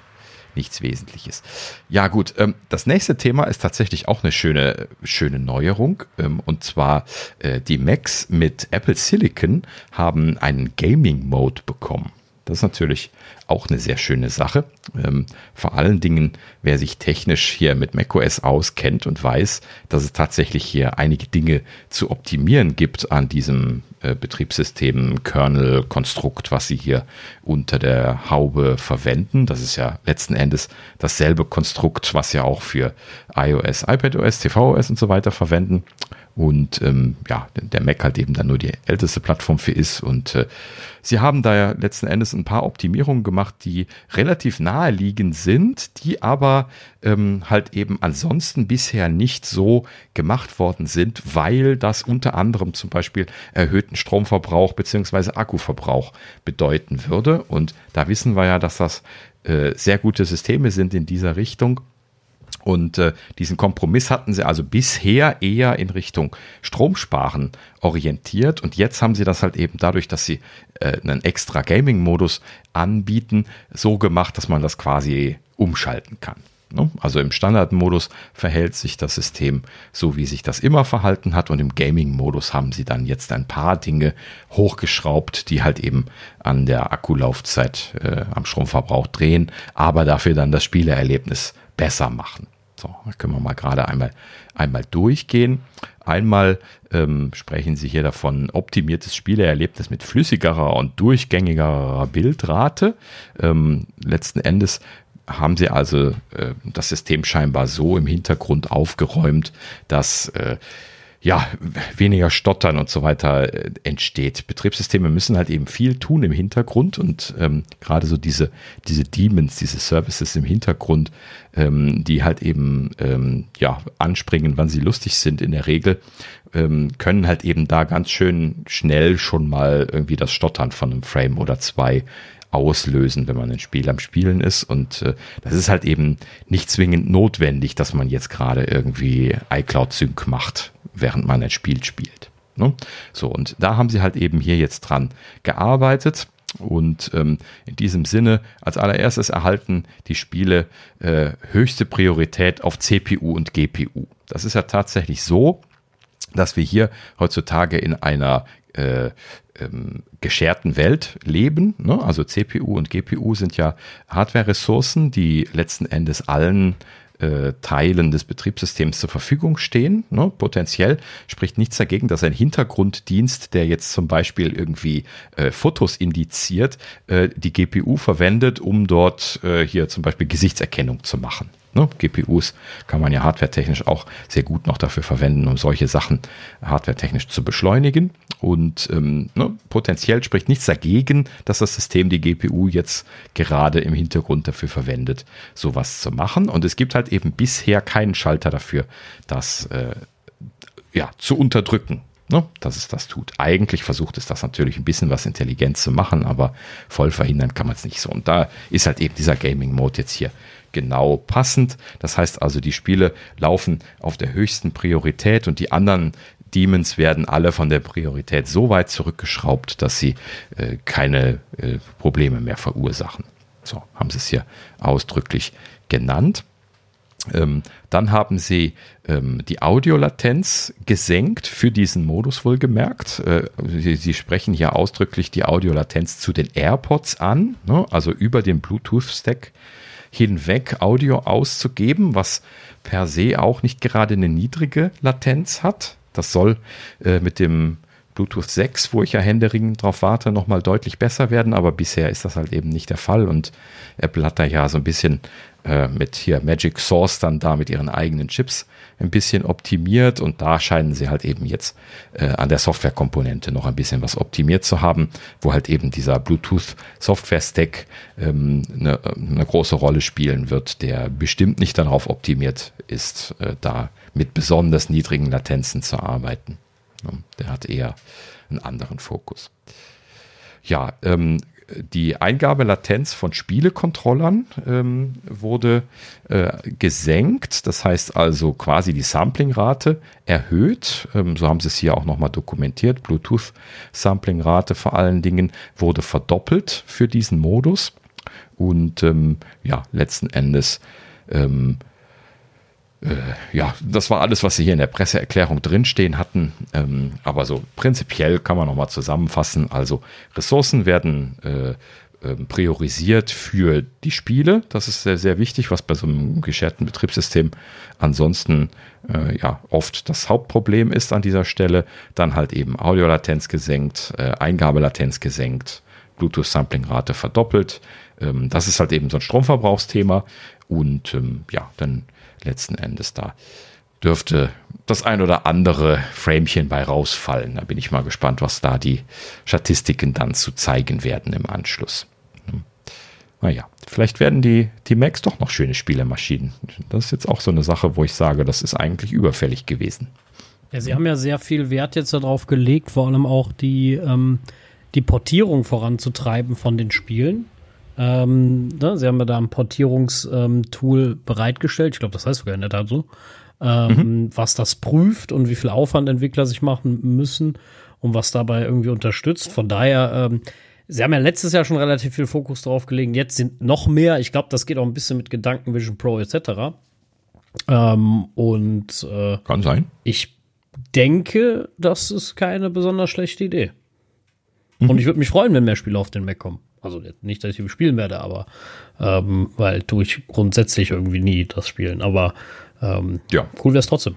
nichts Wesentliches. Ja, gut, ähm, das nächste Thema ist tatsächlich auch eine schöne, schöne Neuerung. Ähm, und zwar äh, die Macs mit Apple Silicon haben einen Gaming-Mode bekommen. Das ist natürlich auch eine sehr schöne Sache. Ähm, vor allen Dingen, wer sich technisch hier mit macOS auskennt und weiß, dass es tatsächlich hier einige Dinge zu optimieren gibt an diesem äh, Betriebssystem, Kernel, Konstrukt, was sie hier unter der Haube verwenden. Das ist ja letzten Endes dasselbe Konstrukt, was sie auch für iOS, iPadOS, tvOS und so weiter verwenden und ähm, ja, der Mac halt eben dann nur die älteste Plattform für ist. Und äh, sie haben da ja letzten Endes ein paar Optimierungen gemacht, die relativ naheliegend sind, die aber ähm, halt eben ansonsten bisher nicht so gemacht worden sind, weil das unter anderem zum Beispiel erhöhten Stromverbrauch beziehungsweise Akkuverbrauch bedeuten würde. Und da wissen wir ja, dass das äh, sehr gute Systeme sind in dieser Richtung und äh, diesen Kompromiss hatten sie also bisher eher in Richtung Stromsparen orientiert. Und jetzt haben sie das halt eben dadurch, dass sie äh, einen extra Gaming-Modus anbieten, so gemacht, dass man das quasi umschalten kann. Ne? Also im Standardmodus verhält sich das System so, wie sich das immer verhalten hat. Und im Gaming-Modus haben sie dann jetzt ein paar Dinge hochgeschraubt, die halt eben an der Akkulaufzeit, äh, am Stromverbrauch drehen, aber dafür dann das Spielerlebnis besser machen. So, da können wir mal gerade einmal, einmal durchgehen. Einmal ähm, sprechen sie hier davon optimiertes Spielerlebnis mit flüssigerer und durchgängigerer Bildrate. Ähm, letzten Endes haben sie also äh, das System scheinbar so im Hintergrund aufgeräumt, dass äh, ja, weniger Stottern und so weiter äh, entsteht. Betriebssysteme müssen halt eben viel tun im Hintergrund und ähm, gerade so diese, diese Demons, diese Services im Hintergrund, ähm, die halt eben ähm, ja, anspringen, wann sie lustig sind in der Regel, ähm, können halt eben da ganz schön schnell schon mal irgendwie das Stottern von einem Frame oder zwei auslösen, wenn man ein Spiel am Spielen ist. Und äh, das ist halt eben nicht zwingend notwendig, dass man jetzt gerade irgendwie iCloud Sync macht während man ein Spiel spielt. Ne? So, und da haben sie halt eben hier jetzt dran gearbeitet. Und ähm, in diesem Sinne, als allererstes erhalten die Spiele äh, höchste Priorität auf CPU und GPU. Das ist ja tatsächlich so, dass wir hier heutzutage in einer äh, ähm, gescherten Welt leben. Ne? Also CPU und GPU sind ja Hardware-Ressourcen, die letzten Endes allen äh, Teilen des Betriebssystems zur Verfügung stehen. Ne? Potenziell spricht nichts dagegen, dass ein Hintergrunddienst, der jetzt zum Beispiel irgendwie äh, Fotos indiziert, äh, die GPU verwendet, um dort äh, hier zum Beispiel Gesichtserkennung zu machen. Ne? GPUs kann man ja hardwaretechnisch auch sehr gut noch dafür verwenden, um solche Sachen hardwaretechnisch zu beschleunigen. Und ähm, ne, potenziell spricht nichts dagegen, dass das System die GPU jetzt gerade im Hintergrund dafür verwendet, sowas zu machen. Und es gibt halt eben bisher keinen Schalter dafür, das äh, ja, zu unterdrücken ne, dass es das tut. Eigentlich versucht es das natürlich ein bisschen was intelligent zu machen, aber voll verhindern kann man es nicht so. Und da ist halt eben dieser Gaming-Mode jetzt hier genau passend. Das heißt also, die Spiele laufen auf der höchsten Priorität und die anderen Demons werden alle von der Priorität so weit zurückgeschraubt, dass sie äh, keine äh, Probleme mehr verursachen. So haben sie es hier ausdrücklich genannt. Ähm, dann haben sie ähm, die Audiolatenz gesenkt für diesen Modus wohlgemerkt. Äh, sie, sie, sprechen hier ausdrücklich die Audiolatenz zu den AirPods an, ne? also über den Bluetooth-Stack hinweg Audio auszugeben, was per se auch nicht gerade eine niedrige Latenz hat. Das soll äh, mit dem Bluetooth 6, wo ich ja händeringend drauf warte, nochmal deutlich besser werden, aber bisher ist das halt eben nicht der Fall und Apple hat da ja so ein bisschen äh, mit hier Magic Source dann da mit ihren eigenen Chips ein bisschen optimiert und da scheinen sie halt eben jetzt äh, an der Softwarekomponente noch ein bisschen was optimiert zu haben, wo halt eben dieser Bluetooth Software Stack ähm, eine, eine große Rolle spielen wird, der bestimmt nicht darauf optimiert ist, äh, da mit besonders niedrigen Latenzen zu arbeiten. Der hat eher einen anderen Fokus. Ja, ähm, die Eingabelatenz von Spielecontrollern ähm, wurde äh, gesenkt. Das heißt also quasi die Samplingrate erhöht. Ähm, so haben sie es hier auch nochmal dokumentiert. Bluetooth-Samplingrate vor allen Dingen wurde verdoppelt für diesen Modus. Und ähm, ja, letzten Endes ähm, äh, ja, das war alles, was sie hier in der Presseerklärung drinstehen hatten. Ähm, aber so prinzipiell kann man nochmal zusammenfassen. Also Ressourcen werden äh, äh, priorisiert für die Spiele. Das ist sehr, sehr wichtig, was bei so einem gescherten Betriebssystem ansonsten äh, ja oft das Hauptproblem ist an dieser Stelle. Dann halt eben Audiolatenz gesenkt, äh, Eingabelatenz gesenkt, Bluetooth-Sampling-Rate verdoppelt. Ähm, das ist halt eben so ein Stromverbrauchsthema. Und ähm, ja, dann letzten Endes da dürfte das ein oder andere Framchen bei rausfallen. Da bin ich mal gespannt, was da die Statistiken dann zu zeigen werden im Anschluss. Hm. Naja, vielleicht werden die, die Macs doch noch schöne Spielemaschinen. Das ist jetzt auch so eine Sache, wo ich sage, das ist eigentlich überfällig gewesen. Ja, sie haben ja sehr viel Wert jetzt darauf gelegt, vor allem auch die, ähm, die Portierung voranzutreiben von den Spielen. Ähm, ne, sie haben ja da ein Portierungstool ähm, bereitgestellt. Ich glaube, das heißt sogar in der Tat so. Ähm, mhm. Was das prüft und wie viel Aufwand Entwickler sich machen müssen und was dabei irgendwie unterstützt. Von daher, ähm, sie haben ja letztes Jahr schon relativ viel Fokus drauf gelegt. Jetzt sind noch mehr. Ich glaube, das geht auch ein bisschen mit Gedanken Vision Pro etc. Ähm, und äh, kann sein. Ich denke, das ist keine besonders schlechte Idee. Mhm. Und ich würde mich freuen, wenn mehr Spiele auf den Mac kommen. Also nicht, dass ich spielen werde, aber ähm, weil tue ich grundsätzlich irgendwie nie das Spielen. Aber ähm, ja. cool wäre es trotzdem.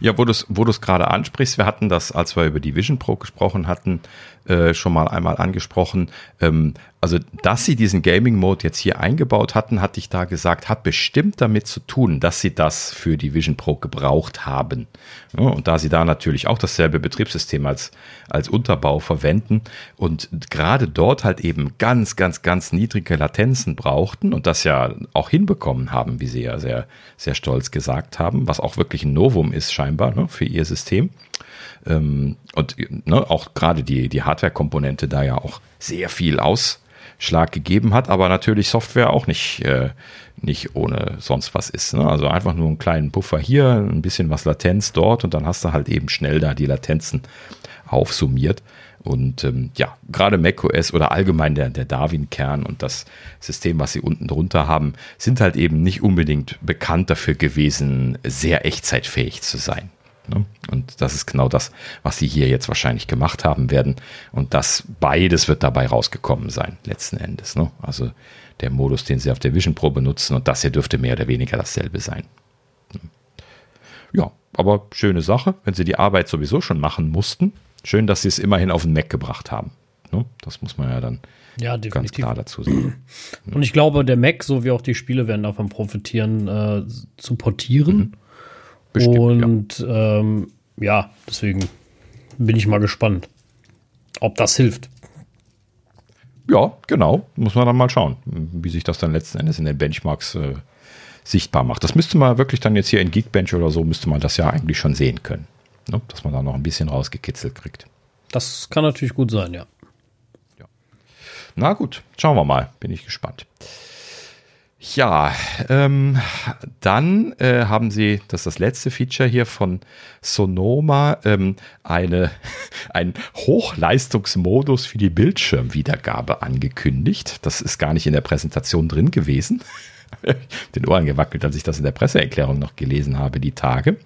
Ja, wo du es wo gerade ansprichst, wir hatten das, als wir über die Vision Pro gesprochen hatten, äh, schon mal einmal angesprochen. Ähm, also, dass sie diesen Gaming-Mode jetzt hier eingebaut hatten, hatte ich da gesagt, hat bestimmt damit zu tun, dass sie das für die Vision Pro gebraucht haben. Und da sie da natürlich auch dasselbe Betriebssystem als, als Unterbau verwenden und gerade dort halt eben ganz, ganz, ganz niedrige Latenzen brauchten und das ja auch hinbekommen haben, wie sie ja sehr, sehr stolz gesagt haben, was auch wirklich ein Novum ist scheinbar ne, für ihr System. Ähm, und ne, auch gerade die, die Hardware-Komponente da ja auch sehr viel Ausschlag gegeben hat, aber natürlich Software auch nicht, äh, nicht ohne sonst was ist. Ne? Also einfach nur einen kleinen Puffer hier, ein bisschen was Latenz dort und dann hast du halt eben schnell da die Latenzen aufsummiert. Und ähm, ja, gerade macOS oder allgemein der, der Darwin-Kern und das System, was sie unten drunter haben, sind halt eben nicht unbedingt bekannt dafür gewesen, sehr echtzeitfähig zu sein. Ne? Und das ist genau das, was sie hier jetzt wahrscheinlich gemacht haben werden. Und das beides wird dabei rausgekommen sein, letzten Endes. Ne? Also der Modus, den sie auf der Vision Pro benutzen und das hier dürfte mehr oder weniger dasselbe sein. Ja, aber schöne Sache, wenn sie die Arbeit sowieso schon machen mussten. Schön, dass sie es immerhin auf den Mac gebracht haben. Ne? Das muss man ja dann ja, ganz klar dazu sagen. Und ich glaube, der Mac sowie auch die Spiele werden davon profitieren, äh, zu portieren. Mhm Bestimmt, und ja. Ähm, ja, deswegen bin ich mal gespannt, ob das hilft. Ja, genau. Muss man dann mal schauen, wie sich das dann letzten Endes in den Benchmarks äh, sichtbar macht. Das müsste man wirklich dann jetzt hier in Geekbench oder so, müsste man das ja eigentlich schon sehen können. Ne? Dass man da noch ein bisschen rausgekitzelt kriegt. Das kann natürlich gut sein, ja. ja. Na gut, schauen wir mal. Bin ich gespannt. Ja, ähm, dann äh, haben sie, das ist das letzte Feature hier von Sonoma, ähm, eine, ein Hochleistungsmodus für die Bildschirmwiedergabe angekündigt. Das ist gar nicht in der Präsentation drin gewesen. den Ohren gewackelt, als ich das in der Presseerklärung noch gelesen habe, die Tage.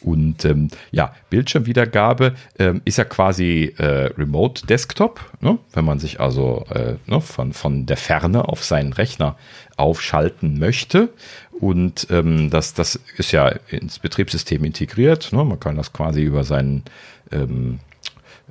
Und ähm, ja, Bildschirmwiedergabe ähm, ist ja quasi äh, Remote Desktop, ne? wenn man sich also äh, ne, von, von der Ferne auf seinen Rechner aufschalten möchte. Und ähm, das, das ist ja ins Betriebssystem integriert. Ne? Man kann das quasi über seinen ähm,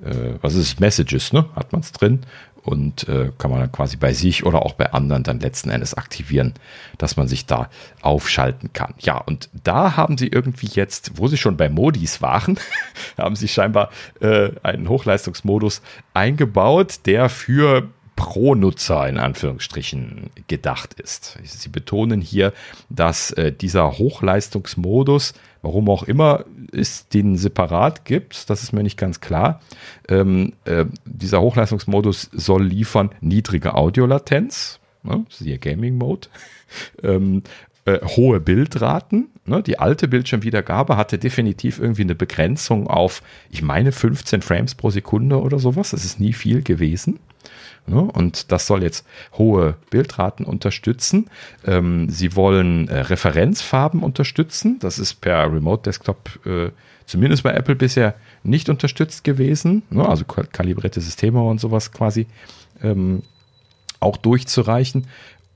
äh, was ist Messages, ne? Hat man es drin und äh, kann man dann quasi bei sich oder auch bei anderen dann letzten Endes aktivieren, dass man sich da aufschalten kann. Ja, und da haben sie irgendwie jetzt, wo sie schon bei Modis waren, haben sie scheinbar äh, einen Hochleistungsmodus eingebaut, der für Pro-Nutzer in Anführungsstrichen gedacht ist. Sie betonen hier, dass äh, dieser Hochleistungsmodus Warum auch immer es den separat gibt, das ist mir nicht ganz klar. Ähm, äh, dieser Hochleistungsmodus soll liefern niedrige Audiolatenz, ne, siehe Gaming Mode, ähm, äh, hohe Bildraten. Ne, die alte Bildschirmwiedergabe hatte definitiv irgendwie eine Begrenzung auf, ich meine, 15 Frames pro Sekunde oder sowas. Das ist nie viel gewesen. Ne? Und das soll jetzt hohe Bildraten unterstützen. Ähm, sie wollen äh, Referenzfarben unterstützen. Das ist per Remote Desktop äh, zumindest bei Apple bisher nicht unterstützt gewesen. Ne? Also kalibrierte Systeme und sowas quasi ähm, auch durchzureichen.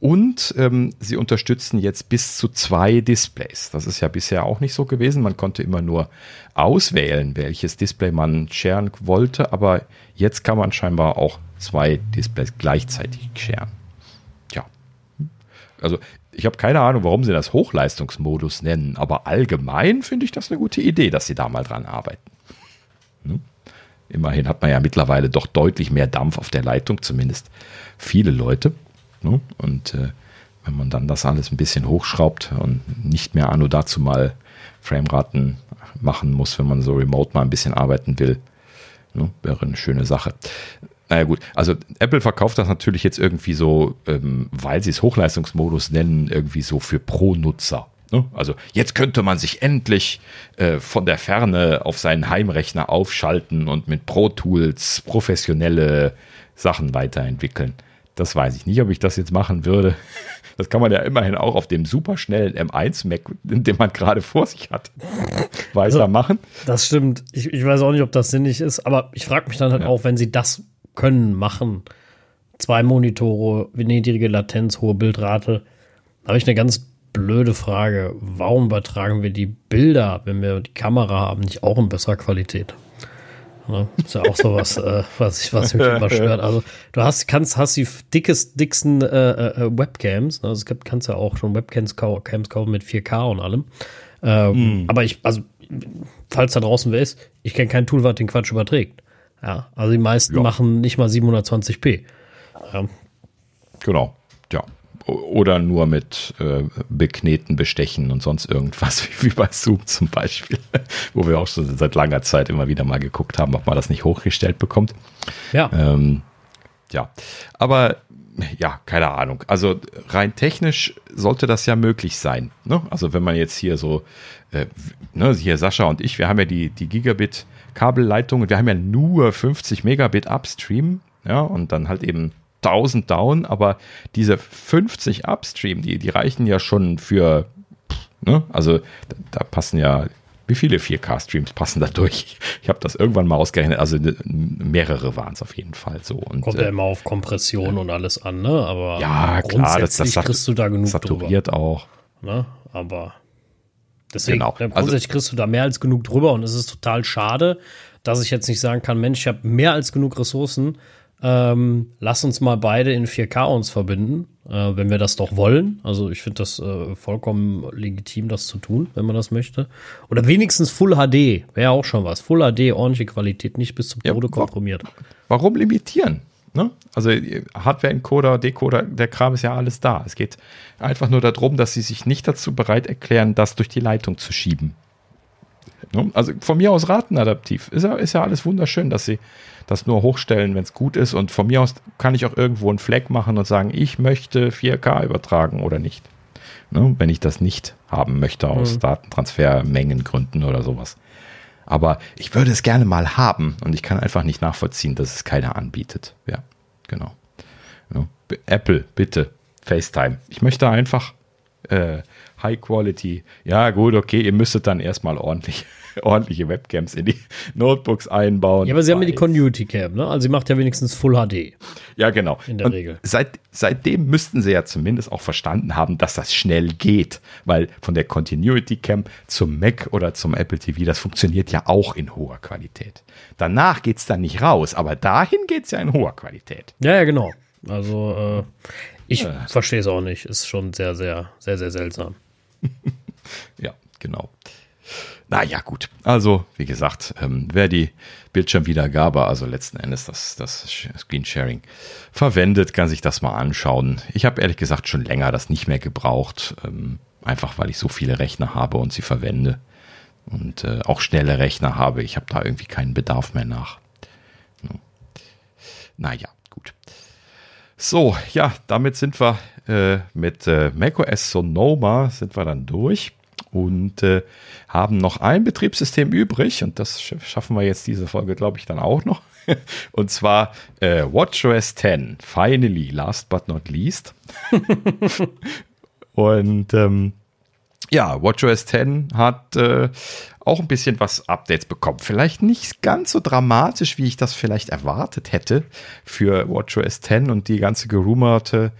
Und ähm, sie unterstützen jetzt bis zu zwei Displays. Das ist ja bisher auch nicht so gewesen. Man konnte immer nur auswählen, welches Display man sharen wollte. Aber jetzt kann man scheinbar auch zwei Displays gleichzeitig sharen. Ja. Also ich habe keine Ahnung, warum sie das Hochleistungsmodus nennen, aber allgemein finde ich das eine gute Idee, dass sie da mal dran arbeiten. Hm? Immerhin hat man ja mittlerweile doch deutlich mehr Dampf auf der Leitung, zumindest viele Leute. Ne? Und äh, wenn man dann das alles ein bisschen hochschraubt und nicht mehr anno dazu mal Frameraten machen muss, wenn man so remote mal ein bisschen arbeiten will, ne? wäre eine schöne Sache. Naja gut, also Apple verkauft das natürlich jetzt irgendwie so, ähm, weil sie es Hochleistungsmodus nennen, irgendwie so für Pro-Nutzer. Ne? Also jetzt könnte man sich endlich äh, von der Ferne auf seinen Heimrechner aufschalten und mit Pro-Tools professionelle Sachen weiterentwickeln. Das weiß ich nicht, ob ich das jetzt machen würde. Das kann man ja immerhin auch auf dem superschnellen M1 Mac, den man gerade vor sich hat, weitermachen. Also, das stimmt. Ich, ich, weiß auch nicht, ob das sinnig ist, aber ich frage mich dann halt ja. auch, wenn sie das können, machen, zwei Monitore, niedrige Latenz, hohe Bildrate, habe ich eine ganz blöde Frage. Warum übertragen wir die Bilder, wenn wir die Kamera haben, nicht auch in besserer Qualität? Ne? Ist ja auch sowas, äh, was, ich, was mich immer stört. Also du hast, kannst, hast die dickes, dicksten äh, äh, Webcams. Ne? Also es gibt, kannst ja auch schon Webcams Cams kaufen mit 4K und allem. Ähm, mm. Aber ich, also, falls da draußen wer ist, ich kenne kein Tool, was den Quatsch überträgt. Ja, also die meisten ja. machen nicht mal 720p. Ja. Genau, ja. Oder nur mit äh, Bekneten, Bestechen und sonst irgendwas, wie, wie bei Zoom zum Beispiel, wo wir auch schon seit langer Zeit immer wieder mal geguckt haben, ob man das nicht hochgestellt bekommt. Ja. Ähm, ja, aber ja, keine Ahnung. Also rein technisch sollte das ja möglich sein. Ne? Also wenn man jetzt hier so, äh, ne, hier Sascha und ich, wir haben ja die, die Gigabit Kabelleitung wir haben ja nur 50 Megabit Upstream, ja, und dann halt eben 1000 down, aber diese 50 Upstream, die, die reichen ja schon für, ne, also da, da passen ja wie viele 4K-Streams passen da durch? Ich habe das irgendwann mal ausgerechnet. Also ne, mehrere waren es auf jeden Fall so. Und, Kommt ja äh, immer auf Kompression äh, und alles an, ne? Aber ja, klar, das, das kriegst du da genug saturiert drüber. auch. Ne? Aber deswegen, genau. Ne, grundsätzlich also, kriegst du da mehr als genug drüber und es ist total schade, dass ich jetzt nicht sagen kann, Mensch, ich habe mehr als genug Ressourcen, ähm, lass uns mal beide in 4K uns verbinden, äh, wenn wir das doch wollen. Also ich finde das äh, vollkommen legitim, das zu tun, wenn man das möchte. Oder wenigstens Full HD, wäre auch schon was. Full HD, ordentliche Qualität, nicht bis zum Tode ja, komprimiert. Warum limitieren? Ne? Also Hardware-Encoder, Decoder, der Kram ist ja alles da. Es geht einfach nur darum, dass sie sich nicht dazu bereit erklären, das durch die Leitung zu schieben. Ne? Also von mir aus ratenadaptiv. Ist ja, ist ja alles wunderschön, dass sie das nur hochstellen, wenn es gut ist. Und von mir aus kann ich auch irgendwo einen Flag machen und sagen, ich möchte 4K übertragen oder nicht. Ne? Wenn ich das nicht haben möchte aus mhm. Datentransfermengengründen oder sowas. Aber ich würde es gerne mal haben und ich kann einfach nicht nachvollziehen, dass es keiner anbietet. Ja, genau. Ja. Apple, bitte, FaceTime. Ich möchte einfach äh, High Quality. Ja, gut, okay, ihr müsstet dann erstmal ordentlich ordentliche Webcams in die Notebooks einbauen. Ja, aber sie haben ja die Continuity Cam, ne? Also sie macht ja wenigstens Full HD. Ja, genau. In der Und Regel. Seit, seitdem müssten sie ja zumindest auch verstanden haben, dass das schnell geht, weil von der Continuity Cam zum Mac oder zum Apple TV, das funktioniert ja auch in hoher Qualität. Danach geht es dann nicht raus, aber dahin geht es ja in hoher Qualität. Ja, ja, genau. Also äh, ich äh. verstehe es auch nicht. Ist schon sehr, sehr, sehr, sehr seltsam. ja, genau. Naja, gut. Also, wie gesagt, ähm, wer die Bildschirmwiedergabe, also letzten Endes das, das Screensharing, verwendet, kann sich das mal anschauen. Ich habe ehrlich gesagt schon länger das nicht mehr gebraucht, ähm, einfach weil ich so viele Rechner habe und sie verwende. Und äh, auch schnelle Rechner habe. Ich habe da irgendwie keinen Bedarf mehr nach. Naja, gut. So, ja, damit sind wir äh, mit äh, macOS Sonoma sind wir dann durch und äh, haben noch ein Betriebssystem übrig und das schaffen wir jetzt diese Folge, glaube ich, dann auch noch. Und zwar äh, WatchOS 10, finally, last but not least. und ähm, ja, WatchOS 10 hat äh, auch ein bisschen was Updates bekommen. Vielleicht nicht ganz so dramatisch, wie ich das vielleicht erwartet hätte für WatchOS 10 und die ganze gerumorte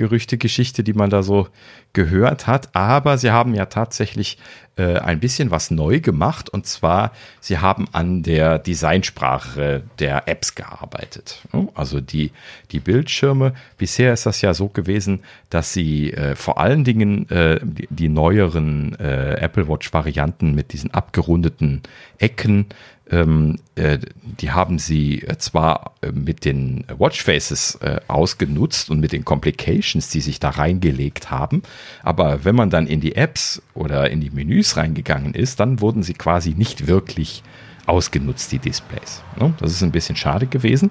Gerüchte-Geschichte, die man da so gehört hat. Aber sie haben ja tatsächlich äh, ein bisschen was neu gemacht. Und zwar, sie haben an der Designsprache der Apps gearbeitet. Also die, die Bildschirme. Bisher ist das ja so gewesen, dass sie äh, vor allen Dingen äh, die, die, neueren äh, Apple Watch-Varianten mit diesen abgerundeten Ecken die haben sie äh, zwar äh, mit den Watchfaces äh, ausgenutzt und mit den Complications, die sich da reingelegt haben, aber wenn man dann in die Apps oder in die Menüs reingegangen ist, dann wurden sie quasi nicht wirklich ausgenutzt, die Displays. Ne? Das ist ein bisschen schade gewesen.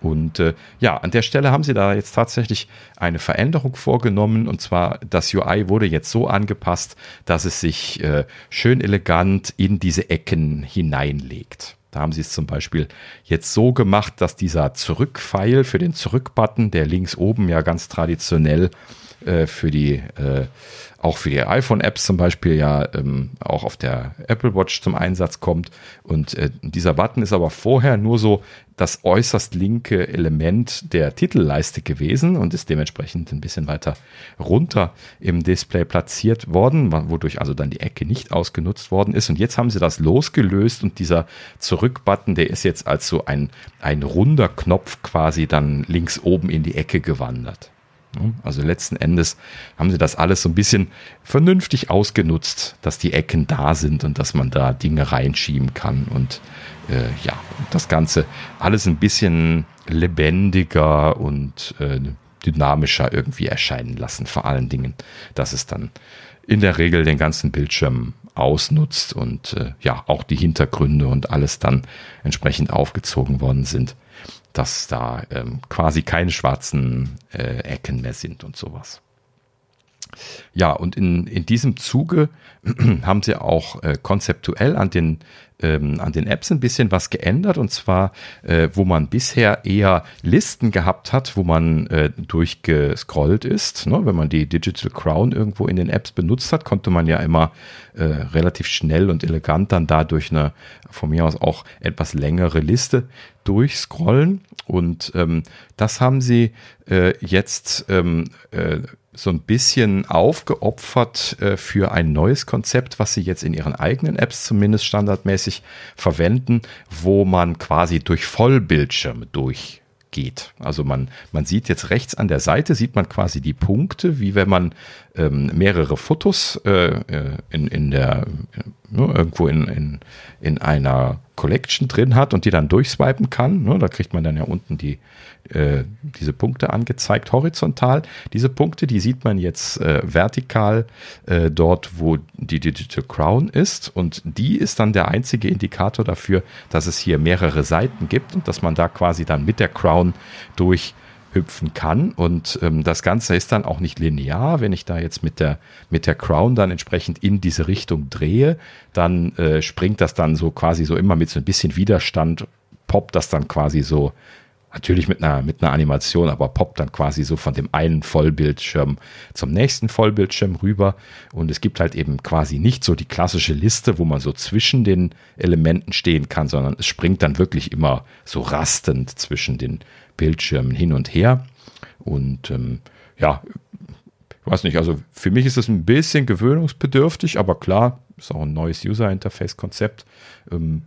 Und äh, ja, an der Stelle haben sie da jetzt tatsächlich eine Veränderung vorgenommen. Und zwar, das UI wurde jetzt so angepasst, dass es sich äh, schön elegant in diese Ecken hineinlegt. Da haben sie es zum Beispiel jetzt so gemacht, dass dieser Zurückpfeil für den Zurückbutton, der links oben ja ganz traditionell äh, für die äh, auch für die iPhone-Apps zum Beispiel ja ähm, auch auf der Apple Watch zum Einsatz kommt. Und äh, dieser Button ist aber vorher nur so das äußerst linke Element der Titelleiste gewesen und ist dementsprechend ein bisschen weiter runter im Display platziert worden, wodurch also dann die Ecke nicht ausgenutzt worden ist. Und jetzt haben sie das losgelöst und dieser Zurück-Button, der ist jetzt als so ein, ein runder Knopf quasi dann links oben in die Ecke gewandert. Also letzten Endes haben sie das alles so ein bisschen vernünftig ausgenutzt, dass die Ecken da sind und dass man da Dinge reinschieben kann und äh, ja, das Ganze alles ein bisschen lebendiger und äh, dynamischer irgendwie erscheinen lassen. Vor allen Dingen, dass es dann in der Regel den ganzen Bildschirm ausnutzt und äh, ja, auch die Hintergründe und alles dann entsprechend aufgezogen worden sind dass da ähm, quasi keine schwarzen äh, Ecken mehr sind und sowas. Ja, und in, in diesem Zuge haben sie auch äh, konzeptuell an den ähm, an den Apps ein bisschen was geändert und zwar, äh, wo man bisher eher Listen gehabt hat, wo man äh, durchgescrollt ist. Ne? Wenn man die Digital Crown irgendwo in den Apps benutzt hat, konnte man ja immer äh, relativ schnell und elegant dann dadurch eine von mir aus auch etwas längere Liste durchscrollen und ähm, das haben sie äh, jetzt ähm, äh, so ein bisschen aufgeopfert äh, für ein neues Konzept, was sie jetzt in ihren eigenen Apps zumindest standardmäßig verwenden, wo man quasi durch Vollbildschirme durchgeht. Also man, man sieht jetzt rechts an der Seite, sieht man quasi die Punkte, wie wenn man ähm, mehrere Fotos äh, äh in, in der, äh, irgendwo in, in, in einer Collection drin hat und die dann durchswipen kann. Ne, da kriegt man dann ja unten die, äh, diese Punkte angezeigt, horizontal. Diese Punkte, die sieht man jetzt äh, vertikal äh, dort, wo die Digital Crown ist. Und die ist dann der einzige Indikator dafür, dass es hier mehrere Seiten gibt und dass man da quasi dann mit der Crown durch hüpfen kann. Und ähm, das Ganze ist dann auch nicht linear. Wenn ich da jetzt mit der, mit der Crown dann entsprechend in diese Richtung drehe, dann äh, springt das dann so quasi so immer mit so ein bisschen Widerstand, poppt das dann quasi so Natürlich mit einer, mit einer Animation, aber poppt dann quasi so von dem einen Vollbildschirm zum nächsten Vollbildschirm rüber. Und es gibt halt eben quasi nicht so die klassische Liste, wo man so zwischen den Elementen stehen kann, sondern es springt dann wirklich immer so rastend zwischen den Bildschirmen hin und her. Und ähm, ja, ich weiß nicht, also für mich ist es ein bisschen gewöhnungsbedürftig, aber klar, ist auch ein neues User-Interface-Konzept. Ähm,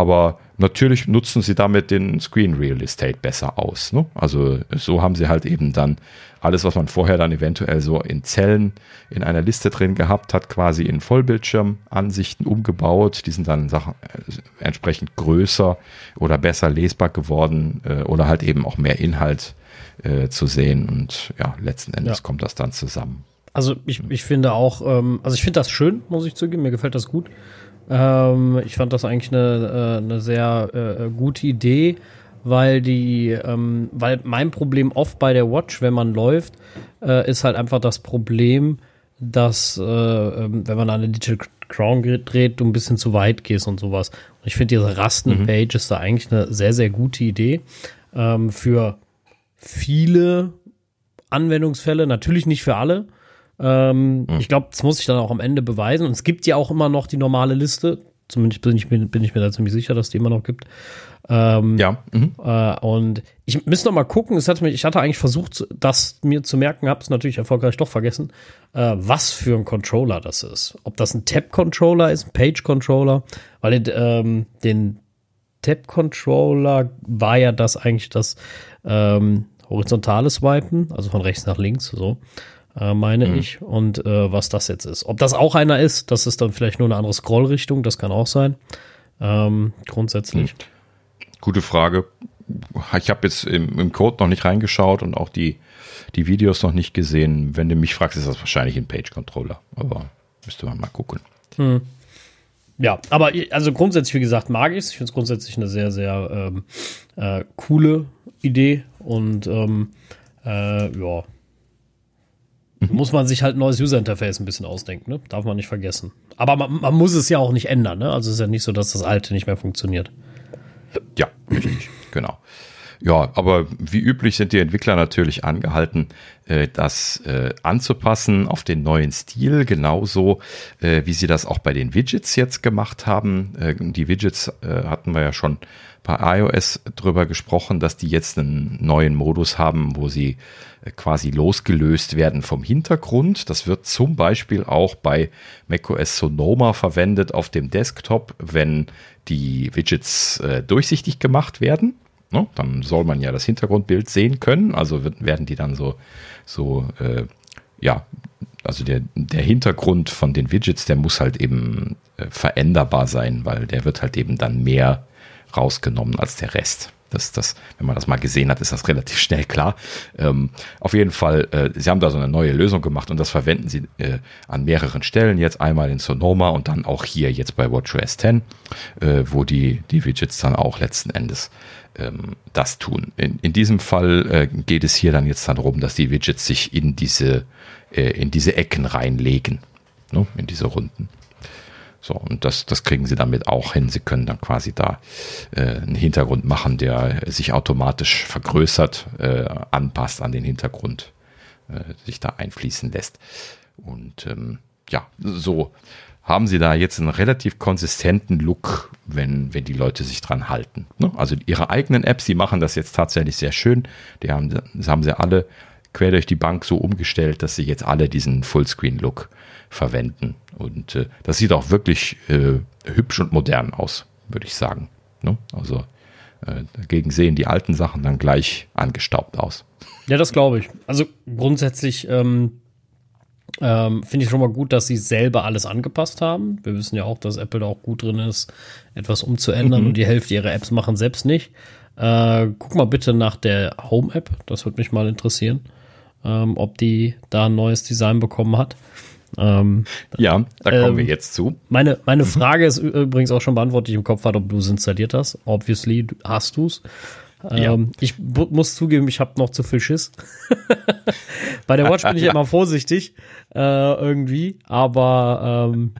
aber natürlich nutzen sie damit den Screen Real Estate besser aus. Ne? Also so haben sie halt eben dann alles, was man vorher dann eventuell so in Zellen in einer Liste drin gehabt hat, quasi in Vollbildschirmansichten umgebaut. Die sind dann Sachen, äh, entsprechend größer oder besser lesbar geworden äh, oder halt eben auch mehr Inhalt äh, zu sehen. Und ja, letzten Endes ja. kommt das dann zusammen. Also ich, ich finde auch, ähm, also ich finde das schön, muss ich zugeben, mir gefällt das gut. Ähm, ich fand das eigentlich eine, äh, eine sehr äh, gute Idee, weil die, ähm, weil mein Problem oft bei der Watch, wenn man läuft, äh, ist halt einfach das Problem, dass äh, ähm, wenn man an der Digital Crown dreht, du ein bisschen zu weit gehst und sowas. Und ich finde diese Rasten-Page mhm. ist da eigentlich eine sehr, sehr gute Idee ähm, für viele Anwendungsfälle, natürlich nicht für alle. Ähm, mhm. Ich glaube, das muss ich dann auch am Ende beweisen. Und es gibt ja auch immer noch die normale Liste. Zumindest bin ich, bin ich mir da ziemlich sicher, dass die immer noch gibt. Ähm, ja. Mhm. Äh, und ich müsste noch mal gucken. Es hatte mich, ich hatte eigentlich versucht, das mir zu merken, habe es natürlich erfolgreich doch vergessen, äh, was für ein Controller das ist. Ob das ein Tab-Controller ist, ein Page-Controller, weil ähm, den Tab-Controller war ja das eigentlich das ähm, horizontale Swipen, also von rechts nach links, so äh, meine mhm. ich. Und äh, was das jetzt ist. Ob das auch einer ist, das ist dann vielleicht nur eine andere Scrollrichtung, das kann auch sein. Ähm, grundsätzlich. Mhm. Gute Frage. Ich habe jetzt im, im, Code noch nicht reingeschaut und auch die, die Videos noch nicht gesehen. Wenn du mich fragst, ist das wahrscheinlich ein Page-Controller. Aber müsste man mal gucken. Mhm. Ja, aber also grundsätzlich, wie gesagt, mag ich es. Ich finde es grundsätzlich eine sehr, sehr ähm, äh, coole Idee und ähm, äh, ja. Muss man sich halt ein neues User-Interface ein bisschen ausdenken, ne? Darf man nicht vergessen. Aber man, man, muss es ja auch nicht ändern, ne? Also es ist ja nicht so, dass das alte nicht mehr funktioniert. Ja, richtig, genau. Ja, aber wie üblich sind die Entwickler natürlich angehalten, äh, das äh, anzupassen auf den neuen Stil, genauso äh, wie sie das auch bei den Widgets jetzt gemacht haben. Äh, die Widgets äh, hatten wir ja schon bei iOS drüber gesprochen, dass die jetzt einen neuen Modus haben, wo sie äh, quasi losgelöst werden vom Hintergrund. Das wird zum Beispiel auch bei macOS Sonoma verwendet auf dem Desktop, wenn die Widgets äh, durchsichtig gemacht werden. Ne? Dann soll man ja das Hintergrundbild sehen können. Also werden die dann so, so äh, ja, also der, der Hintergrund von den Widgets, der muss halt eben äh, veränderbar sein, weil der wird halt eben dann mehr rausgenommen als der Rest. Das, das, wenn man das mal gesehen hat, ist das relativ schnell klar. Ähm, auf jeden Fall, äh, sie haben da so eine neue Lösung gemacht und das verwenden sie äh, an mehreren Stellen. Jetzt einmal in Sonoma und dann auch hier jetzt bei WatchOS 10, äh, wo die, die Widgets dann auch letzten Endes ähm, das tun. In, in diesem Fall äh, geht es hier dann jetzt darum, dass die Widgets sich in diese, äh, in diese Ecken reinlegen, ne, in diese Runden. So, und das, das kriegen sie damit auch hin. Sie können dann quasi da äh, einen Hintergrund machen, der sich automatisch vergrößert, äh, anpasst an den Hintergrund, äh, sich da einfließen lässt. Und ähm, ja, so haben sie da jetzt einen relativ konsistenten Look, wenn, wenn die Leute sich dran halten. Ne? Also ihre eigenen Apps, die machen das jetzt tatsächlich sehr schön. Die haben, das haben sie alle quer durch die Bank so umgestellt, dass sie jetzt alle diesen Fullscreen-Look verwenden. Und äh, das sieht auch wirklich äh, hübsch und modern aus, würde ich sagen. Ne? Also äh, dagegen sehen die alten Sachen dann gleich angestaubt aus. Ja, das glaube ich. Also grundsätzlich ähm, ähm, Finde ich schon mal gut, dass sie selber alles angepasst haben. Wir wissen ja auch, dass Apple da auch gut drin ist, etwas umzuändern mhm. und die Hälfte ihrer Apps machen selbst nicht. Äh, guck mal bitte nach der Home-App, das würde mich mal interessieren, ähm, ob die da ein neues Design bekommen hat. Ähm, ja, da kommen ähm, wir jetzt zu. Meine, meine Frage ist übrigens auch schon beantwortet, die ich im Kopf hatte, ob du es installiert hast. Obviously hast du es. Ja. Ähm, ich muss zugeben, ich habe noch zu viel Schiss. Bei der Watch bin ich ja. immer vorsichtig äh, irgendwie, aber ähm,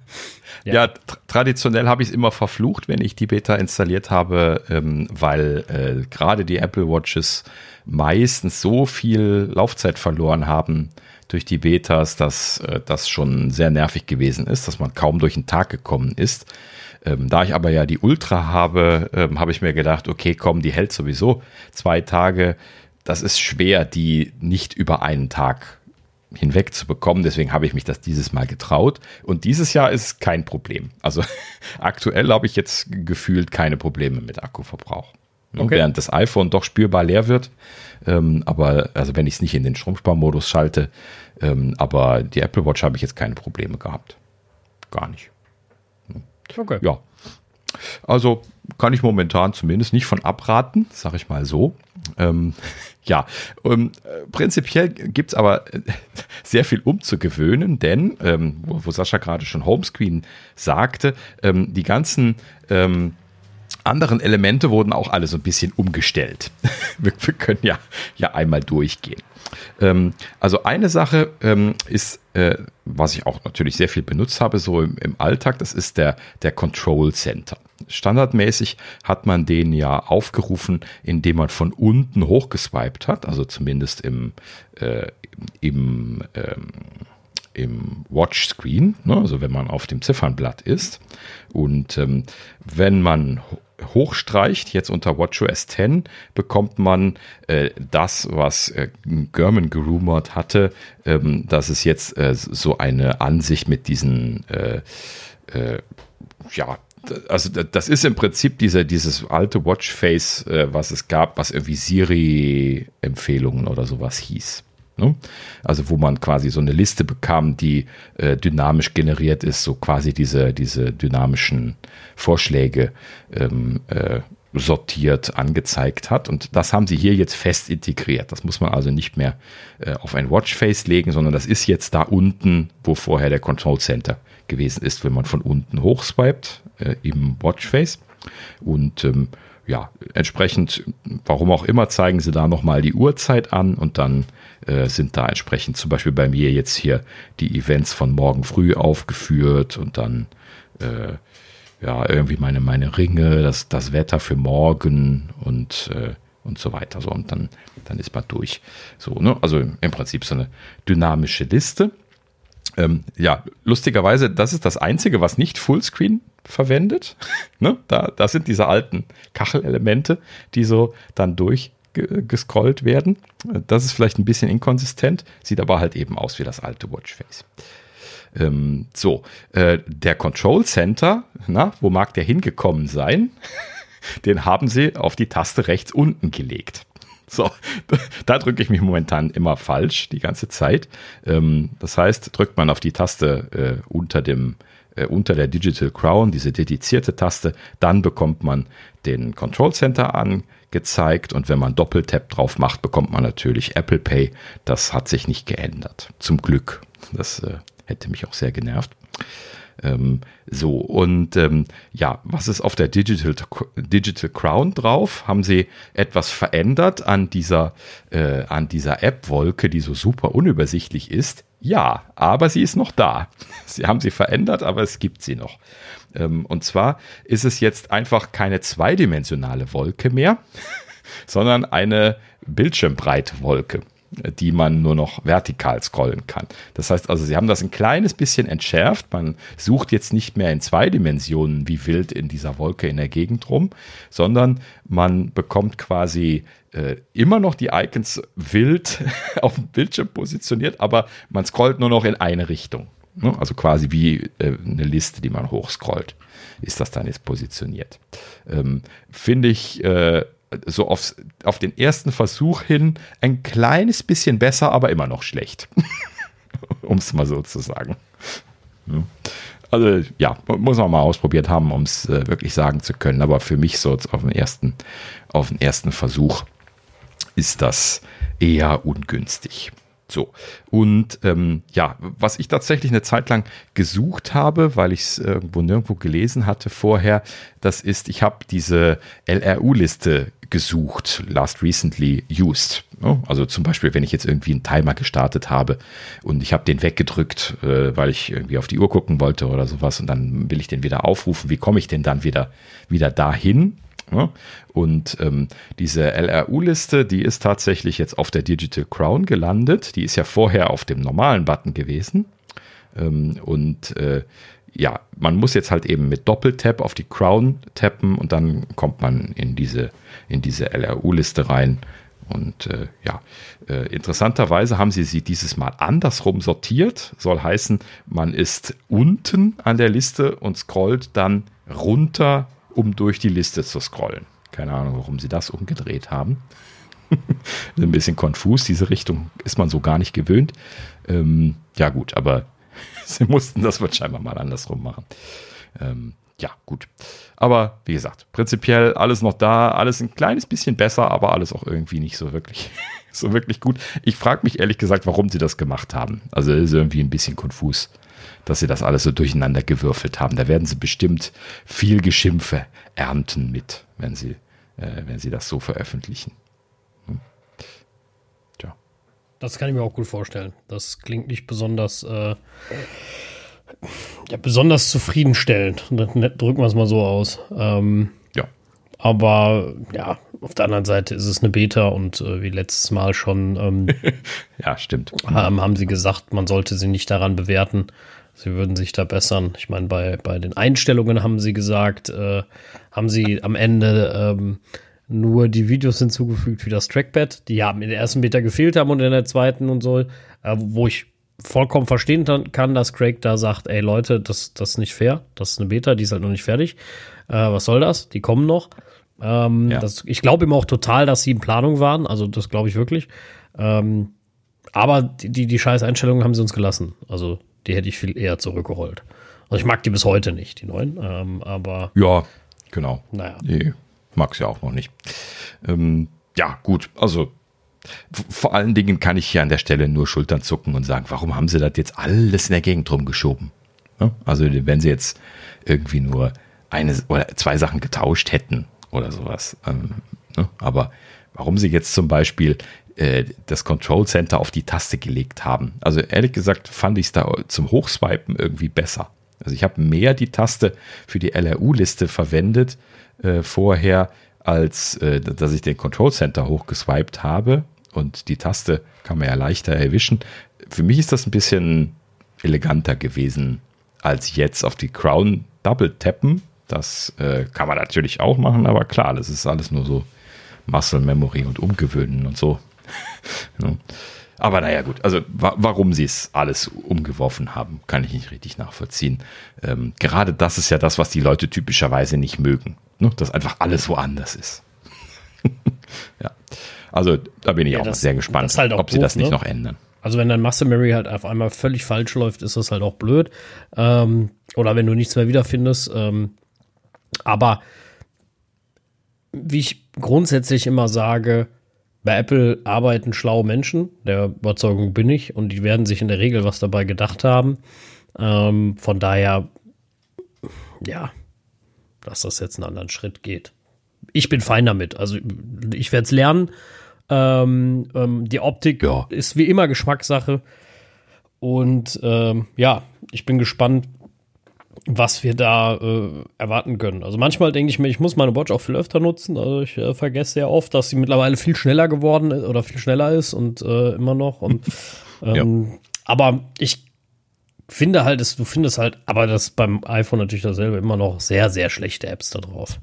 ja, ja tra traditionell habe ich es immer verflucht, wenn ich die Beta installiert habe, ähm, weil äh, gerade die Apple Watches meistens so viel Laufzeit verloren haben durch die Betas, dass äh, das schon sehr nervig gewesen ist, dass man kaum durch den Tag gekommen ist. Ähm, da ich aber ja die Ultra habe, ähm, habe ich mir gedacht, okay, komm, die hält sowieso zwei Tage. Das ist schwer, die nicht über einen Tag hinweg zu bekommen. Deswegen habe ich mich das dieses Mal getraut. Und dieses Jahr ist kein Problem. Also aktuell habe ich jetzt gefühlt keine Probleme mit Akkuverbrauch. Ne, okay. Während das iPhone doch spürbar leer wird. Ähm, aber also wenn ich es nicht in den Stromsparmodus schalte, ähm, aber die Apple Watch habe ich jetzt keine Probleme gehabt. Gar nicht. Okay. Ja. Also kann ich momentan zumindest nicht von abraten, sage ich mal so. Ähm, ja, ähm, prinzipiell gibt es aber äh, sehr viel umzugewöhnen, denn, ähm, wo, wo, Sascha gerade schon Homescreen sagte, ähm, die ganzen ähm, anderen Elemente wurden auch alle so ein bisschen umgestellt. wir, wir, können ja, ja einmal durchgehen. Ähm, also eine Sache ist, äh, was ich auch natürlich sehr viel benutzt habe, so im, im, Alltag, das ist der, der Control Center. Standardmäßig hat man den ja aufgerufen, indem man von unten hochgeswiped hat, also zumindest im, äh, im, ähm, im Watch-Screen, ne? also wenn man auf dem Ziffernblatt ist. Und ähm, wenn man hochstreicht, jetzt unter WatchOS 10, bekommt man äh, das, was äh, German gerumort hatte, ähm, dass es jetzt äh, so eine Ansicht mit diesen, äh, äh, ja, also das ist im Prinzip diese, dieses alte Watchface, äh, was es gab, was irgendwie Siri-Empfehlungen oder sowas hieß. Ne? Also wo man quasi so eine Liste bekam, die äh, dynamisch generiert ist, so quasi diese, diese dynamischen Vorschläge ähm, äh, sortiert angezeigt hat. Und das haben sie hier jetzt fest integriert. Das muss man also nicht mehr äh, auf ein Watchface legen, sondern das ist jetzt da unten, wo vorher der Control Center gewesen ist, wenn man von unten hochswiped äh, im Watchface. Und ähm, ja, entsprechend, warum auch immer, zeigen sie da nochmal die Uhrzeit an und dann äh, sind da entsprechend zum Beispiel bei mir jetzt hier die Events von morgen früh aufgeführt und dann äh, ja irgendwie meine, meine Ringe, das, das Wetter für morgen und äh, und so weiter. So, und dann, dann ist man durch. So, ne? Also im Prinzip so eine dynamische Liste. Ähm, ja, lustigerweise, das ist das Einzige, was nicht Fullscreen verwendet. ne? da, das sind diese alten Kachelelemente, die so dann durchgescrollt werden. Das ist vielleicht ein bisschen inkonsistent, sieht aber halt eben aus wie das alte Watchface. Ähm, so, äh, der Control Center, na, wo mag der hingekommen sein? Den haben sie auf die Taste rechts unten gelegt. So, da drücke ich mich momentan immer falsch die ganze Zeit. Ähm, das heißt, drückt man auf die Taste äh, unter dem äh, unter der Digital Crown, diese dedizierte Taste, dann bekommt man den Control Center angezeigt und wenn man Doppeltap drauf macht, bekommt man natürlich Apple Pay. Das hat sich nicht geändert. Zum Glück. Das äh, hätte mich auch sehr genervt. Ähm, so, und ähm, ja, was ist auf der Digital, Digital Crown drauf? Haben sie etwas verändert an dieser, äh, an dieser App-Wolke, die so super unübersichtlich ist? Ja, aber sie ist noch da. Sie haben sie verändert, aber es gibt sie noch. Ähm, und zwar ist es jetzt einfach keine zweidimensionale Wolke mehr, sondern eine Bildschirmbreitwolke die man nur noch vertikal scrollen kann. Das heißt also, sie haben das ein kleines bisschen entschärft. Man sucht jetzt nicht mehr in zwei Dimensionen wie wild in dieser Wolke in der Gegend rum, sondern man bekommt quasi äh, immer noch die Icons wild auf dem Bildschirm positioniert, aber man scrollt nur noch in eine Richtung. Ne? Also quasi wie äh, eine Liste, die man hochscrollt, ist das dann jetzt positioniert. Ähm, Finde ich äh, so aufs, auf den ersten Versuch hin ein kleines bisschen besser, aber immer noch schlecht. um es mal so zu sagen. Also ja, muss man mal ausprobiert haben, um es äh, wirklich sagen zu können. Aber für mich so auf den ersten, auf den ersten Versuch ist das eher ungünstig. So. Und ähm, ja, was ich tatsächlich eine Zeit lang gesucht habe, weil ich es irgendwo nirgendwo gelesen hatte vorher, das ist, ich habe diese LRU-Liste gesucht, last recently used. Also zum Beispiel, wenn ich jetzt irgendwie einen Timer gestartet habe und ich habe den weggedrückt, äh, weil ich irgendwie auf die Uhr gucken wollte oder sowas und dann will ich den wieder aufrufen. Wie komme ich denn dann wieder, wieder dahin? Und ähm, diese LRU-Liste, die ist tatsächlich jetzt auf der Digital Crown gelandet. Die ist ja vorher auf dem normalen Button gewesen. Ähm, und äh, ja, man muss jetzt halt eben mit Doppeltap auf die Crown tappen und dann kommt man in diese, in diese LRU-Liste rein. Und äh, ja, äh, interessanterweise haben sie sie dieses Mal andersrum sortiert. Soll heißen, man ist unten an der Liste und scrollt dann runter, um durch die Liste zu scrollen. Keine Ahnung, warum sie das umgedreht haben. Ein bisschen konfus, diese Richtung ist man so gar nicht gewöhnt. Ähm, ja, gut, aber Sie mussten das wohl scheinbar mal andersrum machen. Ähm, ja, gut. Aber wie gesagt, prinzipiell alles noch da, alles ein kleines bisschen besser, aber alles auch irgendwie nicht so wirklich, so wirklich gut. Ich frage mich ehrlich gesagt, warum sie das gemacht haben. Also ist irgendwie ein bisschen konfus, dass sie das alles so durcheinander gewürfelt haben. Da werden sie bestimmt viel Geschimpfe ernten mit, wenn sie, äh, wenn sie das so veröffentlichen. Hm. Das kann ich mir auch gut vorstellen. Das klingt nicht besonders, äh, ja, besonders zufriedenstellend. Drücken wir es mal so aus. Ähm, ja. Aber ja, auf der anderen Seite ist es eine Beta und äh, wie letztes Mal schon. Ähm, ja, stimmt. Haben, haben sie gesagt, man sollte sie nicht daran bewerten. Sie würden sich da bessern. Ich meine, bei, bei den Einstellungen haben sie gesagt, äh, haben sie am Ende ähm, nur die Videos hinzugefügt für das Trackpad, die haben in der ersten Beta gefehlt haben und in der zweiten und so, äh, wo ich vollkommen verstehen kann, dass Craig da sagt, ey Leute, das, das ist nicht fair, das ist eine Beta, die ist halt noch nicht fertig. Äh, was soll das? Die kommen noch. Ähm, ja. das, ich glaube ihm auch total, dass sie in Planung waren, also das glaube ich wirklich. Ähm, aber die, die, die scheiß Einstellungen haben sie uns gelassen. Also die hätte ich viel eher zurückgeholt. Also ich mag die bis heute nicht, die neuen, ähm, aber. Ja, genau. Naja. Nee mag ja auch noch nicht. Ähm, ja, gut, also vor allen Dingen kann ich hier an der Stelle nur Schultern zucken und sagen, warum haben sie das jetzt alles in der Gegend rumgeschoben? Ja, also wenn sie jetzt irgendwie nur eine oder zwei Sachen getauscht hätten oder sowas. Ähm, ne? Aber warum sie jetzt zum Beispiel das Control Center auf die Taste gelegt haben. Also ehrlich gesagt fand ich es da zum Hochswipen irgendwie besser. Also ich habe mehr die Taste für die LRU-Liste verwendet äh, vorher als äh, dass ich den Control Center hochgeswiped habe und die Taste kann man ja leichter erwischen. Für mich ist das ein bisschen eleganter gewesen als jetzt auf die Crown Double tappen. Das äh, kann man natürlich auch machen, aber klar, das ist alles nur so Muscle Memory und Umgewöhnen und so. Aber naja, gut, also wa warum sie es alles umgeworfen haben, kann ich nicht richtig nachvollziehen. Ähm, gerade das ist ja das, was die Leute typischerweise nicht mögen, ne? dass einfach alles woanders ist. ja, also da bin ich ja, auch das, sehr gespannt, halt ob doof, sie das nicht ne? noch ändern. Also wenn dein Memory halt auf einmal völlig falsch läuft, ist das halt auch blöd. Ähm, oder wenn du nichts mehr wiederfindest. Ähm, aber wie ich grundsätzlich immer sage, bei Apple arbeiten schlaue Menschen, der Überzeugung bin ich, und die werden sich in der Regel was dabei gedacht haben. Ähm, von daher, ja, dass das jetzt einen anderen Schritt geht. Ich bin fein damit. Also ich werde es lernen. Ähm, ähm, die Optik ja. ist wie immer Geschmackssache. Und ähm, ja, ich bin gespannt, was wir da äh, erwarten können. Also manchmal denke ich mir, ich muss meine Watch auch viel öfter nutzen. Also ich äh, vergesse ja oft, dass sie mittlerweile viel schneller geworden ist oder viel schneller ist und äh, immer noch. Und ähm, ja. aber ich finde halt, dass du findest halt, aber das beim iPhone natürlich dasselbe, immer noch sehr, sehr schlechte Apps da drauf.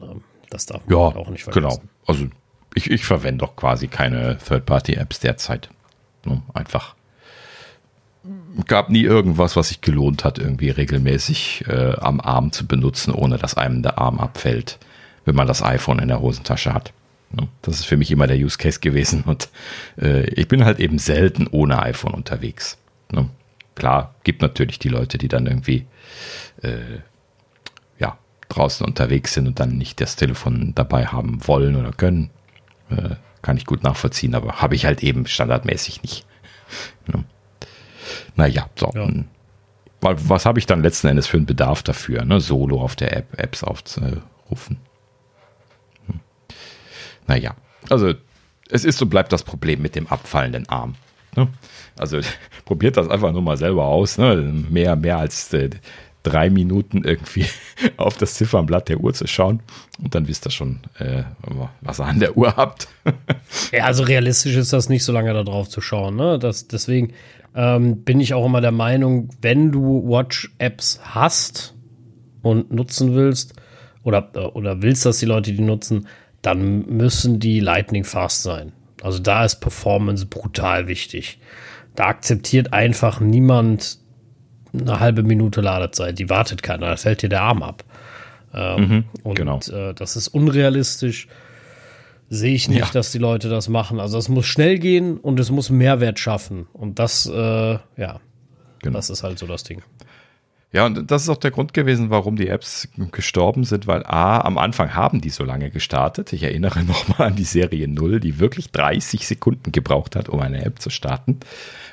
Ähm, das darf man ja, halt auch nicht vergessen. Genau. Also ich, ich verwende doch quasi keine Third-Party-Apps derzeit. Einfach gab nie irgendwas, was sich gelohnt hat, irgendwie regelmäßig äh, am Arm zu benutzen, ohne dass einem der Arm abfällt, wenn man das iPhone in der Hosentasche hat. Das ist für mich immer der Use Case gewesen und äh, ich bin halt eben selten ohne iPhone unterwegs. Ne? Klar, gibt natürlich die Leute, die dann irgendwie äh, ja, draußen unterwegs sind und dann nicht das Telefon dabei haben wollen oder können. Äh, kann ich gut nachvollziehen, aber habe ich halt eben standardmäßig nicht. Ne? Naja, so. Ja. Was habe ich dann letzten Endes für einen Bedarf dafür, ne? Solo auf der App, Apps aufzurufen? Hm. Naja, also es ist so bleibt das Problem mit dem abfallenden Arm. Ne? Also probiert das einfach nur mal selber aus. Ne? Mehr, mehr als äh, drei Minuten irgendwie auf das Ziffernblatt der Uhr zu schauen und dann wisst ihr schon, äh, was ihr an der Uhr habt. ja, also realistisch ist das nicht so lange da drauf zu schauen. Ne? Das, deswegen, ähm, bin ich auch immer der Meinung, wenn du Watch-Apps hast und nutzen willst oder, oder willst, dass die Leute die nutzen, dann müssen die Lightning fast sein. Also da ist Performance brutal wichtig. Da akzeptiert einfach niemand eine halbe Minute Ladezeit. Die wartet keiner. Das hält dir der Arm ab. Ähm, mhm, und genau. äh, das ist unrealistisch sehe ich nicht, ja. dass die Leute das machen. Also es muss schnell gehen und es muss Mehrwert schaffen. Und das, äh, ja, genau. das ist halt so das Ding. Ja, und das ist auch der Grund gewesen, warum die Apps gestorben sind, weil A, am Anfang haben die so lange gestartet. Ich erinnere nochmal an die Serie 0, die wirklich 30 Sekunden gebraucht hat, um eine App zu starten.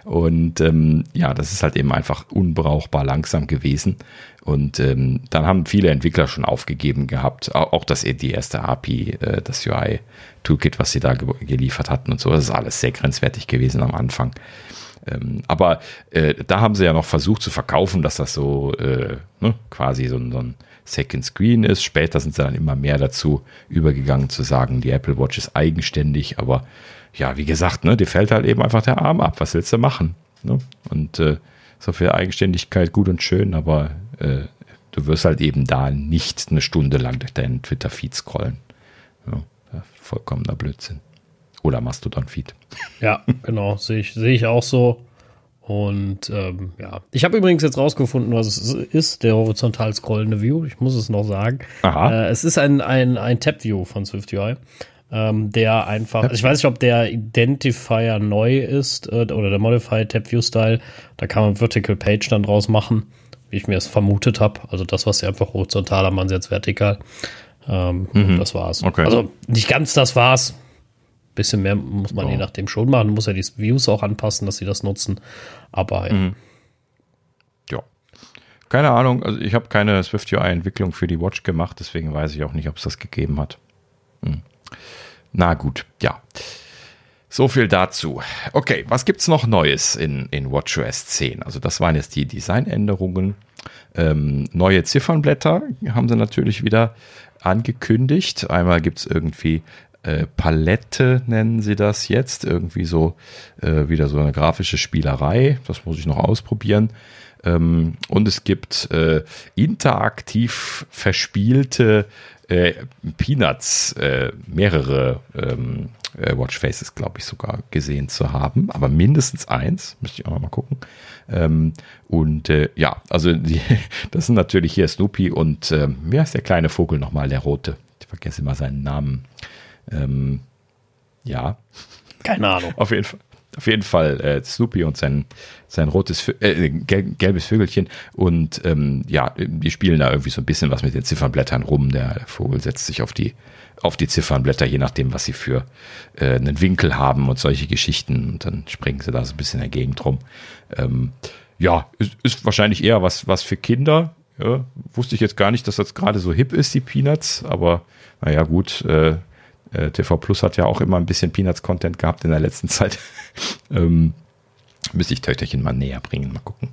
Und ähm, ja, das ist halt eben einfach unbrauchbar langsam gewesen. Und ähm, dann haben viele Entwickler schon aufgegeben gehabt, auch das die erste API, äh, das UI Toolkit, was sie da ge geliefert hatten und so. Das ist alles sehr grenzwertig gewesen am Anfang. Ähm, aber äh, da haben sie ja noch versucht zu verkaufen, dass das so äh, ne, quasi so, so ein Second Screen ist. Später sind sie dann immer mehr dazu übergegangen zu sagen, die Apple Watch ist eigenständig, aber ja, wie gesagt, ne, dir fällt halt eben einfach der Arm ab. Was willst du machen? Ne? Und äh, so viel Eigenständigkeit gut und schön, aber äh, du wirst halt eben da nicht eine Stunde lang durch deinen Twitter-Feed scrollen. Ja, vollkommener Blödsinn. Oder Mastodon-Feed. Ja, genau, sehe ich, sehe ich auch so. Und ähm, ja, ich habe übrigens jetzt rausgefunden, was es ist, der horizontal scrollende View. Ich muss es noch sagen. Äh, es ist ein, ein, ein Tab-View von SwiftUI ähm, der einfach, also ich weiß nicht, ob der Identifier neu ist äh, oder der Modified Tab View Style. Da kann man Vertical Page dann draus machen, wie ich mir es vermutet habe. Also das, was sie einfach horizontal haben, man sie jetzt vertikal. Ähm, mhm. Das war's. Okay. Also nicht ganz das war's. Bisschen mehr muss man oh. je nachdem schon machen. Muss ja die Views auch anpassen, dass sie das nutzen. Aber ja. Mhm. ja. Keine Ahnung, also ich habe keine SwiftUI-Entwicklung für die Watch gemacht, deswegen weiß ich auch nicht, ob es das gegeben hat. Hm. Na gut, ja. So viel dazu. Okay, was gibt's noch Neues in, in WatchOS 10? Also das waren jetzt die Designänderungen. Ähm, neue Ziffernblätter haben sie natürlich wieder angekündigt. Einmal gibt's irgendwie äh, Palette, nennen sie das jetzt. Irgendwie so äh, wieder so eine grafische Spielerei. Das muss ich noch ausprobieren. Ähm, und es gibt äh, interaktiv verspielte äh, Peanuts, äh, mehrere ähm, äh, Watchfaces, glaube ich, sogar gesehen zu haben, aber mindestens eins, müsste ich auch mal gucken. Ähm, und äh, ja, also die, das sind natürlich hier Snoopy und äh, wer ist der kleine Vogel nochmal, der rote? Ich vergesse immer seinen Namen. Ähm, ja. Keine Ahnung. Auf jeden Fall. Auf jeden Fall äh, Snoopy und sein, sein rotes, äh, gelbes Vögelchen. Und ähm, ja, die spielen da irgendwie so ein bisschen was mit den Ziffernblättern rum. Der Vogel setzt sich auf die auf die Ziffernblätter, je nachdem, was sie für äh, einen Winkel haben und solche Geschichten. Und dann springen sie da so ein bisschen in der Gegend rum. Ähm, ja, ist, ist, wahrscheinlich eher was, was für Kinder. Ja, wusste ich jetzt gar nicht, dass das gerade so hip ist, die Peanuts. Aber naja, gut. Äh, äh, TV Plus hat ja auch immer ein bisschen Peanuts-Content gehabt in der letzten Zeit. ähm, müsste ich Töchterchen mal näher bringen, mal gucken,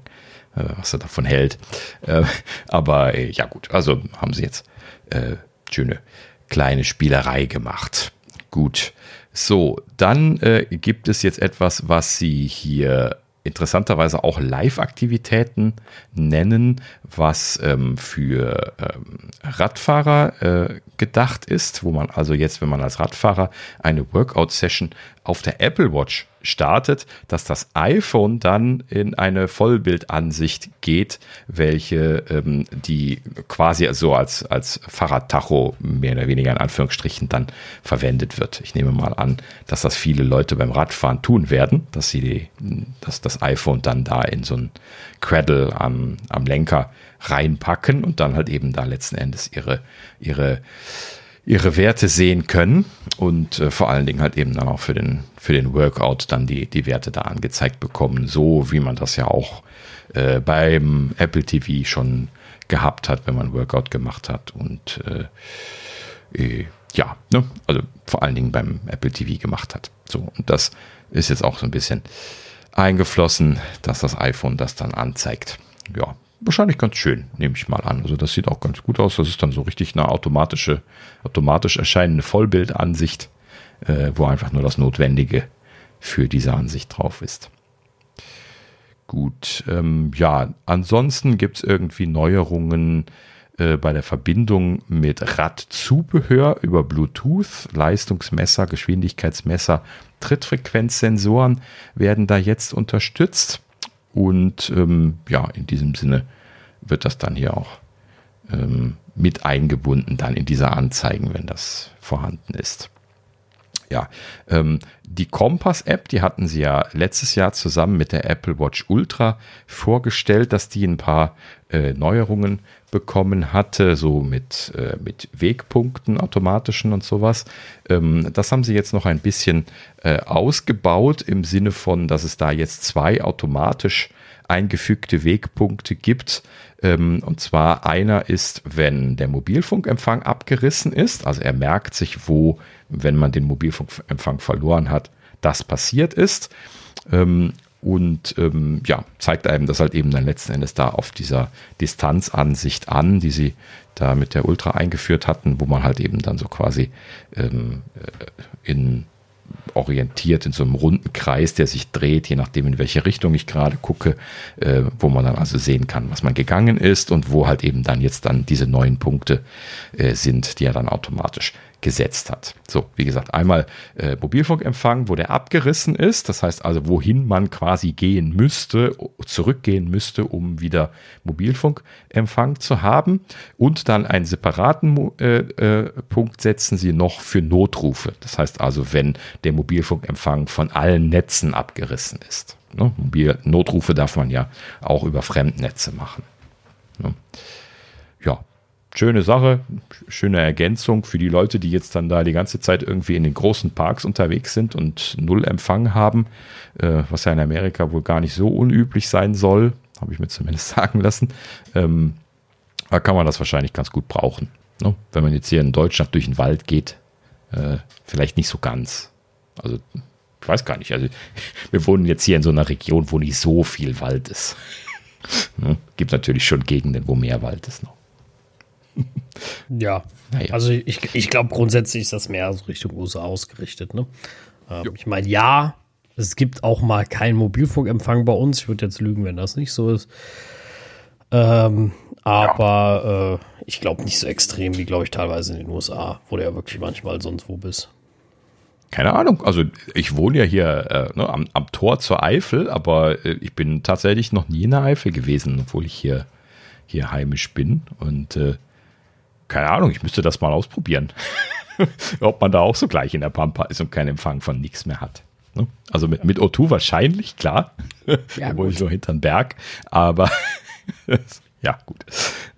äh, was er davon hält. Äh, aber äh, ja gut, also haben sie jetzt äh, schöne kleine Spielerei gemacht. Gut. So, dann äh, gibt es jetzt etwas, was sie hier interessanterweise auch Live-Aktivitäten nennen, was ähm, für ähm, Radfahrer äh, gedacht ist, wo man also jetzt, wenn man als Radfahrer eine Workout-Session auf der Apple Watch startet, dass das iPhone dann in eine Vollbildansicht geht, welche ähm, die quasi so als, als Fahrradtacho mehr oder weniger in Anführungsstrichen dann verwendet wird. Ich nehme mal an, dass das viele Leute beim Radfahren tun werden, dass sie die, dass das iPhone dann da in so ein Cradle am, am Lenker reinpacken und dann halt eben da letzten Endes ihre, ihre ihre Werte sehen können und äh, vor allen Dingen halt eben dann auch für den, für den Workout dann die, die Werte da angezeigt bekommen, so wie man das ja auch äh, beim Apple TV schon gehabt hat, wenn man Workout gemacht hat und äh, äh, ja, ne? also vor allen Dingen beim Apple TV gemacht hat. So, und das ist jetzt auch so ein bisschen eingeflossen, dass das iPhone das dann anzeigt. Ja, wahrscheinlich ganz schön, nehme ich mal an. Also das sieht auch ganz gut aus. Das ist dann so richtig eine automatische, automatisch erscheinende Vollbildansicht, äh, wo einfach nur das Notwendige für diese Ansicht drauf ist. Gut, ähm, ja, ansonsten gibt es irgendwie Neuerungen äh, bei der Verbindung mit Radzubehör über Bluetooth, Leistungsmesser, Geschwindigkeitsmesser, Trittfrequenzsensoren werden da jetzt unterstützt. Und ähm, ja, in diesem Sinne wird das dann hier auch ähm, mit eingebunden dann in diese Anzeigen, wenn das vorhanden ist. Ja, ähm, die Kompass-App, die hatten sie ja letztes Jahr zusammen mit der Apple Watch Ultra vorgestellt, dass die ein paar äh, Neuerungen bekommen hatte, so mit, äh, mit Wegpunkten, automatischen und sowas. Ähm, das haben sie jetzt noch ein bisschen äh, ausgebaut im Sinne von, dass es da jetzt zwei automatisch eingefügte Wegpunkte gibt. Ähm, und zwar einer ist, wenn der Mobilfunkempfang abgerissen ist, also er merkt sich, wo, wenn man den Mobilfunkempfang verloren hat, das passiert ist. Ähm, und ähm, ja, zeigt einem das halt eben dann letzten Endes da auf dieser Distanzansicht an, die sie da mit der Ultra eingeführt hatten, wo man halt eben dann so quasi ähm, äh, in orientiert in so einem runden Kreis, der sich dreht, je nachdem, in welche Richtung ich gerade gucke, äh, wo man dann also sehen kann, was man gegangen ist und wo halt eben dann jetzt dann diese neuen Punkte äh, sind, die er dann automatisch gesetzt hat. So, wie gesagt, einmal äh, Mobilfunkempfang, wo der abgerissen ist, das heißt also, wohin man quasi gehen müsste, zurückgehen müsste, um wieder Mobilfunkempfang zu haben. Und dann einen separaten äh, äh, Punkt setzen sie noch für Notrufe. Das heißt also, wenn der Mobilfunkempfang von allen Netzen abgerissen ist. Ne? Notrufe darf man ja auch über Fremdnetze machen. Ne? Schöne Sache, schöne Ergänzung für die Leute, die jetzt dann da die ganze Zeit irgendwie in den großen Parks unterwegs sind und null Empfang haben, äh, was ja in Amerika wohl gar nicht so unüblich sein soll, habe ich mir zumindest sagen lassen. Ähm, da kann man das wahrscheinlich ganz gut brauchen. Ne? Wenn man jetzt hier in Deutschland durch den Wald geht, äh, vielleicht nicht so ganz. Also ich weiß gar nicht. Also, wir wohnen jetzt hier in so einer Region, wo nicht so viel Wald ist. Ne? Gibt natürlich schon Gegenden, wo mehr Wald ist noch. Ja, naja. also ich, ich glaube grundsätzlich ist das mehr so Richtung USA ausgerichtet. Ne? Ähm, ich meine, ja, es gibt auch mal keinen Mobilfunkempfang bei uns. Ich würde jetzt lügen, wenn das nicht so ist. Ähm, aber ja. äh, ich glaube nicht so extrem wie, glaube ich, teilweise in den USA, wo du ja wirklich manchmal sonst wo bist. Keine Ahnung. Also ich wohne ja hier äh, ne, am, am, Tor zur Eifel, aber äh, ich bin tatsächlich noch nie in der Eifel gewesen, obwohl ich hier, hier heimisch bin. Und äh, keine Ahnung, ich müsste das mal ausprobieren. Ob man da auch so gleich in der Pampa ist und keinen Empfang von nichts mehr hat. Ne? Also mit, mit O2 wahrscheinlich, klar. Ja, Wo ich so hinterm Berg. Aber ja, gut.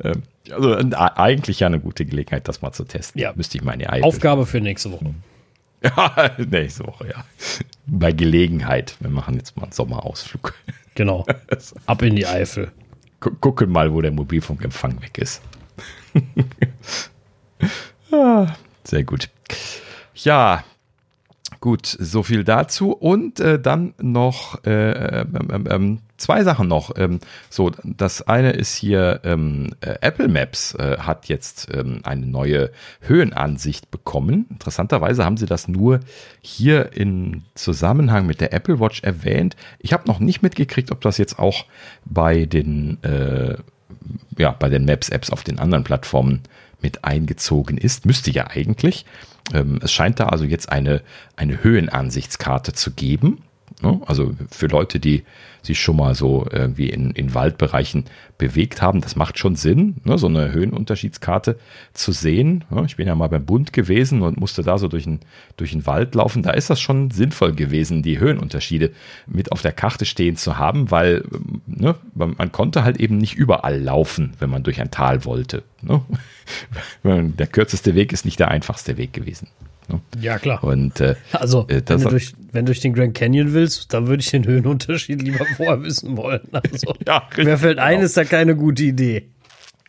Ähm, also eigentlich ja eine gute Gelegenheit, das mal zu testen. Ja. Müsste ich meine Eifel. Aufgabe für nächste Woche. Ja, nächste Woche, ja. Bei Gelegenheit. Wir machen jetzt mal einen Sommerausflug. Genau. Ab in die Eifel. Gucken mal, wo der Mobilfunkempfang weg ist. ah, sehr gut. Ja, Gut, so viel dazu. Und äh, dann noch äh, ähm, ähm, zwei Sachen noch. Ähm, so, das eine ist hier, ähm, äh, Apple Maps äh, hat jetzt ähm, eine neue Höhenansicht bekommen. Interessanterweise haben sie das nur hier in Zusammenhang mit der Apple Watch erwähnt. Ich habe noch nicht mitgekriegt, ob das jetzt auch bei den, äh, ja, bei den Maps-Apps auf den anderen Plattformen mit eingezogen ist. Müsste ja eigentlich. Ähm, es scheint da also jetzt eine, eine Höhenansichtskarte zu geben. Ne? Also für Leute, die sich schon mal so irgendwie in, in Waldbereichen bewegt haben, das macht schon Sinn, ne? so eine Höhenunterschiedskarte zu sehen. Ich bin ja mal beim Bund gewesen und musste da so durch den, durch den Wald laufen. Da ist das schon sinnvoll gewesen, die Höhenunterschiede mit auf der Karte stehen zu haben, weil ne, man konnte halt eben nicht überall laufen, wenn man durch ein Tal wollte. Ne? Der kürzeste Weg ist nicht der einfachste Weg gewesen. Ne? Ja, klar. Und, äh, also, äh, wenn, du durch, wenn du durch den Grand Canyon willst, dann würde ich den Höhenunterschied lieber vorher wissen wollen. Also, ja, mir fällt ein, genau. ist da keine gute Idee.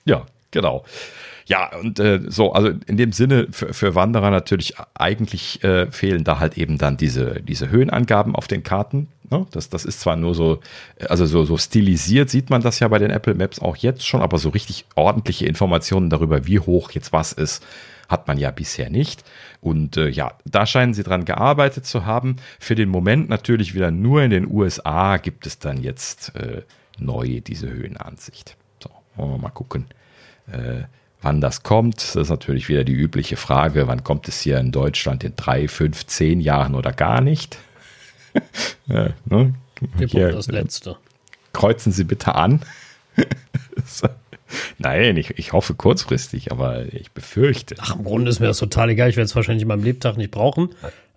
Ja, genau. Ja, und äh, so, also in dem Sinne für, für Wanderer natürlich eigentlich äh, fehlen da halt eben dann diese, diese Höhenangaben auf den Karten. Ne? Das, das ist zwar nur so, also so, so stilisiert sieht man das ja bei den Apple Maps auch jetzt schon, aber so richtig ordentliche Informationen darüber, wie hoch jetzt was ist, hat man ja bisher nicht. Und äh, ja, da scheinen sie dran gearbeitet zu haben. Für den Moment natürlich wieder nur in den USA gibt es dann jetzt äh, neu diese Höhenansicht. So, wollen wir mal gucken, äh, wann das kommt. Das ist natürlich wieder die übliche Frage, wann kommt es hier in Deutschland in drei, fünf, zehn Jahren oder gar nicht? ja, ne? Hier, das letzte. Kreuzen Sie bitte an. Nein, ich, ich hoffe kurzfristig, aber ich befürchte. Ach, im Grunde ist mir das total egal. Ich werde es wahrscheinlich in meinem Lebtag nicht brauchen.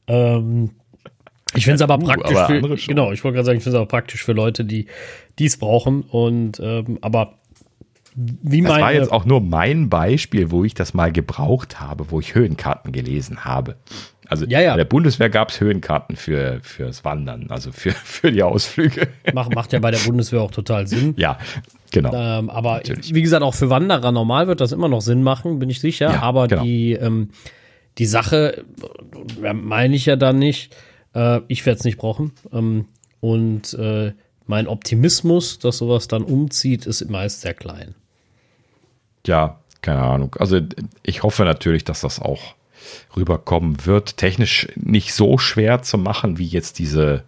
Ähm, ich finde es aber uh, praktisch aber für, genau, ich wollte gerade sagen, ich finde es aber praktisch für Leute, die dies brauchen. Und ähm, aber wie das meine, war jetzt auch nur mein Beispiel, wo ich das mal gebraucht habe, wo ich Höhenkarten gelesen habe. Also ja, ja. bei der Bundeswehr gab es Höhenkarten für fürs Wandern, also für, für die Ausflüge. Macht, macht ja bei der Bundeswehr auch total Sinn. Ja, genau. Ähm, aber Natürlich. wie gesagt, auch für Wanderer normal wird das immer noch Sinn machen, bin ich sicher. Ja, aber genau. die, ähm, die Sache äh, meine ich ja dann nicht. Äh, ich werde es nicht brauchen. Ähm, und äh, mein Optimismus, dass sowas dann umzieht, ist meist sehr klein ja, keine Ahnung. Also ich hoffe natürlich, dass das auch rüberkommen wird. Technisch nicht so schwer zu machen wie jetzt diese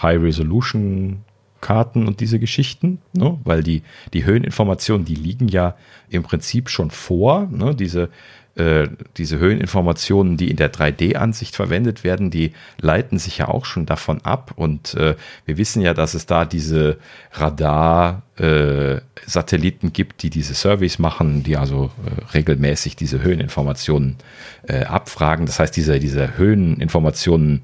High-Resolution-Karten und diese Geschichten, ne? weil die, die Höheninformationen, die liegen ja im Prinzip schon vor. Ne? Diese äh, diese Höheninformationen, die in der 3D-Ansicht verwendet werden, die leiten sich ja auch schon davon ab. Und äh, wir wissen ja, dass es da diese Radar-Satelliten äh, gibt, die diese Surveys machen, die also äh, regelmäßig diese Höheninformationen äh, abfragen. Das heißt, diese, diese Höheninformationen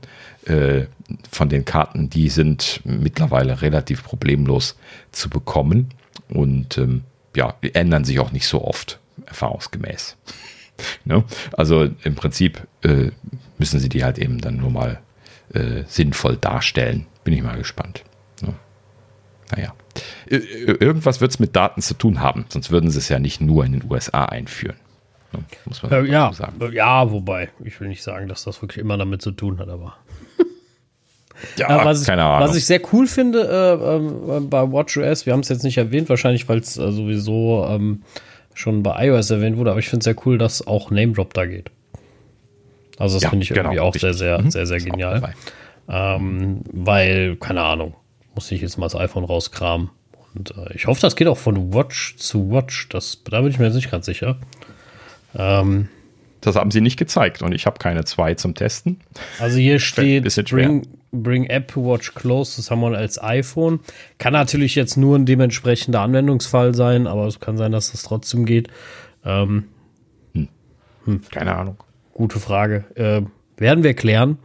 von den Karten, die sind mittlerweile relativ problemlos zu bekommen und ähm, ja, ändern sich auch nicht so oft, erfahrungsgemäß. Ne? Also im Prinzip äh, müssen sie die halt eben dann nur mal äh, sinnvoll darstellen. Bin ich mal gespannt. Ne? Naja. Irgendwas wird es mit Daten zu tun haben, sonst würden sie es ja nicht nur in den USA einführen. Ne? Muss man äh, ja, sagen. Ja, wobei, ich will nicht sagen, dass das wirklich immer damit zu tun hat, aber. Ja, äh, was, keine Ahnung. Was ich sehr cool finde äh, äh, bei WatchOS, wir haben es jetzt nicht erwähnt, wahrscheinlich, weil es äh, sowieso ähm, schon bei iOS erwähnt wurde, aber ich finde es sehr cool, dass auch Name Drop da geht. Also das ja, finde ich irgendwie genau, auch sehr, sehr, mhm. sehr, sehr genial. Ähm, weil, keine Ahnung, muss ich jetzt mal das iPhone rauskramen. Und äh, ich hoffe, das geht auch von Watch zu Watch. Das, da bin ich mir jetzt nicht ganz sicher. Ähm, das haben sie nicht gezeigt und ich habe keine zwei zum Testen. Also hier steht bring, bring Apple Watch close to someone als iPhone. Kann natürlich jetzt nur ein dementsprechender Anwendungsfall sein, aber es kann sein, dass das trotzdem geht. Ähm, hm. Hm. Keine Ahnung. Gute Frage. Äh, werden wir klären.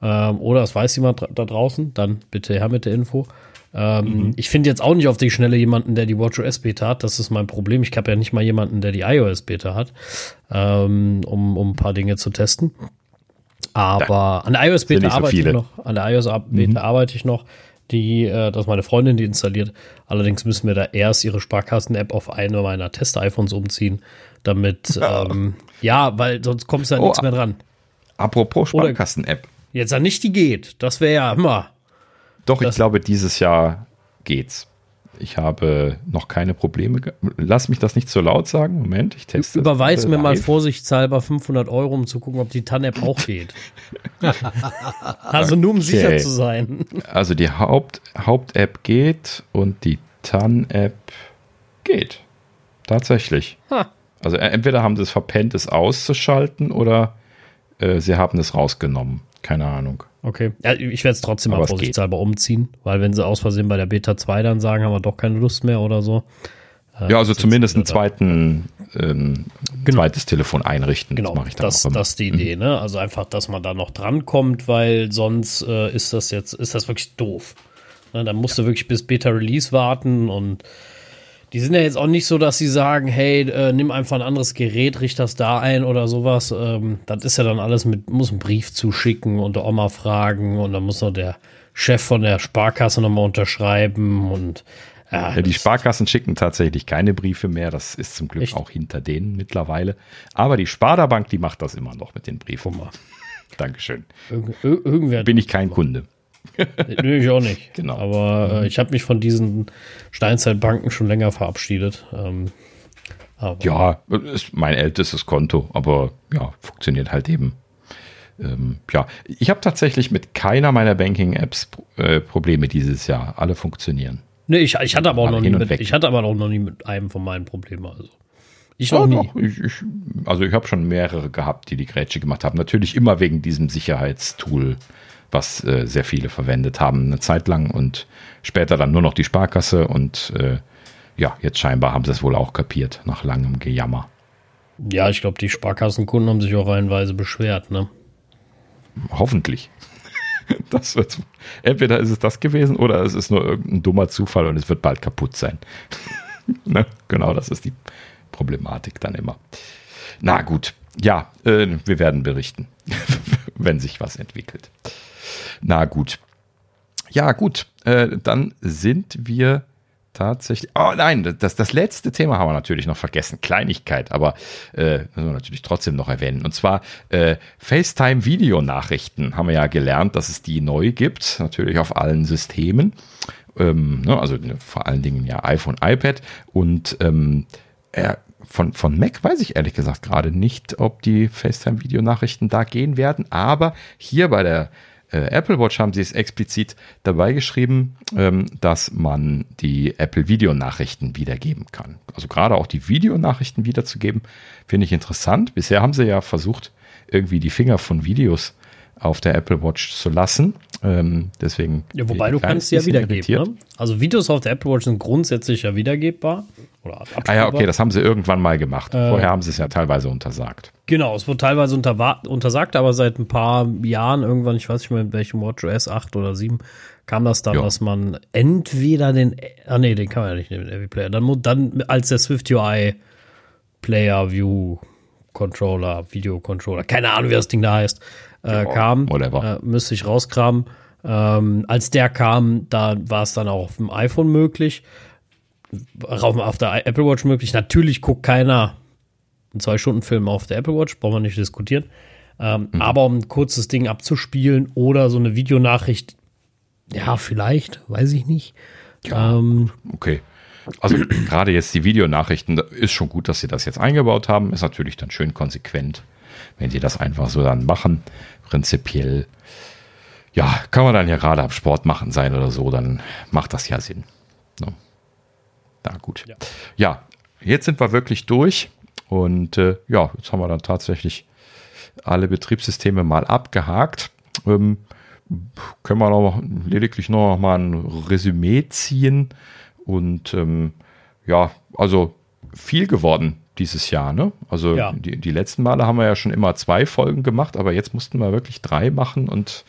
Ähm, oder es weiß jemand da draußen, dann bitte her mit der Info. Ähm, mhm. Ich finde jetzt auch nicht auf die Schnelle jemanden, der die WatchOS Beta hat. Das ist mein Problem. Ich habe ja nicht mal jemanden, der die iOS Beta hat, ähm, um, um ein paar Dinge zu testen. Aber an der iOS Beta so arbeite ich noch. An der iOS Beta mhm. arbeite ich noch. Die, äh, das ist meine Freundin, die installiert. Allerdings müssen wir da erst ihre Sparkassen-App auf eine meiner Test-iPhones umziehen, damit, ja, ähm, ja weil sonst kommst du ja oh, nichts mehr dran. Apropos Sparkassen-App. Jetzt ja nicht die geht. Das wäre ja immer. Doch, ich glaube, dieses Jahr geht's. Ich habe noch keine Probleme. Lass mich das nicht so laut sagen. Moment, ich teste. Überweis mir live. mal vorsichtshalber 500 Euro, um zu gucken, ob die TAN-App auch geht. also nur um okay. sicher zu sein. Also die Haupt, Haupt-App geht und die TAN-App geht. Tatsächlich. Ha. Also entweder haben sie es verpennt, es auszuschalten oder äh, sie haben es rausgenommen. Keine Ahnung. Okay. Ja, ich werde es trotzdem mal vorsichtshalber umziehen, weil wenn sie aus Versehen bei der Beta 2 dann sagen, haben wir doch keine Lust mehr oder so. Äh, ja, also zumindest einen zweiten, ähm, genau. zweites Telefon einrichten. Genau, das mache ich dann das, das ist die Idee, mhm. ne? Also einfach, dass man da noch drankommt, weil sonst äh, ist das jetzt, ist das wirklich doof. Ne? Dann musst ja. du wirklich bis Beta Release warten und die sind ja jetzt auch nicht so, dass sie sagen, hey, äh, nimm einfach ein anderes Gerät, richte das da ein oder sowas. Ähm, das ist ja dann alles mit, muss einen Brief zuschicken und der Oma fragen und dann muss noch der Chef von der Sparkasse nochmal unterschreiben und ja, ja, die Sparkassen schicken tatsächlich keine Briefe mehr. Das ist zum Glück echt? auch hinter denen mittlerweile. Aber die Sparda-Bank, die macht das immer noch mit den Briefen. Dankeschön. Ir irgendwer Bin ich kein Kunde. Nö, ich auch nicht. Genau. Aber äh, ich habe mich von diesen Steinzeitbanken schon länger verabschiedet. Ähm, ja, ist mein ältestes Konto, aber ja, funktioniert halt eben. Ähm, ja, ich habe tatsächlich mit keiner meiner Banking-Apps äh, Probleme dieses Jahr. Alle funktionieren. Nee, ich, ich hatte aber auch noch nie mit, ich hatte aber auch noch nie mit einem von meinen Problemen. Also. Ich noch ja, nie. Ich, ich, also ich habe schon mehrere gehabt, die die Grätsche gemacht haben. Natürlich immer wegen diesem Sicherheitstool was äh, sehr viele verwendet haben eine Zeit lang und später dann nur noch die Sparkasse und äh, ja, jetzt scheinbar haben sie es wohl auch kapiert nach langem Gejammer. Ja, ich glaube, die Sparkassenkunden haben sich auch reihenweise beschwert, ne? Hoffentlich. Das wird, entweder ist es das gewesen oder es ist nur irgendein dummer Zufall und es wird bald kaputt sein. ne? Genau, das ist die Problematik dann immer. Na gut, ja, äh, wir werden berichten, wenn sich was entwickelt. Na gut. Ja, gut. Äh, dann sind wir tatsächlich. Oh nein, das, das letzte Thema haben wir natürlich noch vergessen. Kleinigkeit, aber äh, müssen wir natürlich trotzdem noch erwähnen. Und zwar äh, FaceTime-Videonachrichten haben wir ja gelernt, dass es die neu gibt, natürlich auf allen Systemen. Ähm, ne, also ne, vor allen Dingen ja iPhone, iPad und ähm, er, von, von Mac weiß ich ehrlich gesagt gerade nicht, ob die FaceTime-Videonachrichten da gehen werden, aber hier bei der äh, Apple Watch haben sie es explizit dabei geschrieben, ähm, dass man die Apple Videonachrichten wiedergeben kann. Also gerade auch die Videonachrichten wiederzugeben, finde ich interessant. Bisher haben sie ja versucht, irgendwie die Finger von Videos auf der Apple Watch zu lassen. Ähm, deswegen. Ja, wobei du kannst sie ja wiedergeben. Ne? Also Videos auf der Apple Watch sind grundsätzlich ja wiedergebbar. Oder ah ja, okay, das haben sie irgendwann mal gemacht. Äh, Vorher haben sie es ja teilweise untersagt. Genau, es wurde teilweise untersagt, aber seit ein paar Jahren irgendwann, ich weiß nicht mehr, in welchem WatchOS 8 oder 7, kam das dann, jo. dass man entweder den, ah nee, den kann man ja nicht nehmen, den AV Player, dann, dann als der Swift UI Player View Controller, Video Controller, keine Ahnung, wie das Ding da heißt, äh, kam, äh, müsste ich rauskramen. Ähm, als der kam, da war es dann auch auf dem iPhone möglich, auf der Apple Watch möglich. Natürlich guckt keiner einen Zwei-Stunden-Film auf der Apple Watch, brauchen wir nicht diskutieren. Ähm, mhm. Aber um ein kurzes Ding abzuspielen oder so eine Videonachricht Ja, vielleicht, weiß ich nicht. Ja, ähm, okay. Also gerade jetzt die Videonachrichten, ist schon gut, dass sie das jetzt eingebaut haben. Ist natürlich dann schön konsequent, wenn sie das einfach so dann machen. Prinzipiell, ja, kann man dann ja gerade am Sport machen sein oder so, dann macht das ja Sinn. Ne? Na gut. Ja. ja. jetzt sind wir wirklich durch und äh, ja, jetzt haben wir dann tatsächlich alle Betriebssysteme mal abgehakt. Ähm, können wir noch lediglich noch mal ein Resümee ziehen und ähm, ja, also viel geworden dieses Jahr, ne? Also ja. die, die letzten Male haben wir ja schon immer zwei Folgen gemacht, aber jetzt mussten wir wirklich drei machen und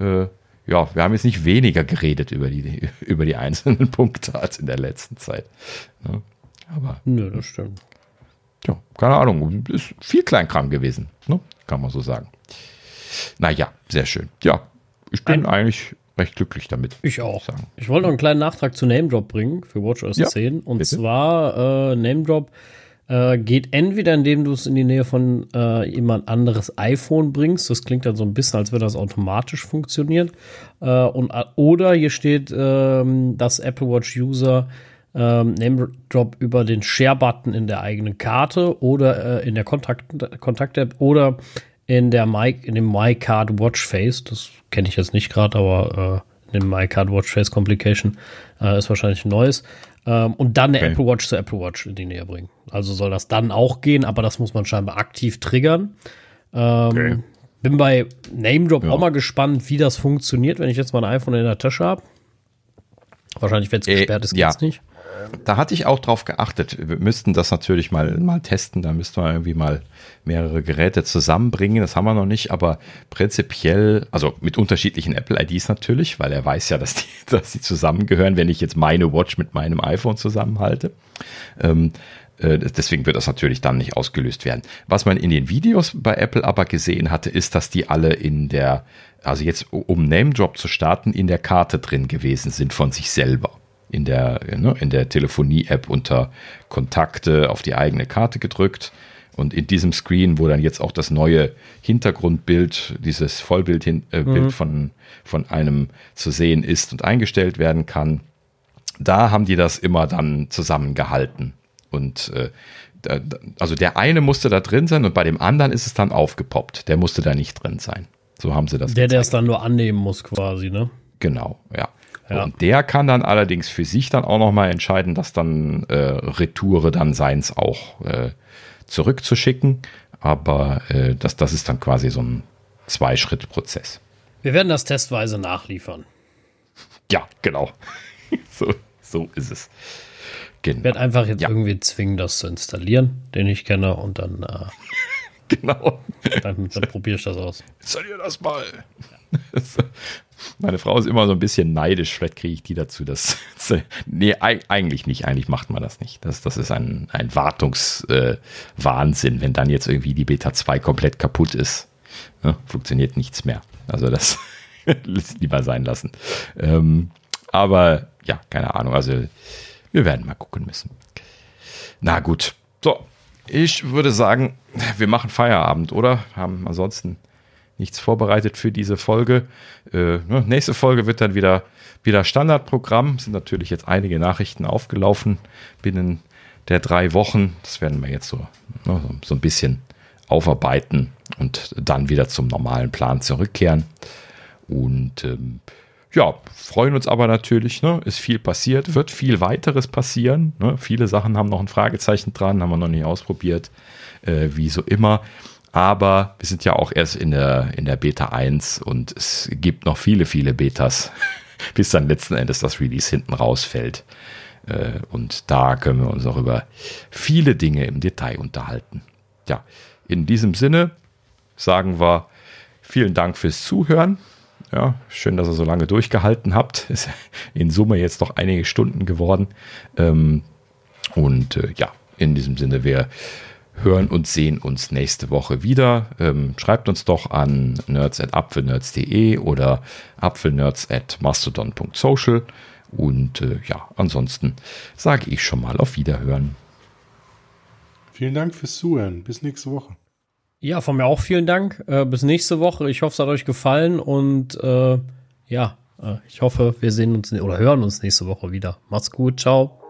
äh, ja, wir haben jetzt nicht weniger geredet über die, über die einzelnen Punkte als in der letzten Zeit. Ne? Aber. Nö, das stimmt. Ja, keine Ahnung. Ist viel Kleinkram gewesen, ne? kann man so sagen. Naja, sehr schön. Ja, ich bin Ein eigentlich recht glücklich damit. Ich auch. Sagen. Ich wollte noch einen kleinen Nachtrag zu Name Drop bringen für WatchOS ja, 10. Und bitte. zwar äh, Name Drop äh, geht entweder, indem du es in die Nähe von äh, jemand anderes iPhone bringst. Das klingt dann so ein bisschen, als würde das automatisch funktionieren. Äh, und, äh, oder hier steht, ähm, dass Apple Watch User ähm, Name Drop über den Share-Button in der eigenen Karte oder äh, in der Kontakt-App Kontakt oder in der My, in dem My Card Watch Face. Das kenne ich jetzt nicht gerade, aber in dem My Card Watch Face Complication ist wahrscheinlich ein neues. Ähm, und dann eine okay. Apple Watch zu Apple Watch in die Nähe bringen. Also soll das dann auch gehen, aber das muss man scheinbar aktiv triggern. Ähm, okay. Bin bei Name Drop ja. auch mal gespannt, wie das funktioniert, wenn ich jetzt mein iPhone in der Tasche habe. Wahrscheinlich, wenn es äh, gesperrt ist, geht's ja. nicht. Da hatte ich auch drauf geachtet. Wir müssten das natürlich mal, mal testen. Da müssten wir irgendwie mal mehrere Geräte zusammenbringen. Das haben wir noch nicht, aber prinzipiell, also mit unterschiedlichen Apple-IDs natürlich, weil er weiß ja, dass die, dass die zusammengehören, wenn ich jetzt meine Watch mit meinem iPhone zusammenhalte. Ähm, äh, deswegen wird das natürlich dann nicht ausgelöst werden. Was man in den Videos bei Apple aber gesehen hatte, ist, dass die alle in der, also jetzt um Name Drop zu starten, in der Karte drin gewesen sind von sich selber in der, ne, in der Telefonie-App unter Kontakte auf die eigene Karte gedrückt. Und in diesem Screen, wo dann jetzt auch das neue Hintergrundbild, dieses Vollbild äh, mhm. von, von einem zu sehen ist und eingestellt werden kann, da haben die das immer dann zusammengehalten. Und äh, da, also der eine musste da drin sein und bei dem anderen ist es dann aufgepoppt. Der musste da nicht drin sein. So haben sie das. Der, der es dann nur annehmen muss, quasi, ne? Genau, ja. Ja. Und der kann dann allerdings für sich dann auch nochmal entscheiden, dass dann äh, Retoure dann seins auch äh, zurückzuschicken. Aber äh, das, das ist dann quasi so ein Zwei-Schritt-Prozess. Wir werden das testweise nachliefern. Ja, genau. so, so ist es. Genau. Ich werde einfach jetzt ja. irgendwie zwingen, das zu installieren, den ich kenne, und dann. Äh, genau. Dann, dann probiere ich das aus. Installier das mal. Meine Frau ist immer so ein bisschen neidisch. Vielleicht kriege ich die dazu. Das, nee, eigentlich nicht. Eigentlich macht man das nicht. Das, das ist ein, ein Wartungswahnsinn, äh, wenn dann jetzt irgendwie die Beta 2 komplett kaputt ist. Ja, funktioniert nichts mehr. Also das lieber sein lassen. Ähm, aber ja, keine Ahnung. Also wir werden mal gucken müssen. Na gut. So, ich würde sagen, wir machen Feierabend, oder? Haben ansonsten nichts vorbereitet für diese Folge. Äh, ne, nächste Folge wird dann wieder, wieder Standardprogramm. Sind natürlich jetzt einige Nachrichten aufgelaufen binnen der drei Wochen. Das werden wir jetzt so, ne, so ein bisschen aufarbeiten und dann wieder zum normalen Plan zurückkehren. Und ähm, ja, freuen uns aber natürlich, ne? ist viel passiert, wird viel weiteres passieren. Ne? Viele Sachen haben noch ein Fragezeichen dran, haben wir noch nicht ausprobiert, äh, wie so immer. Aber wir sind ja auch erst in der, in der Beta 1 und es gibt noch viele, viele Betas, bis dann letzten Endes das Release hinten rausfällt. Äh, und da können wir uns auch über viele Dinge im Detail unterhalten. Ja, in diesem Sinne sagen wir vielen Dank fürs Zuhören. Ja, schön, dass ihr so lange durchgehalten habt. Ist in Summe jetzt noch einige Stunden geworden. Ähm, und äh, ja, in diesem Sinne, wir hören und sehen uns nächste Woche wieder. Ähm, schreibt uns doch an nerds.apfelnerds.de oder apfelnerds.mastodon.social. Und äh, ja, ansonsten sage ich schon mal auf Wiederhören. Vielen Dank fürs Zuhören. Bis nächste Woche. Ja, von mir auch vielen Dank. Äh, bis nächste Woche. Ich hoffe, es hat euch gefallen und äh, ja, Äh, ich hoffe, wir sehen uns oder hören uns nächste Woche wieder. Macht's gut, ciao.